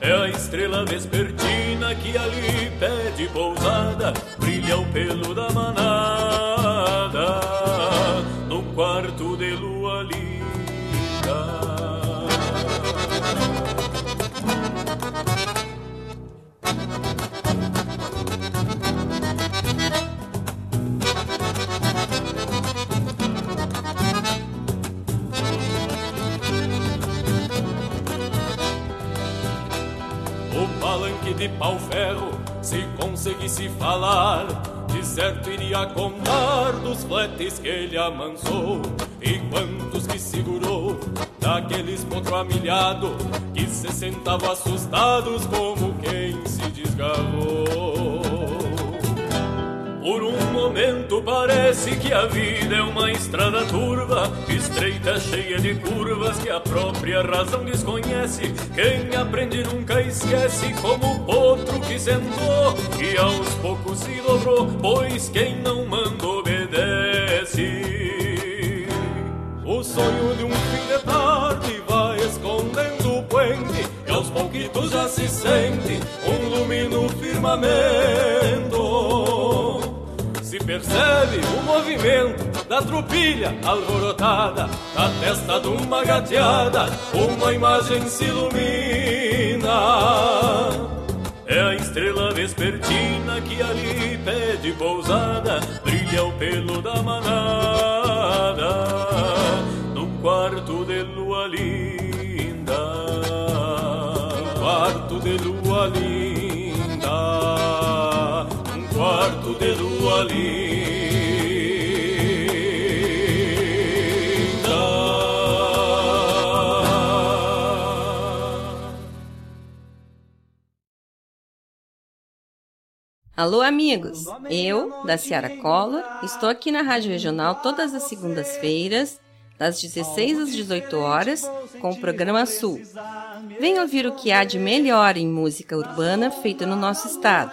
É a estrela vespertina que ali pede pousada brilha o pelo da manada no quarto de lua linda conseguisse falar, de certo iria contar dos fletes que ele amansou e quantos que segurou daqueles potro amilhado que se sentavam assustados como parece que a vida é uma estrada turva, estreita, cheia de curvas que a própria razão desconhece. Quem aprende nunca esquece como o potro que sentou e aos poucos se dobrou, pois quem não manda obedece. O sonho de um fim de tarde vai escondendo o puente e aos pouquitos já se sente um lumino firmamento se percebe o movimento da trupilha alborotada, na testa de uma gateada, uma imagem se ilumina. É a estrela vespertina que ali pede pousada, brilha o pelo da manada, num quarto de lua linda, quarto de lua linda, quarto de lua Alô, amigos! Eu, da Ciara Collor, estou aqui na Rádio Regional todas as segundas-feiras, das 16 às 18 horas, com o programa Sul. Venha ouvir o que há de melhor em música urbana feita no nosso estado,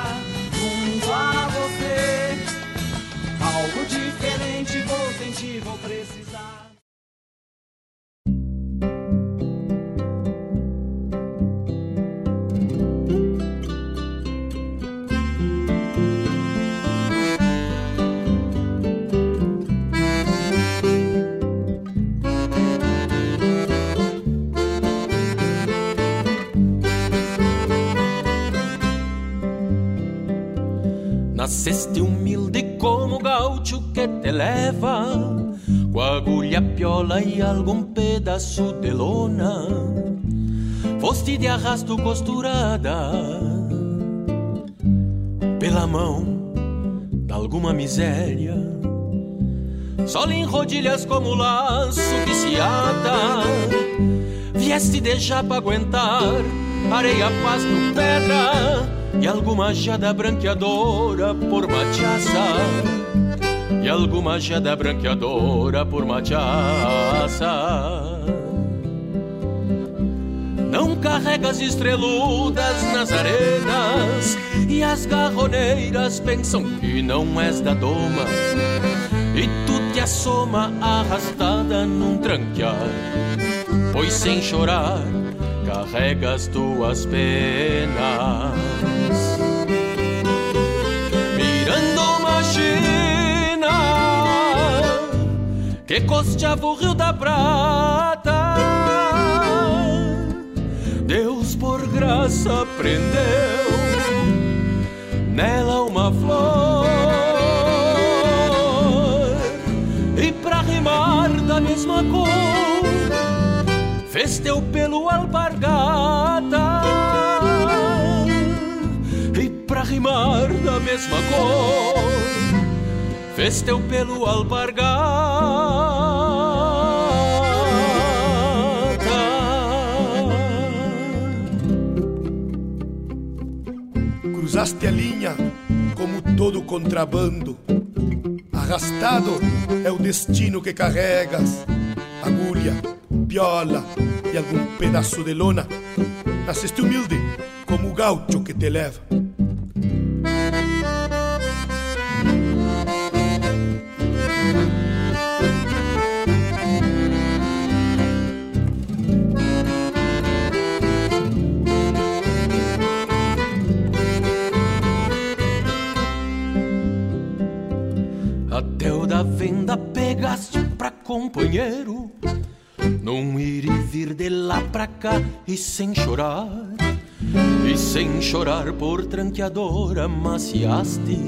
Nasceste humilde como gaúcho que te leva Com agulha, piola e algum pedaço de lona. Foste de arrasto costurada Pela mão de alguma miséria. Só em rodilhas como laço que se ata. Vieste deixar pra aguentar Areia, pasto, pedra e alguma jada branqueadora por machaça E alguma jada branqueadora por machaça Não carregas estreludas nas arenas E as garroneiras pensam que não és da doma. E tu te assoma arrastada num tranquear, pois sem chorar carregas tuas penas. Mirando uma China que costeava o Rio da Prata, Deus por graça prendeu nela uma flor. E pra rimar da mesma cor, fez teu pelo alpargata. E pra rimar da mesma cor, fez teu pelo alpargata. Cruzaste a linha como todo contrabando. Arrastado é o destino que carregas. Agulha, piola e algum pedaço de lona. Nasceste humilde como o gaucho que te leva. Até o da venda pegaste pra companheiro Num ir e vir de lá pra cá e sem chorar E sem chorar por tranqueadora maciaste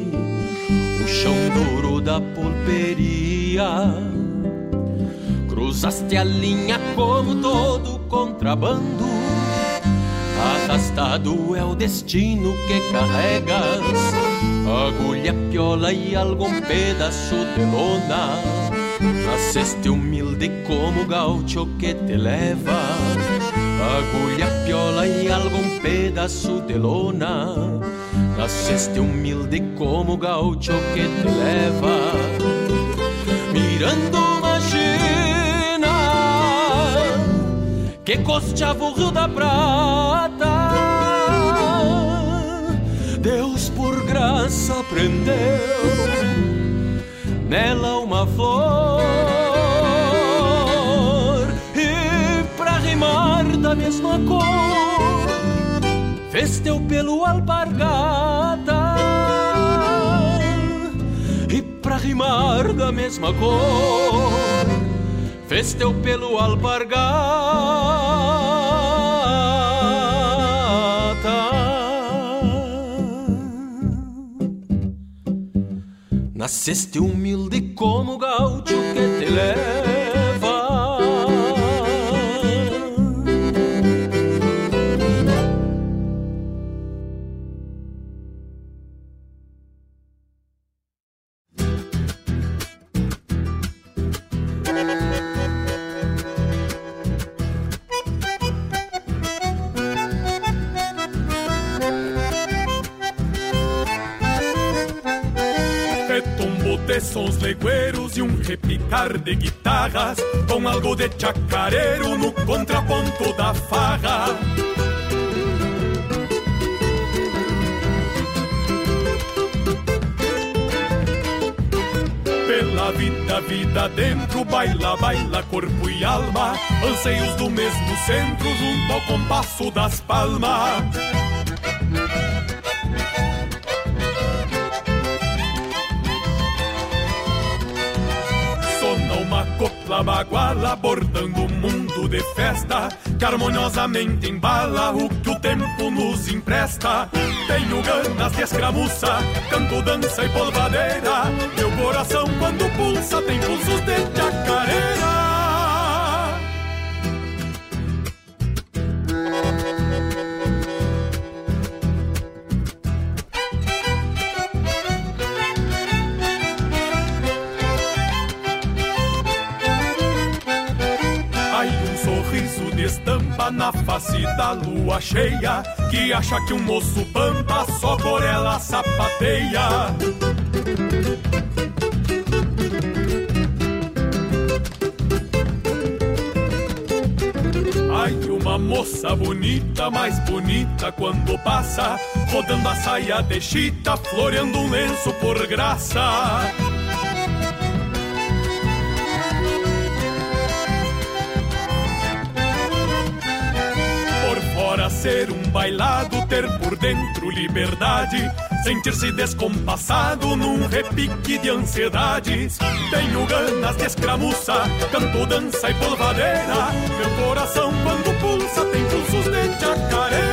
O chão duro da pulperia. Cruzaste a linha como todo contrabando Arrastado é o destino que carregas Agulha, piola e algum pedaço de lona Nasceste humilde como gaucho que te leva. Agulha, piola e algum pedaço de lona. Nasceste humilde como gaucho que te leva. Mirando uma China Que costeava o Rio da Prata. Deus por graça prendeu nela uma flor. E pra rimar da mesma cor fez teu pelo alpargata. E pra rimar da mesma cor fez teu pelo alpargata Nasceste humilde como gaucho que te leva sons legueiros e um repicar de guitarras Com algo de chacareiro no contraponto da farra. Pela vida, vida dentro, baila, baila, corpo e alma Anseios do mesmo centro junto ao compasso das palmas baguala bordando um mundo de festa. Que harmoniosamente embala o que o tempo nos empresta. Tenho ganas de escramuça, canto, dança e polvadeira. Meu coração quando pulsa tem pulsos de chacareira na face da lua cheia Que acha que um moço pampa só por ela sapateia. Ai, uma moça bonita, mais bonita quando passa Rodando a saia de chita, floreando um lenço por graça ser um bailado, ter por dentro liberdade, sentir-se descompassado num repique de ansiedades. Tenho ganas de escramuça, canto, dança e polvadeira. Meu coração, quando pulsa, tem pulsos de chacareira.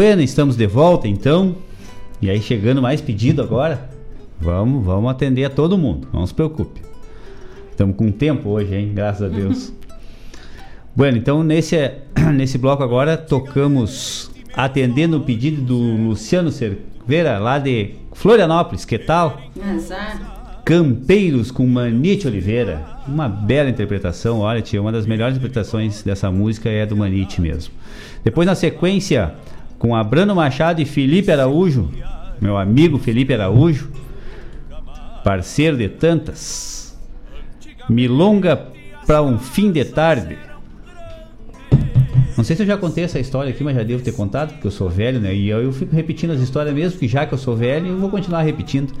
Bueno, estamos de volta então. E aí chegando mais pedido agora. Vamos, vamos atender a todo mundo, não se preocupe. Estamos com tempo hoje, hein? Graças a Deus. bueno, então nesse, nesse bloco agora tocamos atendendo o pedido do Luciano Cerveira, lá de Florianópolis. Que tal? Azar. Campeiros com Manite Oliveira. Uma bela interpretação, olha, tia, uma das melhores interpretações dessa música é do Manite mesmo. Depois, na sequência, com Abrano Machado e Felipe Araújo, meu amigo Felipe Araújo, parceiro de tantas. Milonga para um fim de tarde. Não sei se eu já contei essa história aqui, mas já devo ter contado, porque eu sou velho, né? E eu, eu fico repetindo as histórias mesmo, que já que eu sou velho, eu vou continuar repetindo.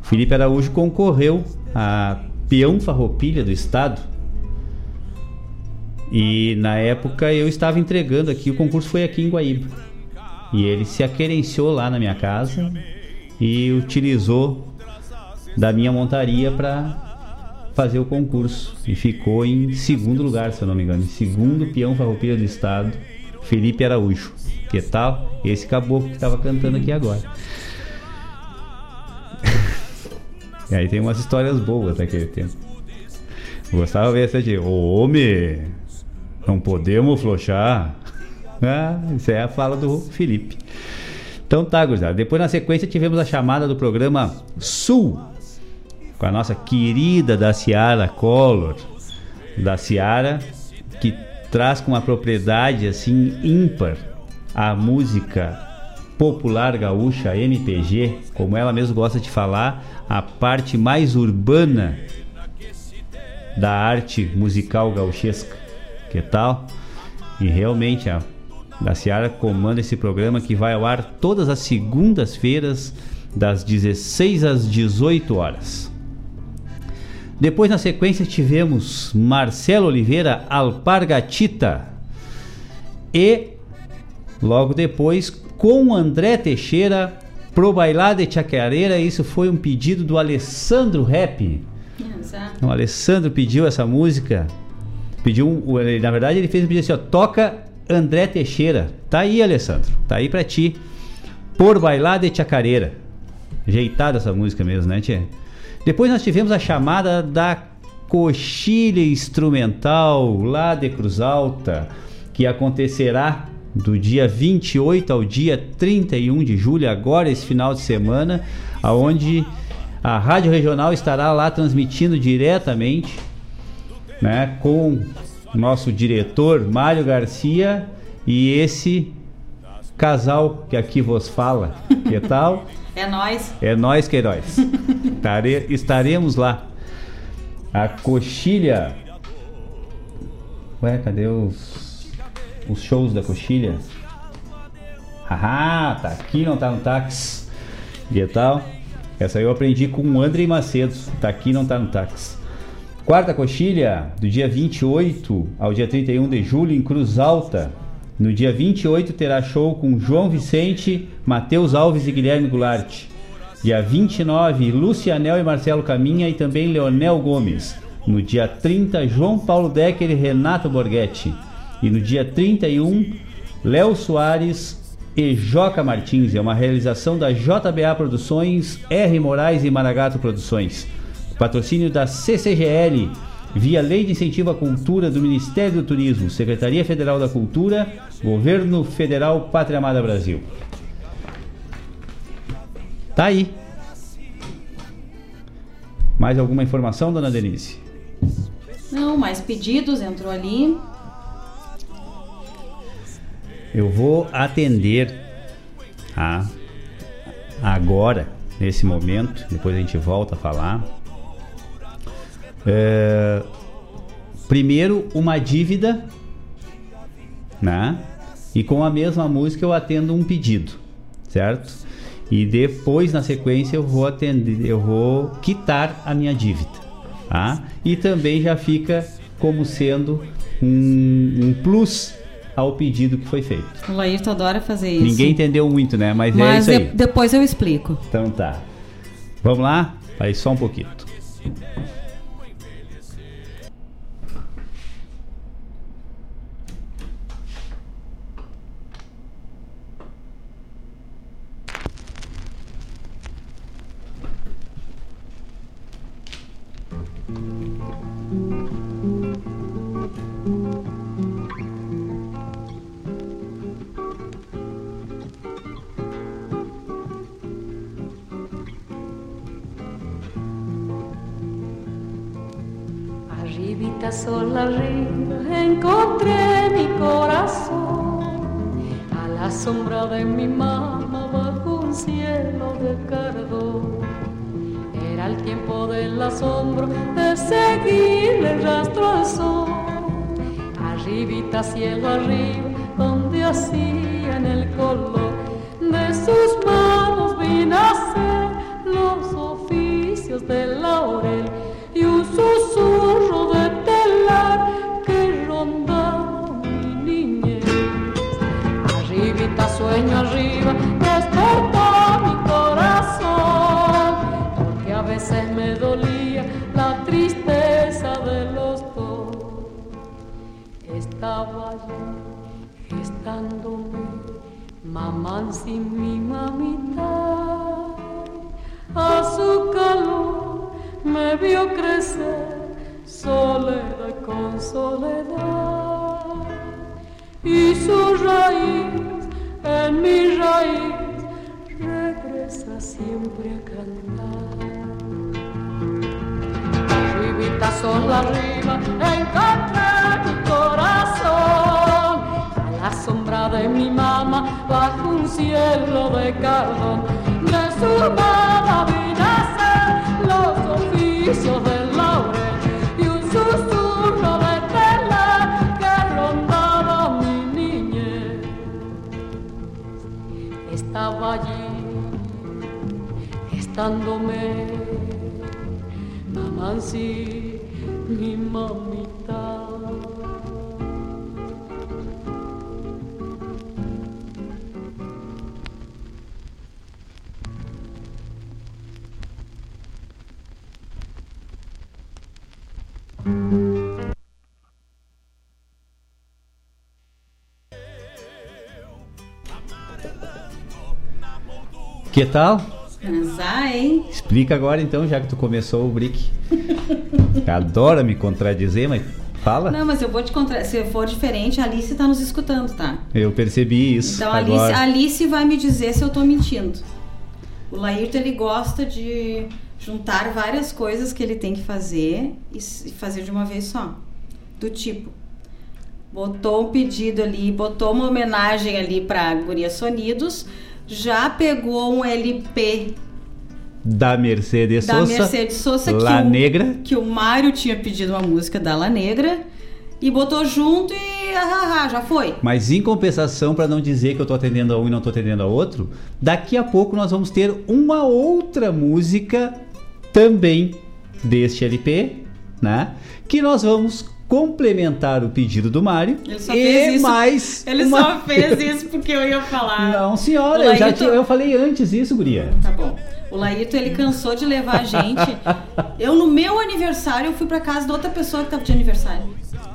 Felipe Araújo concorreu a peão farroupilha do estado. E na época eu estava entregando aqui, o concurso foi aqui em Guaíba. E ele se aquerenciou lá na minha casa e utilizou da minha montaria para fazer o concurso. E ficou em segundo lugar, se eu não me engano. Em segundo peão farroupilha do estado, Felipe Araújo. Que tal? Esse caboclo que estava cantando aqui agora. e aí tem umas histórias boas daquele tempo. Gostava de ver essa de, ô homem, não podemos flochar. Ah, isso é a fala do Felipe. Então tá, gurizada. Depois na sequência tivemos a chamada do programa Sul, com a nossa querida da Ciara Collor, da Ciara, que traz com uma propriedade assim ímpar a música popular gaúcha, MPG, como ela mesma gosta de falar, a parte mais urbana da arte musical gauchesca. Que tal? E realmente a da Ciara comanda esse programa que vai ao ar todas as segundas-feiras, das 16 às 18 horas. Depois, na sequência, tivemos Marcelo Oliveira Alpargatita. E, logo depois, com André Teixeira, Pro Bailar de Chacareira. Isso foi um pedido do Alessandro Rap. O Alessandro pediu essa música. Pediu, na verdade, ele fez um pedido assim: ó, toca André Teixeira. Tá aí, Alessandro. Tá aí pra ti. Por Bailar de Chacareira. Ajeitada essa música mesmo, né, Tia? Depois nós tivemos a chamada da Coxilha Instrumental lá de Cruz Alta, que acontecerá do dia 28 ao dia 31 de julho, agora esse final de semana, aonde a Rádio Regional estará lá transmitindo diretamente, né, com nosso diretor Mário Garcia e esse casal que aqui vos fala. Que tal? É nós. É nós que é nós. Tare, estaremos lá. A coxilha. Ué, cadê os, os shows da coxilha? Haha, tá aqui, não tá no táxi. Que tal? Essa eu aprendi com o André Macedo. Tá aqui, não tá no táxi. Quarta coxilha, do dia 28 ao dia 31 de julho, em Cruz Alta. No dia 28 terá show com João Vicente, Matheus Alves e Guilherme Goulart. Dia 29, Lucianel e Marcelo Caminha e também Leonel Gomes. No dia 30, João Paulo Decker e Renato Borghetti. E no dia 31, Léo Soares e Joca Martins. É uma realização da JBA Produções, R. Moraes e Maragato Produções. Patrocínio da CCGL, via Lei de Incentivo à Cultura do Ministério do Turismo, Secretaria Federal da Cultura, Governo Federal Pátria Amada Brasil. Tá aí. Mais alguma informação, dona Denise? Não, mais pedidos, entrou ali. Eu vou atender a agora, nesse momento, depois a gente volta a falar. É, primeiro, uma dívida, né? E com a mesma música eu atendo um pedido, certo? E depois, na sequência, eu vou atender, eu vou quitar a minha dívida, tá? E também já fica como sendo um, um plus ao pedido que foi feito. O Laírto adora fazer isso. Ninguém entendeu muito, né? Mas, é Mas isso aí. de- depois eu explico. Então tá. Vamos lá? Aí só um pouquinho. Que tal? Transar, hein? Explica agora então, já que tu começou o brick. Adora me contradizer, mas fala. Não, mas eu vou te contar. Se for diferente, a Alice tá nos escutando, tá? Eu percebi isso Então a Alice, a Alice vai me dizer se eu tô mentindo. O Laírto, ele gosta de juntar várias coisas que ele tem que fazer e e fazer de uma vez só. Do tipo, botou um pedido ali, botou uma homenagem ali pra Guria Sonidos, já pegou um LP Da Mercedes da Sosa. Mercedes Sosa La que, Negra. O, que o Mário tinha pedido uma música da La Negra e botou junto e ah, ah, já foi. Mas em compensação, para não dizer que eu tô atendendo a um e não tô atendendo a outro, daqui a pouco nós vamos ter uma outra música também deste LP, né? Que nós vamos complementar o pedido do Mário Ele só e fez isso. mais Ele uma- só fez isso porque eu ia falar. Não, senhora, O eu já tinha- eu falei antes isso, guria. Tá bom. O Laírto, ele cansou de levar a gente. Eu, no meu aniversário, eu fui pra casa de outra pessoa que tava de aniversário.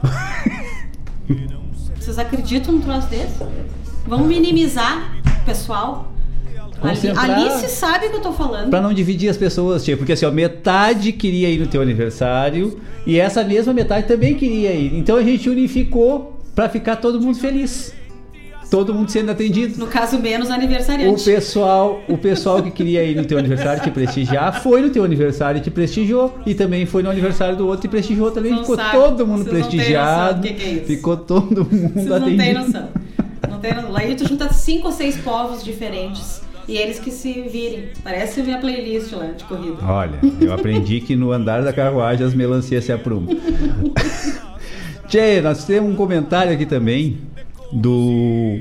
Vocês acreditam num troço desse? Vamos minimizar pessoal. Ali, Concentrar- Alice sabe o que eu tô falando. Pra não dividir as pessoas, tia, porque assim, ó, metade queria ir no teu aniversário e essa mesma metade também queria ir. Então a gente unificou pra ficar todo mundo feliz. Todo mundo sendo atendido. No caso, menos O aniversariante. pessoal, o pessoal que queria ir no teu aniversário te prestigiar foi no teu aniversário e te prestigiou e também foi no aniversário do outro e prestigiou também. Não ficou sabe. todo mundo Vocês prestigiado. que que é isso. ficou todo mundo Vocês não atendido. têm noção. Não tem noção. Lá aí tu junta cinco ou seis povos diferentes. E eles que se virem. Parece minha playlist lá de corrida. Olha, eu aprendi que no andar da carruagem as melancias se aprumam. Tchê, nós temos um comentário aqui também do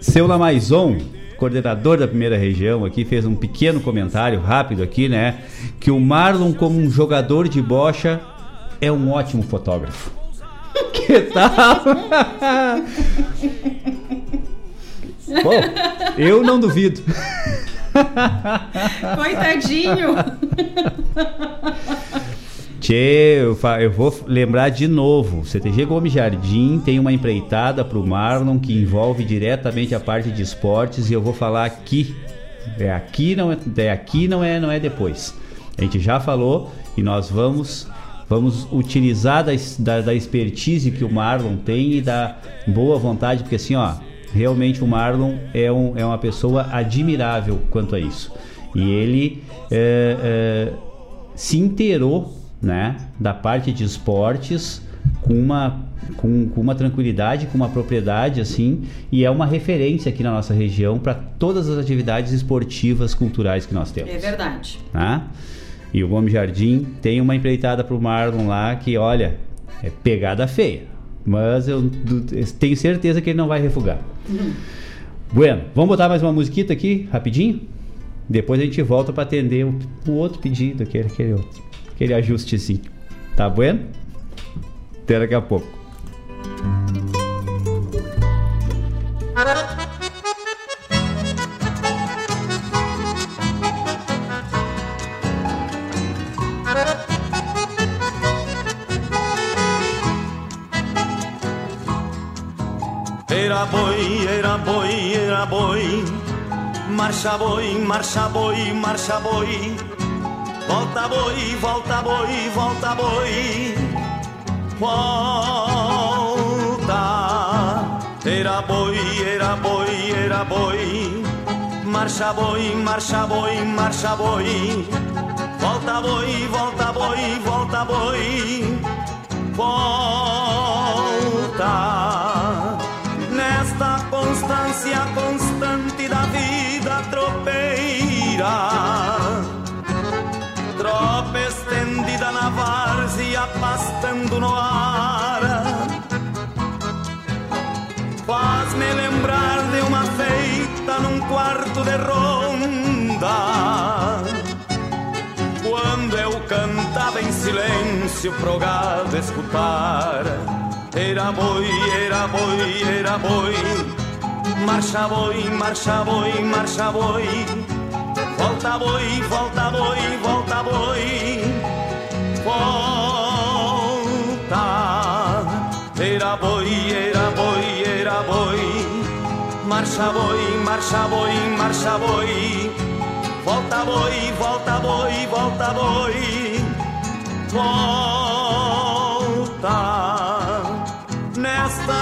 seu Lamaison, coordenador da primeira região aqui, fez um pequeno comentário rápido aqui, né? Que o Marlon, como um jogador de bocha, é um ótimo fotógrafo. Que tal? Bom, eu não duvido. Coitadinho! Tchê, eu, eu vou lembrar de novo. CTG Gomes Jardim tem uma empreitada pro Marlon que envolve diretamente a parte de esportes e eu vou falar aqui. É aqui, não é, é aqui, não é, não é depois. A gente já falou e nós vamos vamos utilizar da, da, da expertise que o Marlon tem e da boa vontade, porque assim, ó, realmente o Marlon é, um, é uma pessoa admirável quanto a isso. E ele é, é, se inteirou né, da parte de esportes com uma, com, com uma tranquilidade, com uma propriedade assim, e é uma referência aqui na nossa região para todas as atividades esportivas culturais que nós temos. É verdade. Tá? E o Gomes Jardim tem uma empreitada pro Marlon lá que, olha, é pegada feia. Mas eu tenho certeza que ele não vai refugar. Bueno, vamos botar mais uma musiquita aqui, rapidinho? Depois a gente volta para atender o, o outro pedido, aquele, aquele outro. Aquele ajustezinho. Tá bueno? Até daqui a pouco. Era boi. Marcha boi, marcha boi, marcha boi. Volta boi, volta boi, volta boi. Volta. Era boi, era boi, era boi. Marcha boi, marcha boi, marcha boi. Volta boi, volta boi, volta boi. Volta constância constante da vida tropeira. Tropa estendida na várzea, pastando no ar. Faz-me lembrar de uma feita num quarto de ronda. Quando eu cantava em silêncio pro gado escutar Era boi, era boi, era boi Marcha boi, marcha boi, marcha boi. Volta boi, volta boi, volta boi. Volta. Era boi, era boi, era boi. Marcha boi, marcha boi, marcha boi. Volta boi, volta boi, volta boi, volta. Nesta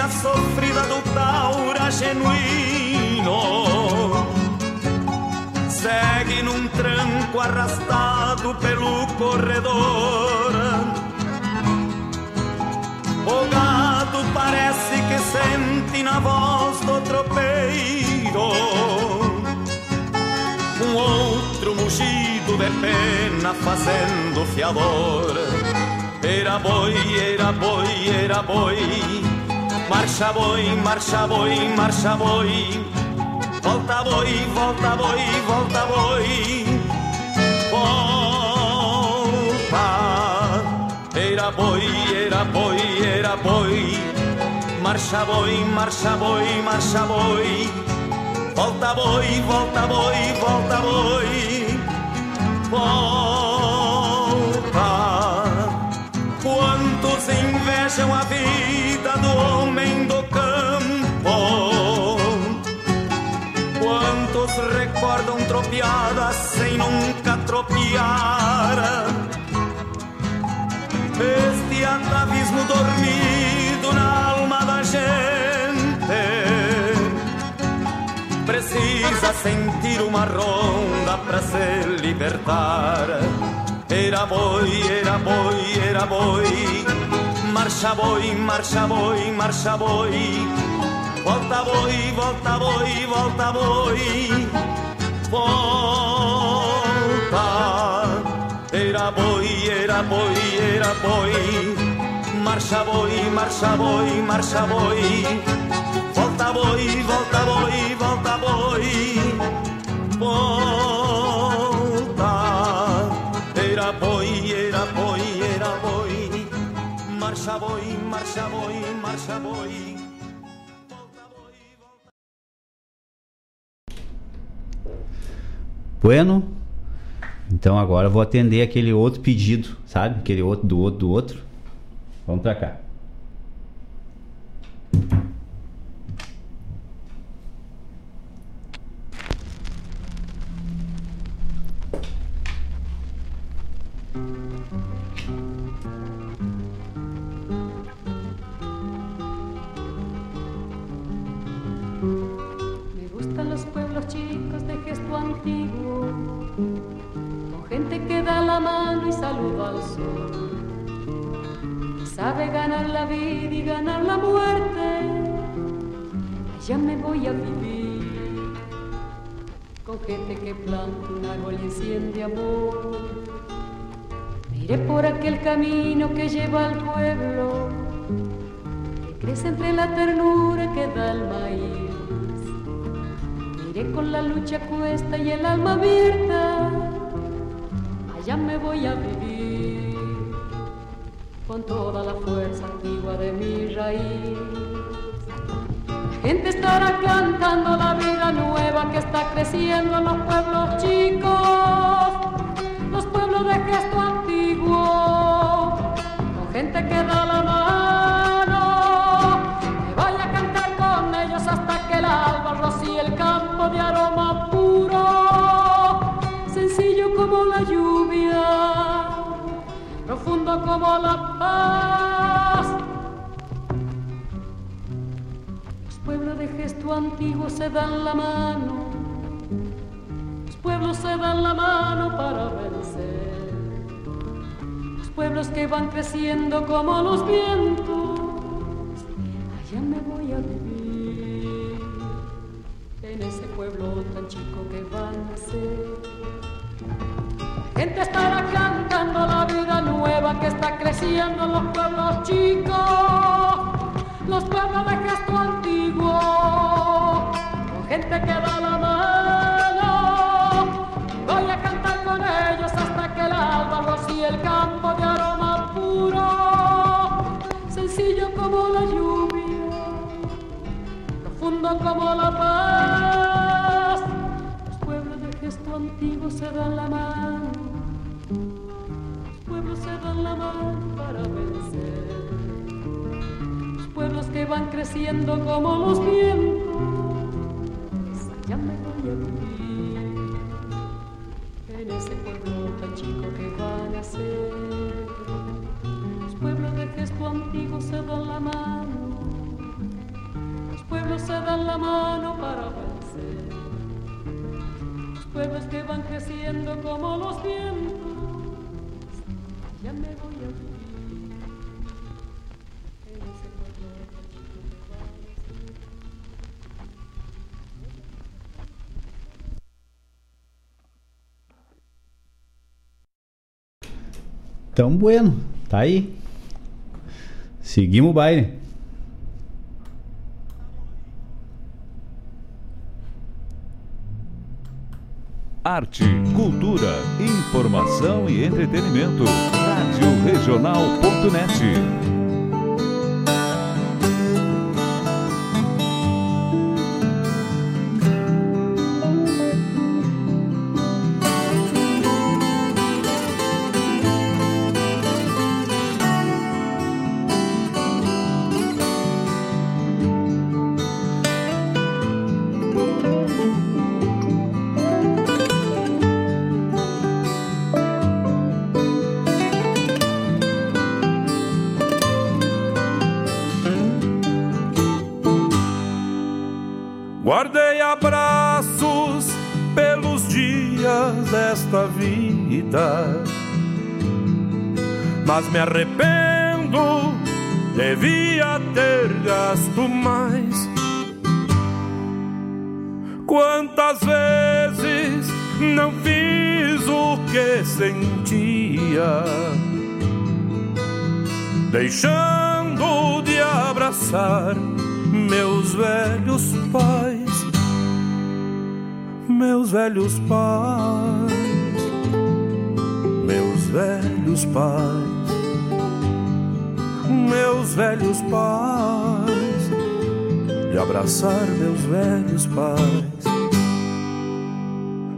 cadência sofrida do taura genuíno, segue num tranco arrastado pelo corredor. O gado parece que sente na voz do tropeiro um outro mugido de pena fazendo fiador. Era boi, era boi, era boi. Marcha boi, marcha boi, marcha boi. Volta boi, volta boi, volta boi. Volta. Era boi, era boi, era boi. Marcha boi, marcha boi, marcha boi. Volta boi, volta boi, volta boi, volta. Quantos invejam a vida Este atavismo dormido na alma da gente Precisa sentir uma ronda pra se libertar. Era boi, era boi, era boi. Marcha boi, marcha boi, marcha boi. Volta boi, volta boi, volta boi. Volta era boi, era boi, era boi. Marcha boi, marcha boi, marcha boi. Volta boi, volta boi, volta boi. Volta. Era boi, era boi, era boi. Marcha boi, marcha boi, marcha boi. Bueno. Então agora eu vou atender aquele outro pedido, sabe? Aquele outro do outro do outro. Vamos pra cá. Y saluda al sol. Sabe ganar la vida y ganar la muerte. Allá me voy a vivir con que planta un árbol y enciende amor. Miré por aquel camino que lleva al pueblo, que crece entre la ternura que da el maíz. Miré con la lucha cuesta y el alma abierta, allá me voy a vivir con toda la fuerza antigua de mi raíz. La gente estará cantando la vida nueva que está creciendo en los pueblos chicos, los pueblos de gesto antiguo, con gente que da la mano, que vaya a cantar con ellos hasta que el alba rocíe el campo de aroma puro, como la lluvia, profundo como la paz. Los pueblos de gesto antiguo se dan la mano, los pueblos se dan la mano para vencer. Los pueblos que van creciendo como los vientos, allá me voy a vivir. Está creciendo en los pueblos chicos, los pueblos de gesto antiguo, con gente que da la mano. Voy a cantar con ellos hasta que el alba rocíe el campo de aroma puro, sencillo como la lluvia, profundo como la paz. Los pueblos de gesto antiguo se dan la mano van creciendo como los vientos, allá me voy a vivir. En ese pueblo tan chico que van a ser. Los pueblos de gesto antiguo se dan la mano. Los pueblos se dan la mano para vencer. Los pueblos que van creciendo como los vientos Então, bueno, tá aí. Seguimos o baile. Arte, cultura, informação e entretenimento. Rádio Regional.net. Mas me arrependo, devia ter gasto mais. Quantas vezes não fiz o que sentia, deixando de abraçar meus velhos pais, meus velhos pais, meus velhos pais, meus velhos pais, de abraçar meus velhos pais.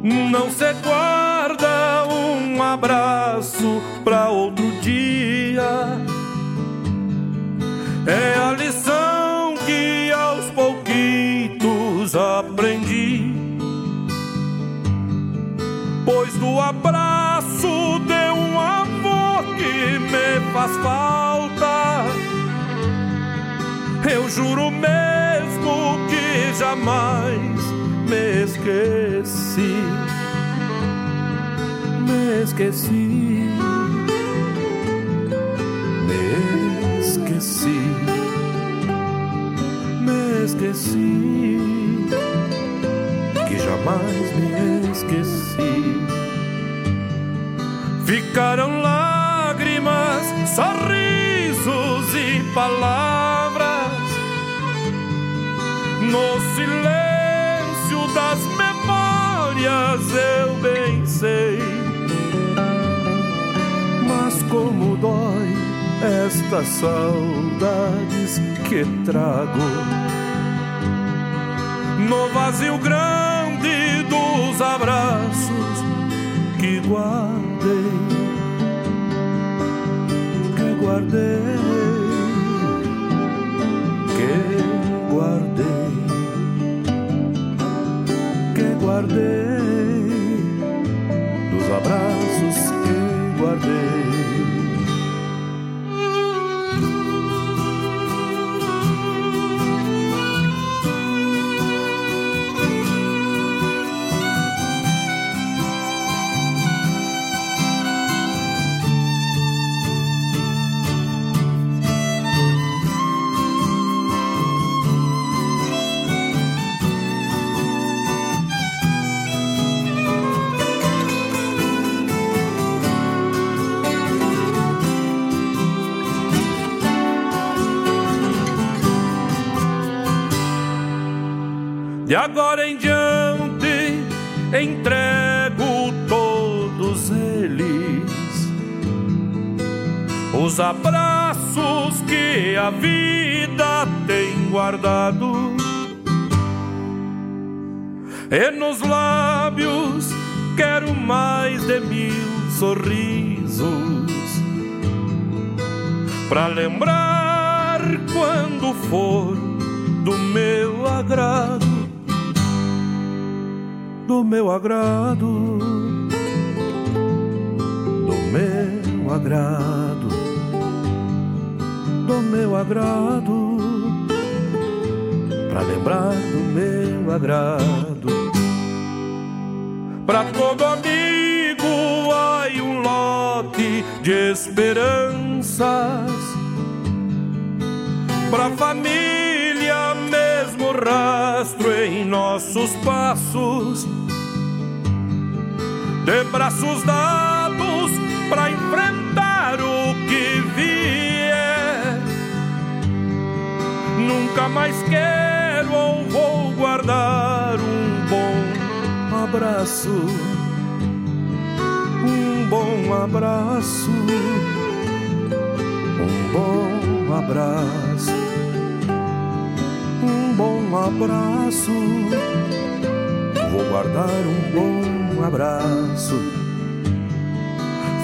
Não se guarda um abraço para outro dia. É a lição que aos pouquitos aprendi. Pois do abraço de um amor que me faz falta, eu juro mesmo que jamais me esqueci, me esqueci, me esqueci, me esqueci, que jamais me esqueci. Ficaram lágrimas, sorrisos e palavras. No silêncio das memórias eu bem sei. Mas como dói estas saudades que trago. No vazio grande dos abraços que guardei, guardei, que guardei que guardei, dos abraços que guardei. Entrego todos eles, os abraços que a vida tem guardado, e nos lábios quero mais de mil sorrisos. Para lembrar quando for do meu agrado do meu agrado, do meu agrado, do meu agrado, para lembrar do meu agrado. Para todo amigo há um lote de esperanças, para família mesmo rastro em nossos passos de braços dados para enfrentar o que vier. Nunca mais quero ou vou guardar um bom abraço, um bom abraço, um bom abraço, um bom abraço. Vou guardar um bom abraço.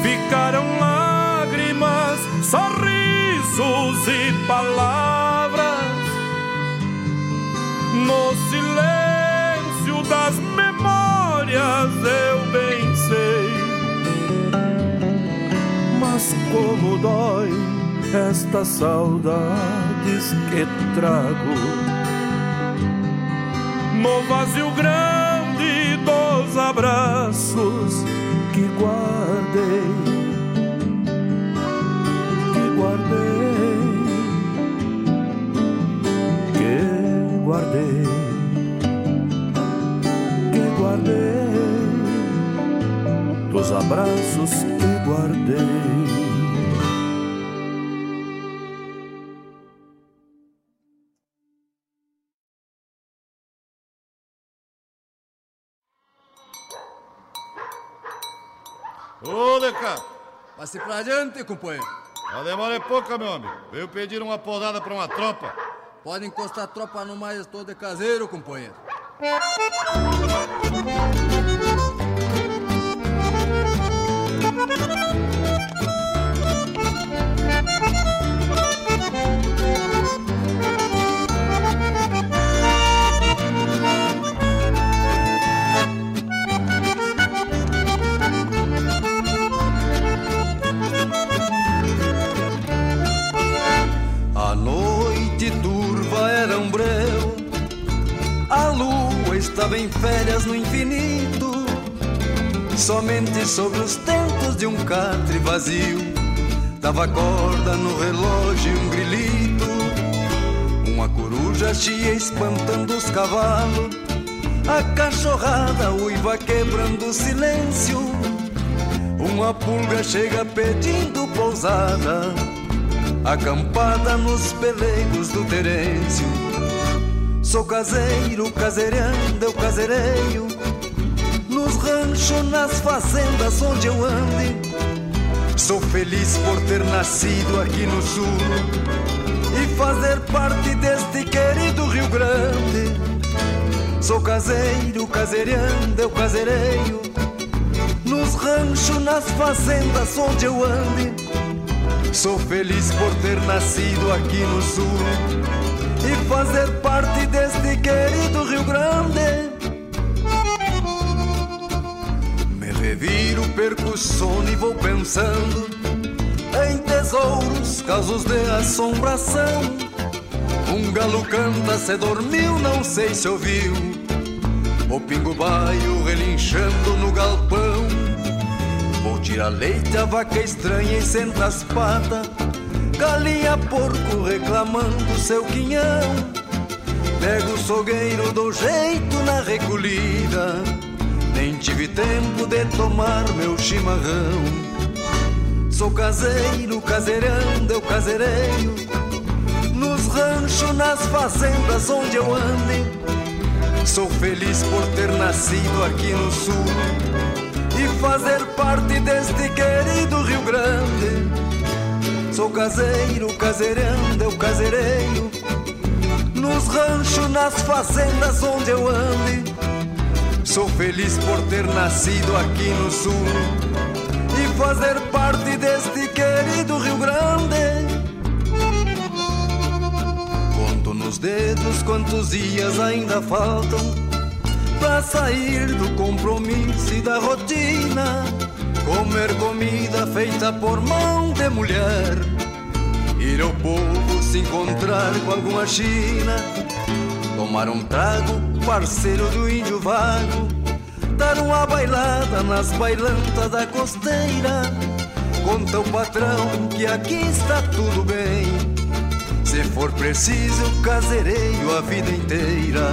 Ficaram lágrimas, sorrisos e palavras no silêncio das memórias. Eu bem sei, mas como dói estas saudades que trago no vazio grande abraços que guardei, que guardei, que guardei, que guardei, dos abraços que guardei. Ô, Deca! Passe pra adiante, companheiro. A demora é pouca, meu amigo. Veio pedir uma podada pra uma tropa. Pode encostar a tropa no mais todo caseiro, companheiro. estava em férias no infinito. Somente sobre os tentos de um catre vazio, dava corda no relógio um grilito. Uma coruja chia espantando os cavalos, a cachorrada uiva quebrando o silêncio. Uma pulga chega pedindo pousada acampada nos peleiros do Terêncio. Sou caseiro, caseirando, eu casereio, nos ranchos, nas fazendas onde eu ande. Sou feliz por ter nascido aqui no sul e fazer parte deste querido Rio Grande. Sou caseiro, caseirando, eu casereio, nos ranchos, nas fazendas onde eu ande. Sou feliz por ter nascido aqui no sul e fazer parte deste querido Rio Grande. Me reviro, perco o sono e vou pensando em tesouros, casos de assombração. Um galo canta, se dormiu, não sei se ouviu. O pingo baio relinchando no galpão. Vou tirar leite, a vaca estranha e senta as patas. Galinha, porco reclamando seu quinhão. Pego o sogueiro, dou jeito na recolhida. Nem tive tempo de tomar meu chimarrão. Sou caseiro, caseirando, eu casereio. Nos ranchos, nas fazendas onde eu ande. Sou feliz por ter nascido aqui no sul e fazer parte deste querido Rio Grande. Sou caseiro, caseirando, eu casereio. Nos ranchos, nas fazendas onde eu ande. Sou feliz por ter nascido aqui no sul e fazer parte deste querido Rio Grande. Conto nos dedos quantos dias ainda faltam pra sair do compromisso e da rotina. Comer comida feita por mão de mulher. Ir ao povo se encontrar com alguma china. Tomar um trago, parceiro do índio vago. Dar uma bailada nas bailantas da costeira. Conta o patrão que aqui está tudo bem. Se for preciso, casereio a vida inteira.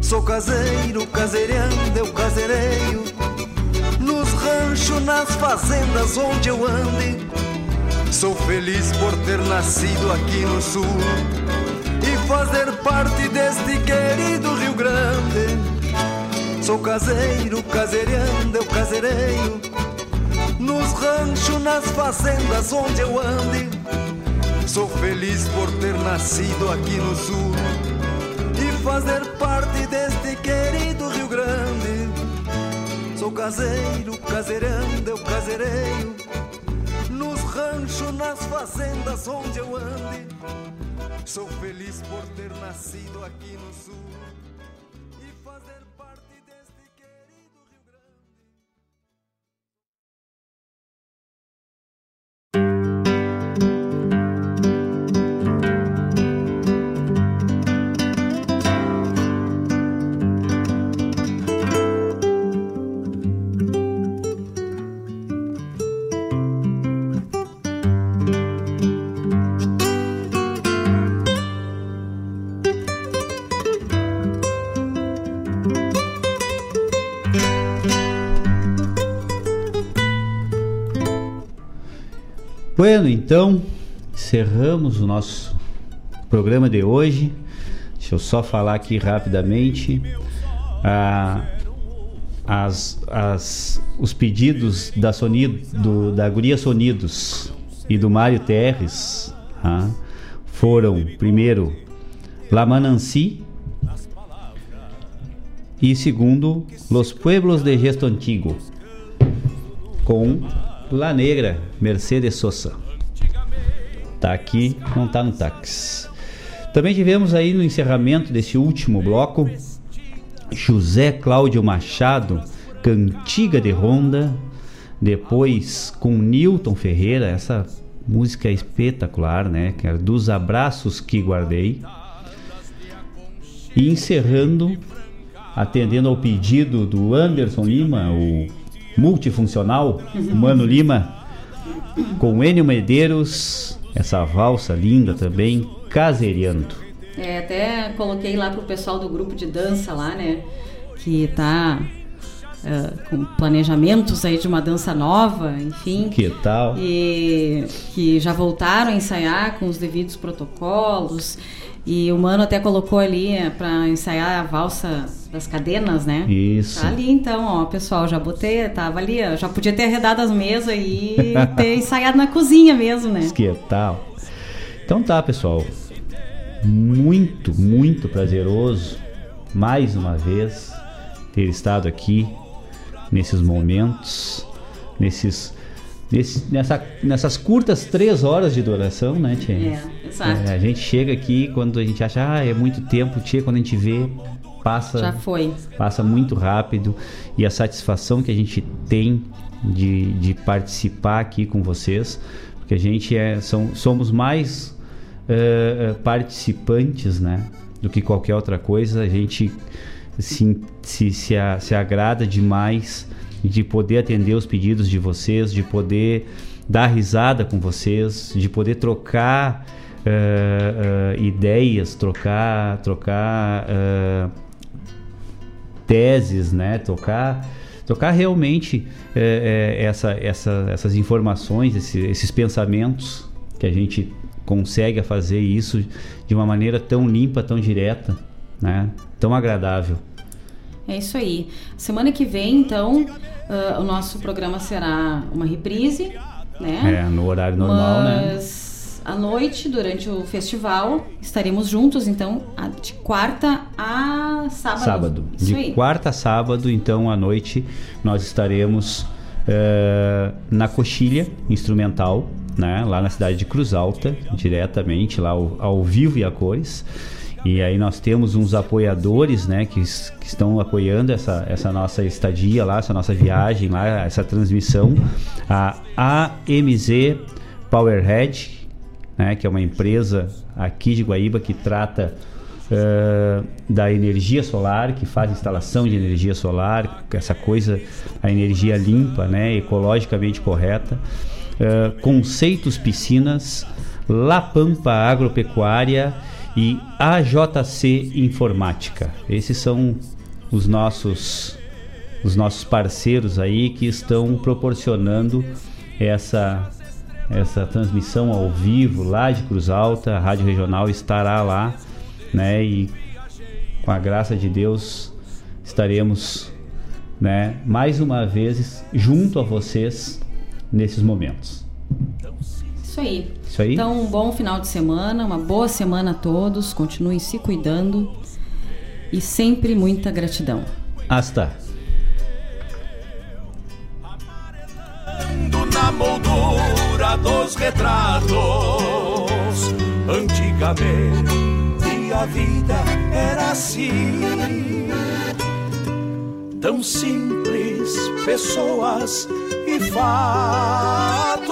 Sou caseiro, caseirando, eu casereio. Nas fazendas onde eu ande. Sou feliz por ter nascido aqui no sul e fazer parte deste querido Rio Grande. Sou caseiro, caseirando, eu casereio. Nos ranchos, nas fazendas onde eu ande. Sou feliz por ter nascido aqui no sul e fazer parte deste querido Rio Grande. Sou caseiro, caseirando, eu casereio. Nos ranchos, nas fazendas onde eu ande. Sou feliz por ter nascido aqui no sul Bueno, então encerramos o nosso programa de hoje. Deixa eu só falar aqui rapidamente. Ah, as, as, os pedidos da, Sonido, do, da Guria Sonidos e do Mário Terres ah, foram, primeiro, La Mananci e segundo, Los Pueblos de Gesto Antigo com La Negra, Mercedes Sosa. Tá aqui, não tá no táxi. Também tivemos aí no encerramento desse último bloco José Cláudio Machado, Cantiga de Ronda, depois com Newton Ferreira, essa música é espetacular, né? Que era dos abraços que guardei. E encerrando, atendendo ao pedido do Anderson Lima, o multifuncional, o Mano Lima, com Enio Medeiros, essa valsa linda também, Caseiriando. É, até coloquei lá pro pessoal do grupo de dança lá, né? Que tá uh, com planejamentos aí de uma dança nova, enfim. Que tal? E que já voltaram a ensaiar com os devidos protocolos. E o Mano até colocou ali é, para ensaiar a valsa das cadenas, né? Isso. Tá ali então, ó, pessoal, já botei, tava ali, ó, já podia ter arredado as mesas e ter ensaiado na cozinha mesmo, né? Que tal? Então tá, pessoal muito, muito prazeroso mais uma vez ter estado aqui nesses momentos, nesses, nesse, nessa, nessas curtas três horas de duração, né, Tia? É, exato. É, a gente chega aqui quando a gente acha, ah, é muito tempo, Tia, quando a gente vê, passa. Já foi. Passa muito rápido e a satisfação que a gente tem de, de participar aqui com vocês, porque a gente é, são, somos mais uh, participantes, né? Do que qualquer outra coisa. A gente se, se, se, a, se agrada demais de poder atender os pedidos de vocês, de poder dar risada com vocês, de poder trocar uh, uh, ideias, trocar, trocar uh, teses, né? Trocar, trocar realmente essa, essa, essas informações, esse, esses pensamentos que a gente consegue fazer isso de uma maneira tão limpa, tão direta, né? Tão agradável. É isso aí. Semana que vem, então, o nosso programa será uma reprise, né? É, no horário normal, Mas... né? À noite, durante o festival, estaremos juntos, então, de quarta a sábado. Sábado. Isso de aí. quarta a sábado, então, à noite, nós estaremos uh, na coxilha instrumental, né? Lá na cidade de Cruz Alta, diretamente, lá ao, ao vivo e a cores. E aí nós temos uns apoiadores, né, que, que, estão apoiando essa, essa nossa estadia lá, essa nossa viagem lá, essa transmissão. A AMZ Powerhead, né, que é uma empresa aqui de Guaíba que trata uh, da energia solar, que faz instalação de energia solar, essa coisa, a energia limpa, né, ecologicamente correta. Uh, Conceitos Piscinas, La Pampa Agropecuária e AJC Informática. Esses são os nossos os nossos parceiros aí que estão proporcionando essa essa transmissão ao vivo lá de Cruz Alta, a Rádio Regional estará lá, né? E com a graça de Deus estaremos, né, mais uma vez junto a vocês nesses momentos. Isso aí. Isso aí. Então, um bom final de semana, uma boa semana a todos. Continuem se cuidando e sempre muita gratidão. Hasta. Na moldura dos retratos. Antigamente a vida era assim. Tão simples, pessoas e fatos.